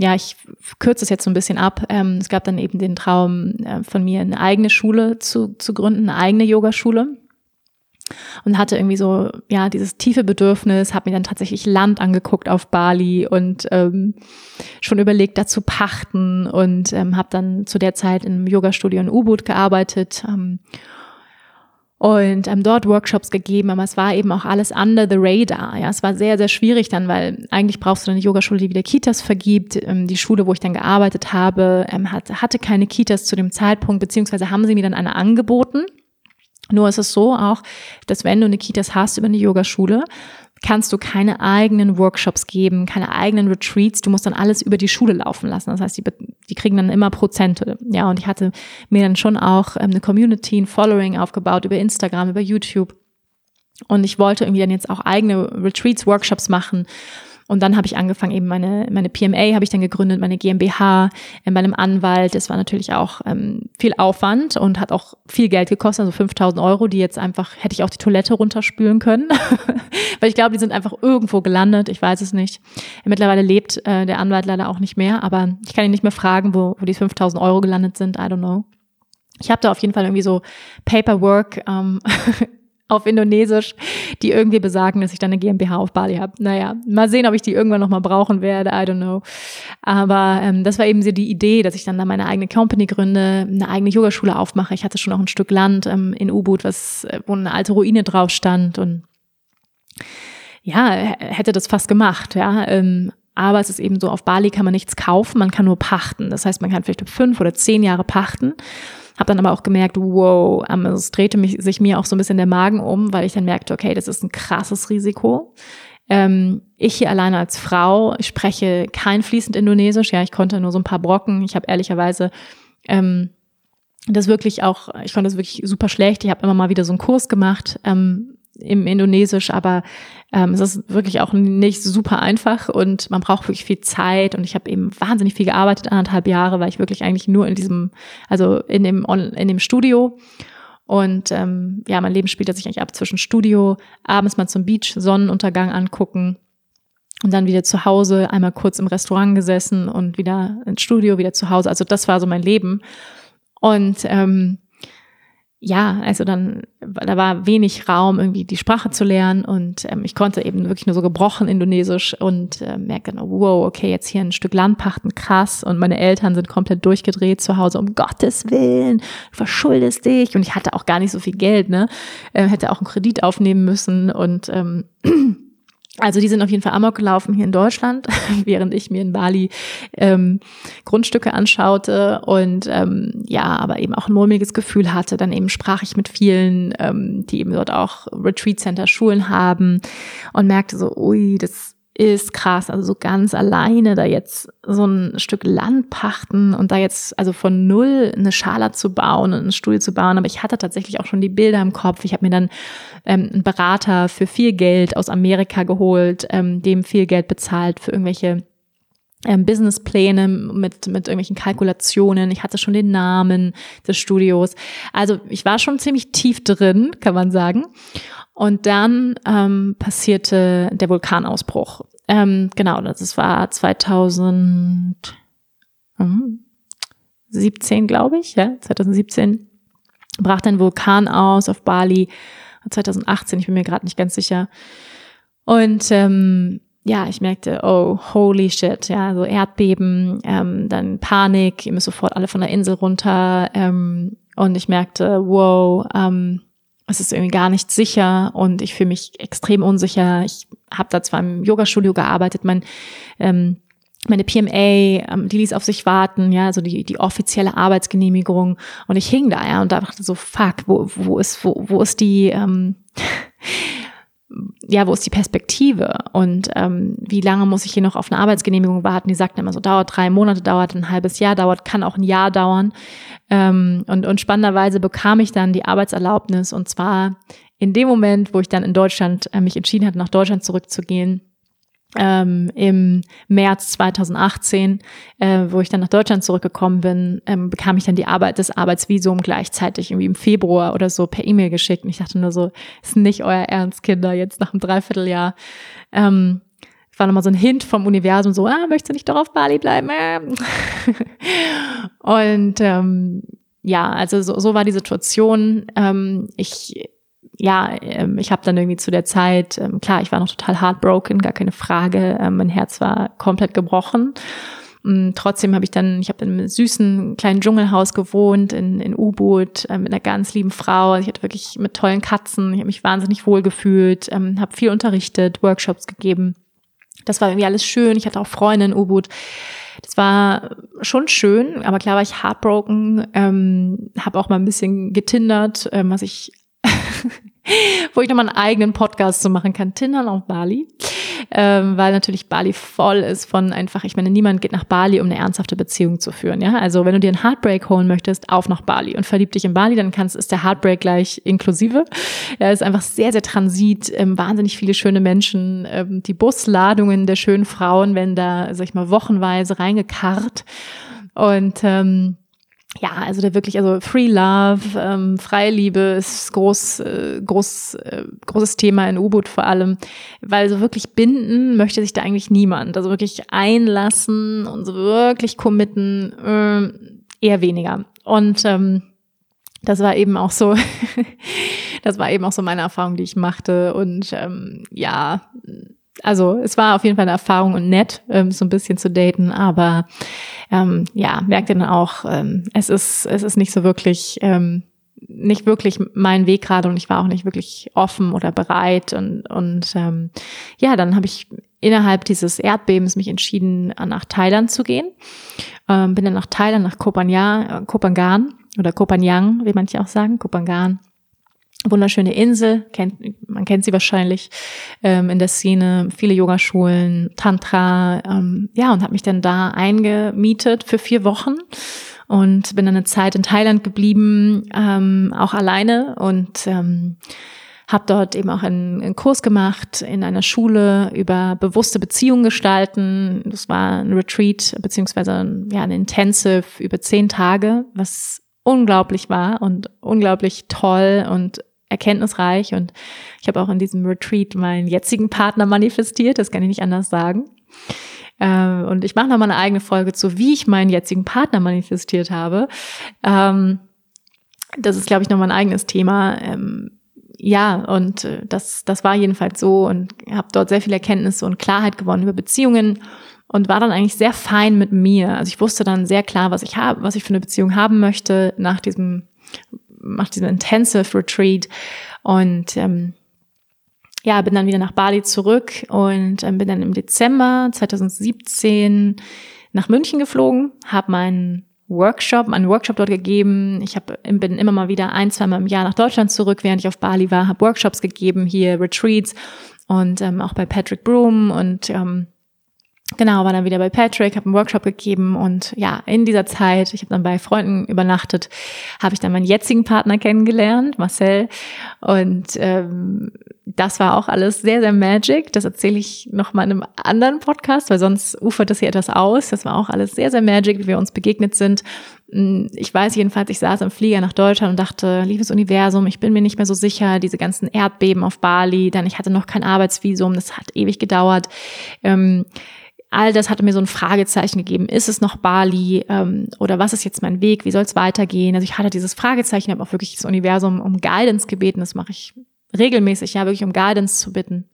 ja, ich kürze es jetzt so ein bisschen ab. Ähm, es gab dann eben den Traum äh, von mir, eine eigene Schule zu, zu gründen, eine eigene Yogaschule. Und hatte irgendwie so, ja, dieses tiefe Bedürfnis, habe mir dann tatsächlich Land angeguckt auf Bali und ähm, schon überlegt, da zu pachten und ähm, habe dann zu der Zeit in einem Yogastudio in U-Boot gearbeitet. Ähm, und ähm, dort Workshops gegeben, aber es war eben auch alles under the radar. Ja, es war sehr, sehr schwierig dann, weil eigentlich brauchst du eine Yogaschule, die wieder Kitas vergibt. Ähm, die Schule, wo ich dann gearbeitet habe, ähm, hat, hatte keine Kitas zu dem Zeitpunkt, beziehungsweise haben sie mir dann eine angeboten. Nur ist es so auch, dass wenn du eine Kitas hast über eine Yogaschule, kannst du keine eigenen Workshops geben, keine eigenen Retreats. Du musst dann alles über die Schule laufen lassen. Das heißt, die, die kriegen dann immer Prozente. Ja, und ich hatte mir dann schon auch ähm, eine Community, ein Following aufgebaut über Instagram, über YouTube. Und ich wollte irgendwie dann jetzt auch eigene Retreats, Workshops machen und dann habe ich angefangen, eben meine, meine PMA habe ich dann gegründet, meine GmbH äh, bei einem Anwalt. Das war natürlich auch ähm, viel Aufwand und hat auch viel Geld gekostet, also 5000 Euro, die jetzt einfach, hätte ich auch die Toilette runterspülen können. (laughs) Weil ich glaube, die sind einfach irgendwo gelandet, ich weiß es nicht. Mittlerweile lebt äh, der Anwalt leider auch nicht mehr, aber ich kann ihn nicht mehr fragen, wo, wo die 5000 Euro gelandet sind, I don't know. Ich habe da auf jeden Fall irgendwie so Paperwork ähm, (laughs) auf Indonesisch, die irgendwie besagen, dass ich dann eine GmbH auf Bali habe. Naja, mal sehen, ob ich die irgendwann nochmal brauchen werde, I don't know. Aber ähm, das war eben so die Idee, dass ich dann da meine eigene Company gründe, eine eigene Yogaschule aufmache. Ich hatte schon auch ein Stück Land ähm, in Ubud, was, äh, wo eine alte Ruine drauf stand und ja, hätte das fast gemacht, ja. Ähm, aber es ist eben so, auf Bali kann man nichts kaufen, man kann nur pachten. Das heißt, man kann vielleicht fünf oder zehn Jahre pachten. Habe dann aber auch gemerkt, wow, ähm, es drehte mich, sich mir auch so ein bisschen der Magen um, weil ich dann merkte, okay, das ist ein krasses Risiko. Ähm, ich hier alleine als Frau, ich spreche kein fließend Indonesisch, ja, ich konnte nur so ein paar Brocken. Ich habe ehrlicherweise ähm, das wirklich auch, ich konnte das wirklich super schlecht. Ich habe immer mal wieder so einen Kurs gemacht, ähm, im Indonesisch, aber ähm, es ist wirklich auch nicht super einfach und man braucht wirklich viel Zeit und ich habe eben wahnsinnig viel gearbeitet, anderthalb Jahre, weil ich wirklich eigentlich nur in diesem, also in dem, in dem Studio und ähm, ja, mein Leben spielt sich eigentlich ab zwischen Studio, abends mal zum Beach, Sonnenuntergang angucken und dann wieder zu Hause, einmal kurz im Restaurant gesessen und wieder ins Studio, wieder zu Hause. Also das war so mein Leben. Und ähm, ja, also dann, da war wenig Raum, irgendwie die Sprache zu lernen und ähm, ich konnte eben wirklich nur so gebrochen Indonesisch und äh, merkte dann, wow, okay, jetzt hier ein Stück Land pachten, krass. Und meine Eltern sind komplett durchgedreht zu Hause, um Gottes Willen, du verschuldest dich. Und ich hatte auch gar nicht so viel Geld, ne, äh, hätte auch einen Kredit aufnehmen müssen und ähm, (clears throat) Also die sind auf jeden Fall amok gelaufen hier in Deutschland, (laughs) während ich mir in Bali ähm, Grundstücke anschaute und ähm, ja, aber eben auch ein mulmiges Gefühl hatte. Dann eben sprach ich mit vielen, ähm, die eben dort auch Retreat Center Schulen haben und merkte so, ui, das ist krass. Also so ganz alleine da jetzt so ein Stück Land pachten und da jetzt also von null eine Schala zu bauen und einen Stuhl zu bauen. Aber ich hatte tatsächlich auch schon die Bilder im Kopf. Ich habe mir dann ähm, einen Berater für viel Geld aus Amerika geholt, ähm, dem viel Geld bezahlt für irgendwelche ähm, Businesspläne mit, mit irgendwelchen Kalkulationen. Ich hatte schon den Namen des Studios. Also ich war schon ziemlich tief drin, kann man sagen. Und dann ähm, passierte der Vulkanausbruch. Ähm, genau, das war 2017, glaube ich, ja, 2017 brach ein Vulkan aus auf Bali. 2018, ich bin mir gerade nicht ganz sicher. Und ähm, ja, ich merkte, oh, holy shit, ja, so Erdbeben, ähm, dann Panik, ihr müsst sofort alle von der Insel runter. Ähm, und ich merkte, wow, ähm, es ist irgendwie gar nicht sicher und ich fühle mich extrem unsicher. Ich habe da zwar im Yogastudio gearbeitet, mein ähm, meine PMA, ähm, die ließ auf sich warten, ja, also die, die offizielle Arbeitsgenehmigung und ich hing da, ja, und da dachte so, fuck, wo, wo ist, wo, wo ist die, ähm, ja, wo ist die Perspektive und ähm, wie lange muss ich hier noch auf eine Arbeitsgenehmigung warten? Die sagten immer so, dauert drei Monate, dauert ein halbes Jahr, dauert, kann auch ein Jahr dauern. Ähm, und, und spannenderweise bekam ich dann die Arbeitserlaubnis und zwar in dem Moment, wo ich dann in Deutschland äh, mich entschieden hatte, nach Deutschland zurückzugehen, ähm, im März 2018, äh, wo ich dann nach Deutschland zurückgekommen bin, ähm, bekam ich dann die Arbeit, das Arbeitsvisum gleichzeitig irgendwie im Februar oder so per E-Mail geschickt. Und ich dachte nur so, ist nicht euer Ernst, Kinder, jetzt nach einem Dreivierteljahr. Ähm, war nochmal so ein Hint vom Universum, so, ah, möchtest du nicht doch auf Bali bleiben? (laughs) und ähm, ja, also so, so war die Situation. Ähm, ich ja, ähm, ich habe dann irgendwie zu der Zeit, ähm, klar, ich war noch total heartbroken, gar keine Frage. Ähm, mein Herz war komplett gebrochen. Und trotzdem habe ich dann, ich habe in einem süßen kleinen Dschungelhaus gewohnt in, in U-Boot äh, mit einer ganz lieben Frau. Ich hatte wirklich mit tollen Katzen. Ich habe mich wahnsinnig wohl gefühlt, ähm, habe viel unterrichtet, Workshops gegeben. Das war irgendwie alles schön. Ich hatte auch Freunde in U-Boot. Das war schon schön, aber klar war ich heartbroken, ähm, habe auch mal ein bisschen getindert, ähm, was ich (laughs) (laughs) wo ich nochmal einen eigenen Podcast zu machen kann. Tindern auf Bali. Ähm, weil natürlich Bali voll ist von einfach, ich meine, niemand geht nach Bali, um eine ernsthafte Beziehung zu führen. Ja, also wenn du dir einen Heartbreak holen möchtest, auf nach Bali und verlieb dich in Bali, dann kannst, ist der Heartbreak gleich inklusive. Er ist einfach sehr, sehr transit, ähm, wahnsinnig viele schöne Menschen, ähm, die Busladungen der schönen Frauen werden da, sag ich mal, wochenweise reingekarrt und ähm, ja, also der wirklich, also Free Love, ähm, freie Liebe ist groß, äh, groß, äh, großes Thema in U-Boot vor allem, weil so wirklich binden möchte sich da eigentlich niemand. Also wirklich einlassen und so wirklich committen, äh, eher weniger. Und ähm, das war eben auch so, (laughs) das war eben auch so meine Erfahrung, die ich machte. Und ähm, ja, also es war auf jeden Fall eine Erfahrung und nett, ähm, so ein bisschen zu daten, aber ähm, ja, merkte dann auch, ähm, es ist, es ist nicht so wirklich, ähm, nicht wirklich mein Weg gerade und ich war auch nicht wirklich offen oder bereit und, und ähm, ja, dann habe ich innerhalb dieses Erdbebens mich entschieden, nach Thailand zu gehen. Ähm, bin dann nach Thailand, nach Kopangan, Kopangan oder Kopanyang, wie manche auch sagen, Kopangan wunderschöne Insel, kennt, man kennt sie wahrscheinlich ähm, in der Szene, viele Yogaschulen, Tantra, ähm, ja, und habe mich dann da eingemietet für vier Wochen und bin dann eine Zeit in Thailand geblieben, ähm, auch alleine und ähm, habe dort eben auch einen, einen Kurs gemacht in einer Schule über bewusste Beziehungen gestalten. Das war ein Retreat beziehungsweise ja ein Intensive über zehn Tage, was unglaublich war und unglaublich toll und erkenntnisreich und ich habe auch in diesem Retreat meinen jetzigen Partner manifestiert, das kann ich nicht anders sagen. Ähm, und ich mache noch mal eine eigene Folge zu, wie ich meinen jetzigen Partner manifestiert habe. Ähm, das ist, glaube ich, noch mal ein eigenes Thema. Ähm, ja, und äh, das, das war jedenfalls so und habe dort sehr viel Erkenntnisse und Klarheit gewonnen über Beziehungen und war dann eigentlich sehr fein mit mir. Also ich wusste dann sehr klar, was ich habe, was ich für eine Beziehung haben möchte nach diesem macht diesen Intensive Retreat und ähm, ja, bin dann wieder nach Bali zurück und ähm, bin dann im Dezember 2017 nach München geflogen, habe meinen Workshop, einen Workshop dort gegeben. Ich hab, bin immer mal wieder ein, zweimal im Jahr nach Deutschland zurück, während ich auf Bali war, habe Workshops gegeben, hier Retreats und ähm, auch bei Patrick Broom und ähm, Genau, war dann wieder bei Patrick, habe einen Workshop gegeben und ja, in dieser Zeit, ich habe dann bei Freunden übernachtet, habe ich dann meinen jetzigen Partner kennengelernt, Marcel. Und ähm, das war auch alles sehr, sehr magic. Das erzähle ich noch mal in einem anderen Podcast, weil sonst ufert das hier etwas aus. Das war auch alles sehr, sehr magic, wie wir uns begegnet sind. Hm, ich weiß jedenfalls, ich saß im Flieger nach Deutschland und dachte, liebes Universum, ich bin mir nicht mehr so sicher, diese ganzen Erdbeben auf Bali, dann ich hatte noch kein Arbeitsvisum, das hat ewig gedauert. Ähm, all das hatte mir so ein Fragezeichen gegeben. Ist es noch Bali ähm, oder was ist jetzt mein Weg? Wie soll es weitergehen? Also ich hatte dieses Fragezeichen, habe auch wirklich das Universum um Guidance gebeten. Das mache ich regelmäßig, ja, wirklich um Guidance zu bitten.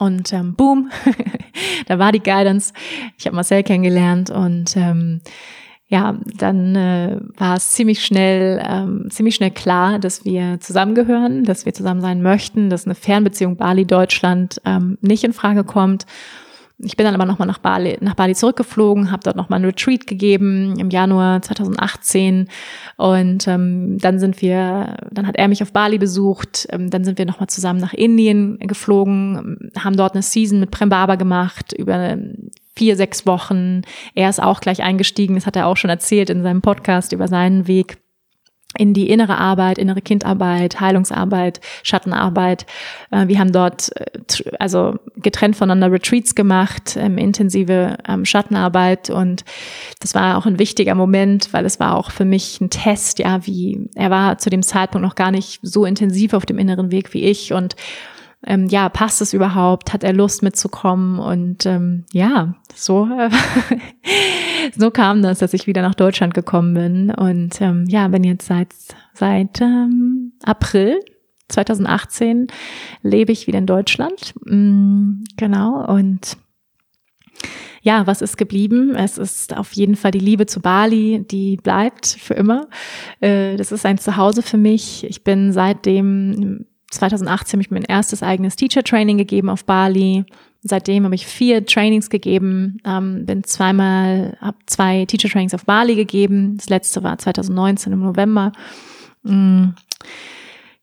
Und ähm, boom, (laughs) da war die Guidance. Ich habe Marcel kennengelernt und ähm, ja, dann äh, war es ziemlich schnell, ähm, ziemlich schnell klar, dass wir zusammengehören, dass wir zusammen sein möchten, dass eine Fernbeziehung Bali-Deutschland ähm, nicht in Frage kommt ich bin dann aber nochmal nach Bali, nach Bali zurückgeflogen, habe dort nochmal ein Retreat gegeben im Januar 2018 und ähm, dann sind wir, dann hat er mich auf Bali besucht, ähm, dann sind wir nochmal zusammen nach Indien geflogen, haben dort eine Season mit Prem Baba gemacht über vier, sechs Wochen. Er ist auch gleich eingestiegen, das hat er auch schon erzählt in seinem Podcast über seinen Weg in die innere Arbeit, innere Kindarbeit, Heilungsarbeit, Schattenarbeit. Äh, wir haben dort äh, also getrennt voneinander Retreats gemacht, ähm, intensive ähm, Schattenarbeit und das war auch ein wichtiger Moment, weil es war auch für mich ein Test, ja, wie er war zu dem Zeitpunkt noch gar nicht so intensiv auf dem inneren Weg wie ich und ähm, ja, passt es überhaupt? Hat er Lust mitzukommen? Und ähm, ja, so, äh, (laughs) so kam das, dass ich wieder nach Deutschland gekommen bin. Und ähm, ja, bin jetzt seit, seit ähm, April 2018 lebe ich wieder in Deutschland. Mm, genau. Und ja, was ist geblieben? Es ist auf jeden Fall die Liebe zu Bali, die bleibt für immer. Äh, das ist ein Zuhause für mich. Ich bin seitdem 2018 habe ich mein erstes eigenes Teacher-Training gegeben auf Bali. Seitdem habe ich vier Trainings gegeben, ähm, bin zweimal, habe zwei Teacher-Trainings auf Bali gegeben. Das letzte war 2019 im November. Mhm.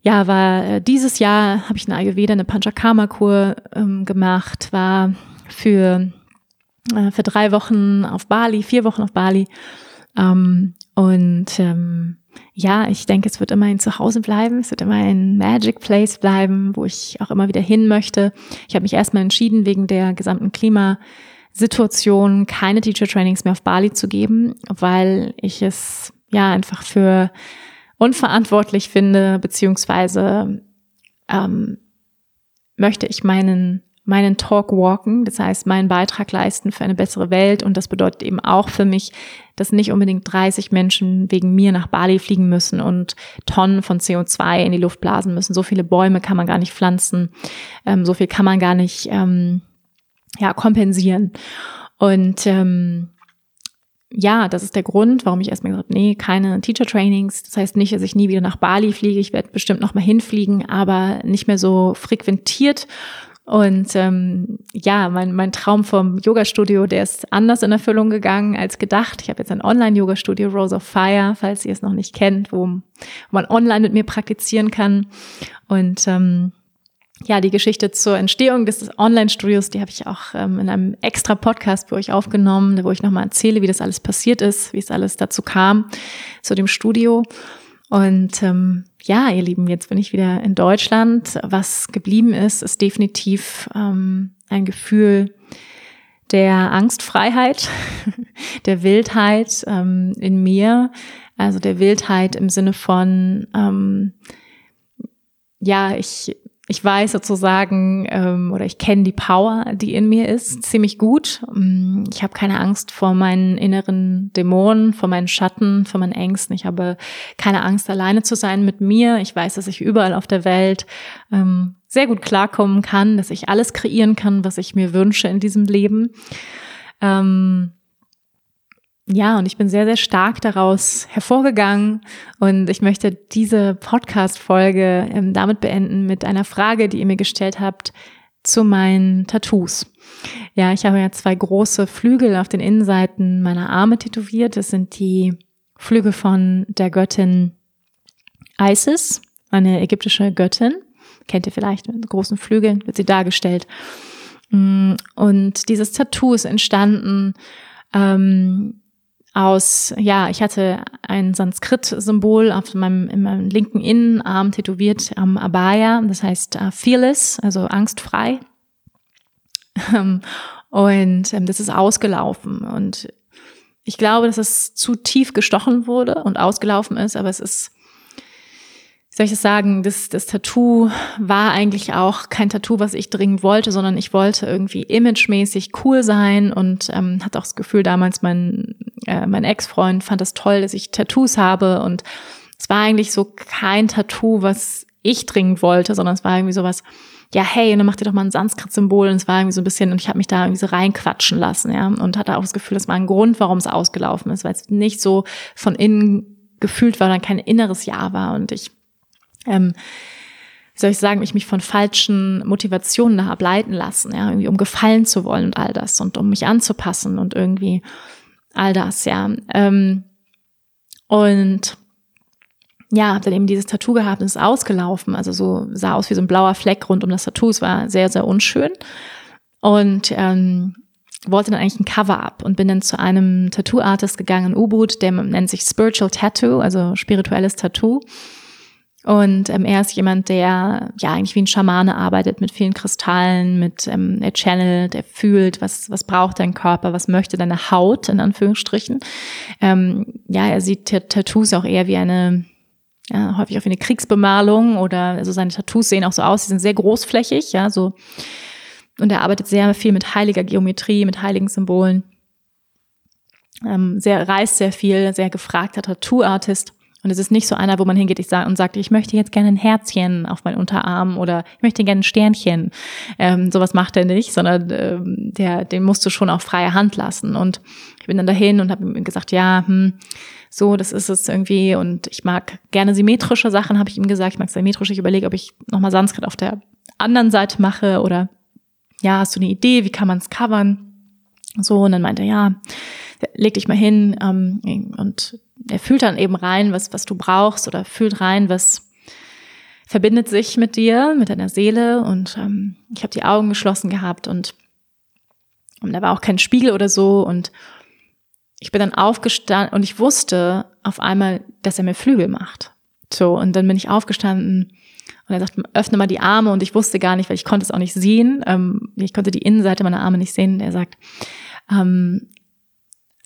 Ja, war äh, dieses Jahr habe ich eine Ayurveda, eine Panchakarma-Kur ähm, gemacht, war für, äh, für drei Wochen auf Bali, vier Wochen auf Bali. Ähm, und ähm, ja, ich denke, es wird immer ein Zuhause bleiben, es wird immer ein Magic Place bleiben, wo ich auch immer wieder hin möchte. Ich habe mich erstmal entschieden, wegen der gesamten Klimasituation keine Teacher Trainings mehr auf Bali zu geben, weil ich es ja einfach für unverantwortlich finde, beziehungsweise ähm, möchte ich meinen meinen Talk walken, das heißt meinen Beitrag leisten für eine bessere Welt. Und das bedeutet eben auch für mich, dass nicht unbedingt 30 Menschen wegen mir nach Bali fliegen müssen und Tonnen von CO2 in die Luft blasen müssen. So viele Bäume kann man gar nicht pflanzen, ähm, so viel kann man gar nicht ähm, ja, kompensieren. Und ähm, ja, das ist der Grund, warum ich erstmal gesagt habe, nee, keine Teacher Trainings. Das heißt nicht, dass ich nie wieder nach Bali fliege. Ich werde bestimmt noch mal hinfliegen, aber nicht mehr so frequentiert und ähm, ja, mein, mein Traum vom Yoga-Studio, der ist anders in Erfüllung gegangen als gedacht. Ich habe jetzt ein Online-Yoga-Studio, Rose of Fire, falls ihr es noch nicht kennt, wo, man online mit mir praktizieren kann. Und ähm, ja, die Geschichte zur Entstehung des Online-Studios, die habe ich auch ähm, in einem extra Podcast für euch aufgenommen, wo ich nochmal erzähle, wie das alles passiert ist, wie es alles dazu kam, zu dem Studio. Und ähm, ja, ihr Lieben, jetzt bin ich wieder in Deutschland. Was geblieben ist, ist definitiv ähm, ein Gefühl der Angstfreiheit, (laughs) der Wildheit ähm, in mir. Also der Wildheit im Sinne von, ähm, ja, ich ich weiß sozusagen ähm, oder ich kenne die Power, die in mir ist, ziemlich gut. Mm, ich habe keine Angst vor meinen inneren Dämonen, vor meinen Schatten, vor meinen Ängsten. Ich habe keine Angst, alleine zu sein mit mir. Ich weiß, dass ich überall auf der Welt ähm, sehr gut klarkommen kann, dass ich alles kreieren kann, was ich mir wünsche in diesem Leben. Ähm, ja, und ich bin sehr, sehr stark daraus hervorgegangen und ich möchte diese Podcast-Folge ähm, damit beenden mit einer Frage, die ihr mir gestellt habt zu meinen Tattoos. Ja, ich habe ja zwei große Flügel auf den Innenseiten meiner Arme tätowiert. Das sind die Flügel von der Göttin Isis, eine ägyptische Göttin. Kennt ihr vielleicht mit großen Flügeln, wird sie dargestellt. Mm, und dieses Tattoo ist entstanden ähm, aus, ja, ich hatte ein Sanskrit-Symbol auf meinem, in meinem linken Innenarm tätowiert am Abaya, das heißt uh, fearless, also angstfrei. (laughs) und ähm, das ist ausgelaufen und ich glaube, dass es zu tief gestochen wurde und ausgelaufen ist, aber es ist wie soll ich das sagen, das, das Tattoo war eigentlich auch kein Tattoo, was ich dringend wollte, sondern ich wollte irgendwie imagemäßig cool sein und ähm, hatte auch das Gefühl, damals mein, äh, mein Ex-Freund fand das toll, dass ich Tattoos habe und es war eigentlich so kein Tattoo, was ich dringend wollte, sondern es war irgendwie sowas, ja, hey, und dann mach dir doch mal ein Sanskrit-Symbol und es war irgendwie so ein bisschen, und ich habe mich da irgendwie so reinquatschen lassen, ja, und hatte auch das Gefühl, das war ein Grund, warum es ausgelaufen ist, weil es nicht so von innen gefühlt war, dann kein inneres Ja war und ich ähm, soll ich sagen, ich mich von falschen Motivationen nach ableiten lassen, ja, irgendwie um gefallen zu wollen und all das und um mich anzupassen und irgendwie all das, ja. Ähm, und ja, habe dann eben dieses Tattoo gehabt und ist ausgelaufen, also so sah aus wie so ein blauer Fleck rund um das Tattoo. Es war sehr, sehr unschön und ähm, wollte dann eigentlich ein Cover-up und bin dann zu einem Tattoo-Artist gegangen, U-Boot, der nennt sich Spiritual Tattoo, also spirituelles Tattoo. Und ähm, er ist jemand, der ja eigentlich wie ein Schamane arbeitet mit vielen Kristallen, mit ähm, er channelt, er fühlt, was was braucht dein Körper, was möchte deine Haut in Anführungsstrichen. Ähm, ja, er sieht Tattoos auch eher wie eine ja, häufig auch wie eine Kriegsbemalung oder also seine Tattoos sehen auch so aus, sie sind sehr großflächig, ja, so und er arbeitet sehr viel mit heiliger Geometrie, mit heiligen Symbolen. Ähm, sehr reist sehr viel, sehr gefragter Tattoo-Artist. Und es ist nicht so einer, wo man hingeht und sagt, ich möchte jetzt gerne ein Herzchen auf meinen Unterarm oder ich möchte gerne ein Sternchen. Ähm, sowas macht er nicht, sondern ähm, der, den musst du schon auf freie Hand lassen. Und ich bin dann dahin und habe ihm gesagt, ja, hm, so, das ist es irgendwie. Und ich mag gerne symmetrische Sachen, habe ich ihm gesagt. Ich mag symmetrisch. Ich überlege, ob ich nochmal Sanskrit auf der anderen Seite mache oder ja, hast du eine Idee, wie kann man es covern? So, und dann meinte er, ja, leg dich mal hin ähm, und er fühlt dann eben rein, was, was du brauchst oder fühlt rein, was verbindet sich mit dir, mit deiner Seele. Und ähm, ich habe die Augen geschlossen gehabt und, und da war auch kein Spiegel oder so. Und ich bin dann aufgestanden und ich wusste auf einmal, dass er mir Flügel macht. So, und dann bin ich aufgestanden und er sagt, öffne mal die Arme und ich wusste gar nicht, weil ich konnte es auch nicht sehen. Ähm, ich konnte die Innenseite meiner Arme nicht sehen. Er sagt, ähm,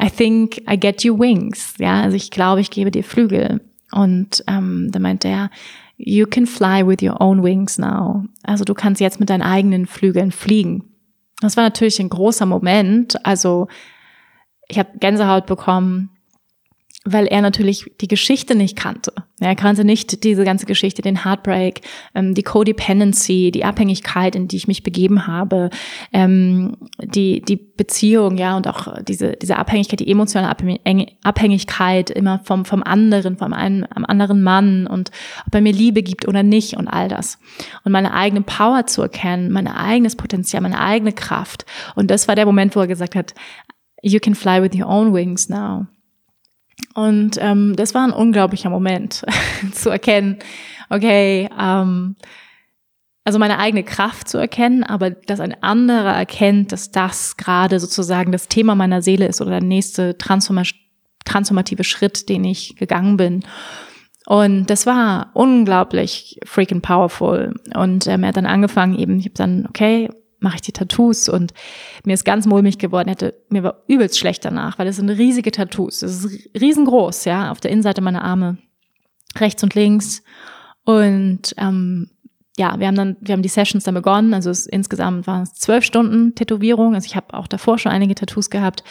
I think I get you wings. Ja, also ich glaube, ich gebe dir Flügel. Und ähm, da meinte er, you can fly with your own wings now. Also du kannst jetzt mit deinen eigenen Flügeln fliegen. Das war natürlich ein großer Moment. Also ich habe Gänsehaut bekommen, weil er natürlich die Geschichte nicht kannte. Er kannte nicht diese ganze Geschichte, den Heartbreak, ähm, die Codependency, die Abhängigkeit, in die ich mich begeben habe, ähm, die, die Beziehung, ja, und auch diese, diese Abhängigkeit, die emotionale Abhängigkeit immer vom, vom anderen, vom einen, am anderen Mann und ob er mir Liebe gibt oder nicht und all das. Und meine eigene Power zu erkennen, mein eigenes Potenzial, meine eigene Kraft. Und das war der Moment, wo er gesagt hat, you can fly with your own wings now. Und ähm, das war ein unglaublicher Moment (laughs) zu erkennen, okay, ähm, also meine eigene Kraft zu erkennen, aber dass ein anderer erkennt, dass das gerade sozusagen das Thema meiner Seele ist oder der nächste transformative Schritt, den ich gegangen bin. Und das war unglaublich freaking powerful. Und ähm, er hat dann angefangen, eben, ich habe dann, okay, mache ich die Tattoos und mir ist ganz mulmig geworden. Hätte, mir war übelst schlecht danach, weil es sind riesige Tattoos. Es ist riesengroß, ja, auf der Innenseite meiner Arme, rechts und links. Und ähm, ja, wir haben dann, wir haben die Sessions dann begonnen. Also es, insgesamt waren es zwölf Stunden Tätowierung. Also ich habe auch davor schon einige Tattoos gehabt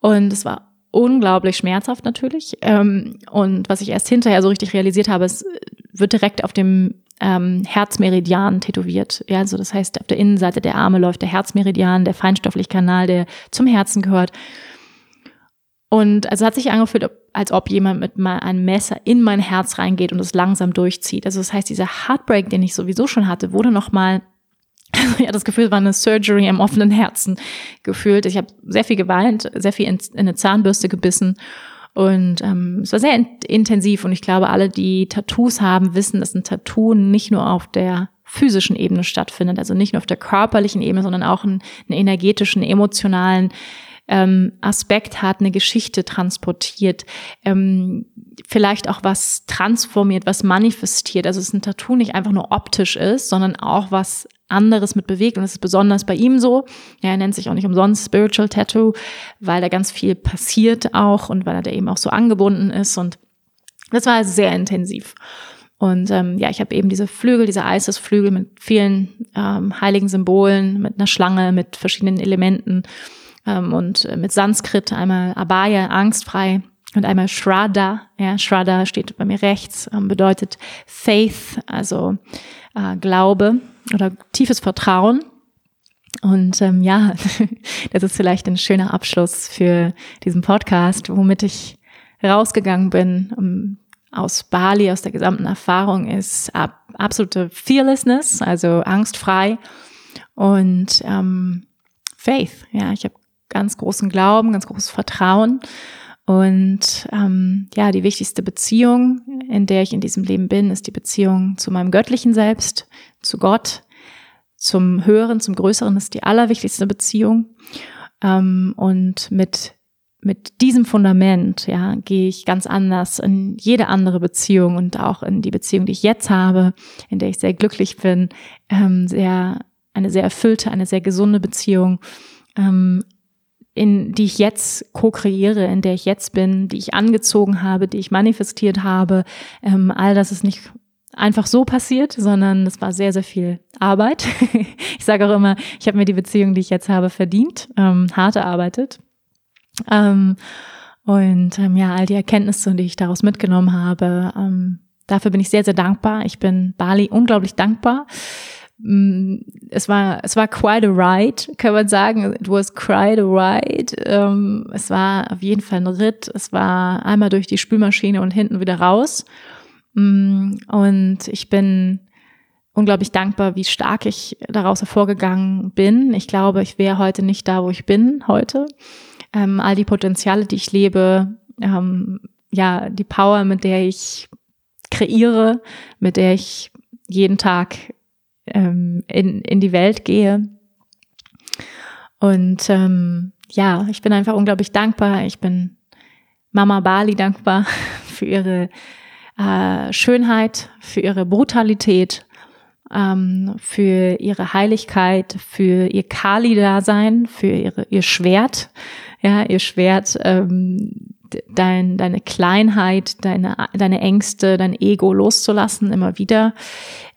und es war unglaublich schmerzhaft natürlich. Ähm, und was ich erst hinterher so richtig realisiert habe, es wird direkt auf dem ähm, Herzmeridian tätowiert. Ja, also das heißt, auf der Innenseite der Arme läuft der Herzmeridian, der Feinstofflichkanal, der zum Herzen gehört. Und also hat sich angefühlt, als ob jemand mit mal einem Messer in mein Herz reingeht und es langsam durchzieht. Also das heißt, dieser Heartbreak, den ich sowieso schon hatte, wurde nochmal, (laughs) ich hatte das Gefühl, war eine Surgery am offenen Herzen gefühlt. Ich habe sehr viel geweint, sehr viel in, in eine Zahnbürste gebissen. Und ähm, es war sehr in intensiv und ich glaube, alle, die Tattoos haben, wissen, dass ein Tattoo nicht nur auf der physischen Ebene stattfindet, also nicht nur auf der körperlichen Ebene, sondern auch einen, einen energetischen, emotionalen ähm, Aspekt hat, eine Geschichte transportiert, ähm, vielleicht auch was transformiert, was manifestiert. Also es ein Tattoo nicht einfach nur optisch ist, sondern auch was anderes mit bewegt. Und das ist besonders bei ihm so. Ja, er nennt sich auch nicht umsonst Spiritual Tattoo, weil da ganz viel passiert auch und weil er da eben auch so angebunden ist. Und das war sehr intensiv. Und ähm, ja, ich habe eben diese Flügel, diese Eisesflügel mit vielen ähm, heiligen Symbolen, mit einer Schlange, mit verschiedenen Elementen ähm, und äh, mit Sanskrit einmal Abaya, angstfrei und einmal Shraddha. Ja, Shraddha steht bei mir rechts, ähm, bedeutet Faith, also äh, Glaube oder tiefes Vertrauen. Und ähm, ja, (laughs) das ist vielleicht ein schöner Abschluss für diesen Podcast, womit ich rausgegangen bin um, aus Bali, aus der gesamten Erfahrung, ist ab, absolute Fearlessness, also angstfrei und ähm, Faith. Ja, ich habe ganz großen Glauben, ganz großes Vertrauen. Und ähm, ja, die wichtigste Beziehung, in der ich in diesem Leben bin, ist die Beziehung zu meinem göttlichen Selbst, zu Gott, zum Höheren, zum Größeren ist die allerwichtigste Beziehung. Ähm, und mit mit diesem Fundament, ja, gehe ich ganz anders in jede andere Beziehung und auch in die Beziehung, die ich jetzt habe, in der ich sehr glücklich bin, ähm, sehr eine sehr erfüllte, eine sehr gesunde Beziehung, ähm, in die ich jetzt co-kreiere, in der ich jetzt bin, die ich angezogen habe, die ich manifestiert habe. Ähm, all das ist nicht einfach so passiert, sondern es war sehr, sehr viel Arbeit. (laughs) ich sage auch immer, ich habe mir die Beziehung, die ich jetzt habe, verdient, ähm, hart erarbeitet. Ähm, und ähm, ja, all die Erkenntnisse, die ich daraus mitgenommen habe, ähm, dafür bin ich sehr, sehr dankbar. Ich bin Bali unglaublich dankbar. Mm, es war, es war quite a ride, kann man sagen. It was quite a ride. Ähm, es war auf jeden Fall ein Ritt. Es war einmal durch die Spülmaschine und hinten wieder raus. Mm, und ich bin unglaublich dankbar, wie stark ich daraus hervorgegangen bin. Ich glaube, ich wäre heute nicht da, wo ich bin heute. Ähm, all die Potenziale, die ich lebe, ähm, ja, die Power, mit der ich kreiere, mit der ich jeden Tag ähm, in, in die Welt gehe. Und ähm, ja, ich bin einfach unglaublich dankbar. Ich bin Mama Bali dankbar (laughs) für ihre äh, Schönheit, für ihre Brutalität, ähm, für ihre Heiligkeit, für ihr Kali-Dasein, für ihre, ihr Schwert, ja, ihr Schwert, ähm, dein, deine Kleinheit, deine, deine Ängste, dein Ego loszulassen, immer wieder.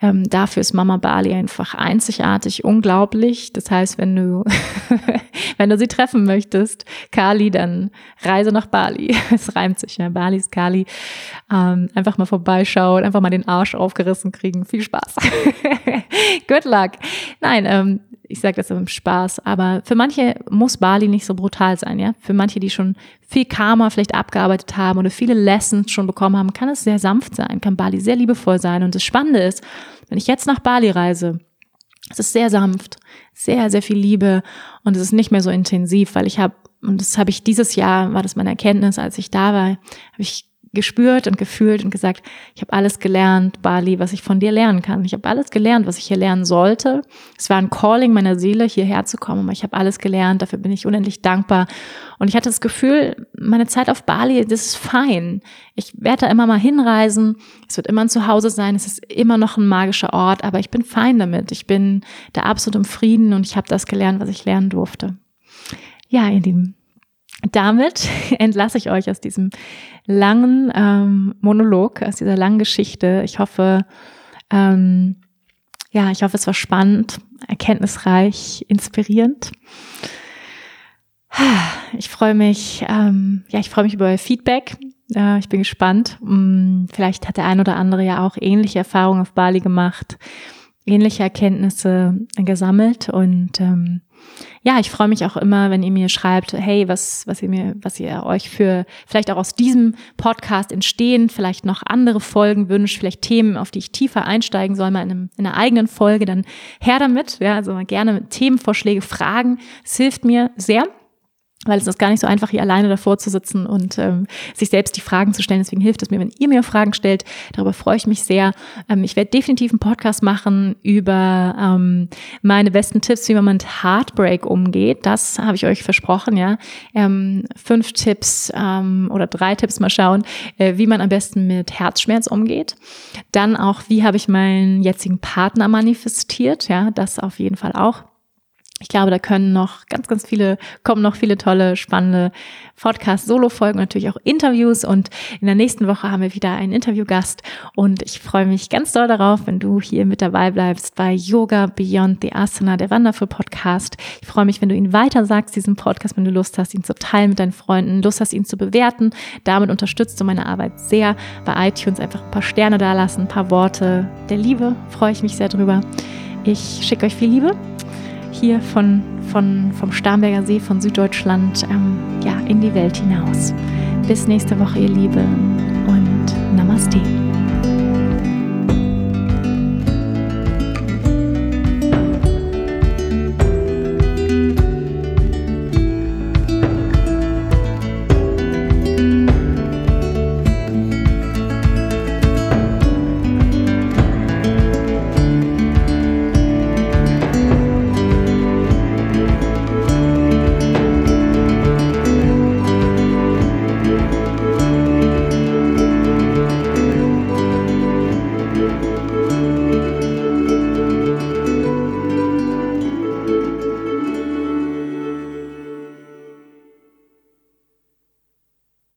Ähm, dafür ist Mama Bali einfach einzigartig, unglaublich. Das heißt, wenn du, (laughs) wenn du sie treffen möchtest, Kali, dann reise nach Bali. (laughs) Es reimt sich, ja. Bali ist Kali. Ähm, einfach mal vorbeischauen, einfach mal den Arsch aufgerissen kriegen. Viel Spaß. (laughs) Good luck. Nein, ähm, ich sage das im Spaß, aber für manche muss Bali nicht so brutal sein, ja. Für manche, die schon viel Karma vielleicht abgearbeitet haben oder viele Lessons schon bekommen haben, kann es sehr sanft sein, kann Bali sehr liebevoll sein. Und das Spannende ist, wenn ich jetzt nach Bali reise, es ist sehr sanft, sehr, sehr viel Liebe und es ist nicht mehr so intensiv, weil ich habe, und das habe ich dieses Jahr, war das meine Erkenntnis, als ich da war, habe ich gespürt und gefühlt und gesagt, ich habe alles gelernt, Bali, was ich von dir lernen kann. Ich habe alles gelernt, was ich hier lernen sollte. Es war ein Calling meiner Seele, hierher zu kommen, aber ich habe alles gelernt, dafür bin ich unendlich dankbar. Und ich hatte das Gefühl, meine Zeit auf Bali, das ist fein. Ich werde da immer mal hinreisen, es wird immer ein Zuhause sein, es ist immer noch ein magischer Ort, aber ich bin fein damit. Ich bin da absolut im Frieden und ich habe das gelernt, was ich lernen durfte. Ja, ihr Lieben, damit (laughs) entlasse ich euch aus diesem langen ähm, Monolog, aus dieser langen Geschichte. Ich hoffe, ähm, ja, ich hoffe, es war spannend, erkenntnisreich, inspirierend. Ich freue mich, ähm, ja, ich freue mich über euer Feedback. Äh, ich bin gespannt. Hm, vielleicht hat der ein oder andere ja auch ähnliche Erfahrungen auf Bali gemacht. ähnliche Erkenntnisse gesammelt und ähm, ja, ich freue mich auch immer, wenn ihr mir schreibt, hey, was, was ihr mir, was ihr euch für vielleicht auch aus diesem Podcast entstehen, vielleicht noch andere Folgen wünscht, vielleicht Themen, auf die ich tiefer einsteigen soll, mal in, einem, in einer eigenen Folge, dann her damit. Ja, also gerne Themenvorschläge, Fragen. Es hilft mir sehr weil es ist gar nicht so einfach, hier alleine davor zu sitzen und ähm, sich selbst die Fragen zu stellen. Deswegen hilft es mir, wenn ihr mir Fragen stellt. Darüber freue ich mich sehr. Ähm, ich werde definitiv einen Podcast machen über ähm, meine besten Tipps, wie man mit Heartbreak umgeht. Das habe ich euch versprochen, ja. Ähm, fünf Tipps ähm, oder drei Tipps mal schauen, äh, wie man am besten mit Herzschmerz umgeht. Dann auch, wie habe ich meinen jetzigen Partner manifestiert, ja, das auf jeden Fall auch. Ich glaube, da können noch ganz, ganz viele, kommen noch viele tolle, spannende Podcast-Solo-Folgen, natürlich auch Interviews. Und in der nächsten Woche haben wir wieder einen Interviewgast. Und ich freue mich ganz doll darauf, wenn du hier mit dabei bleibst bei Yoga Beyond the Asana, der Wonderful Podcast. Ich freue mich, wenn du ihn weiter sagst, diesen Podcast, wenn du Lust hast, ihn zu teilen mit deinen Freunden, Lust hast, ihn zu bewerten. Damit unterstützt du meine Arbeit sehr. Bei iTunes einfach ein paar Sterne dalassen, ein paar Worte der Liebe. Freue ich mich sehr drüber. Ich schicke euch viel Liebe hier von, von, vom Starnberger See von Süddeutschland ähm, ja, in die Welt hinaus. Bis nächste Woche, ihr Liebe, und Namaste.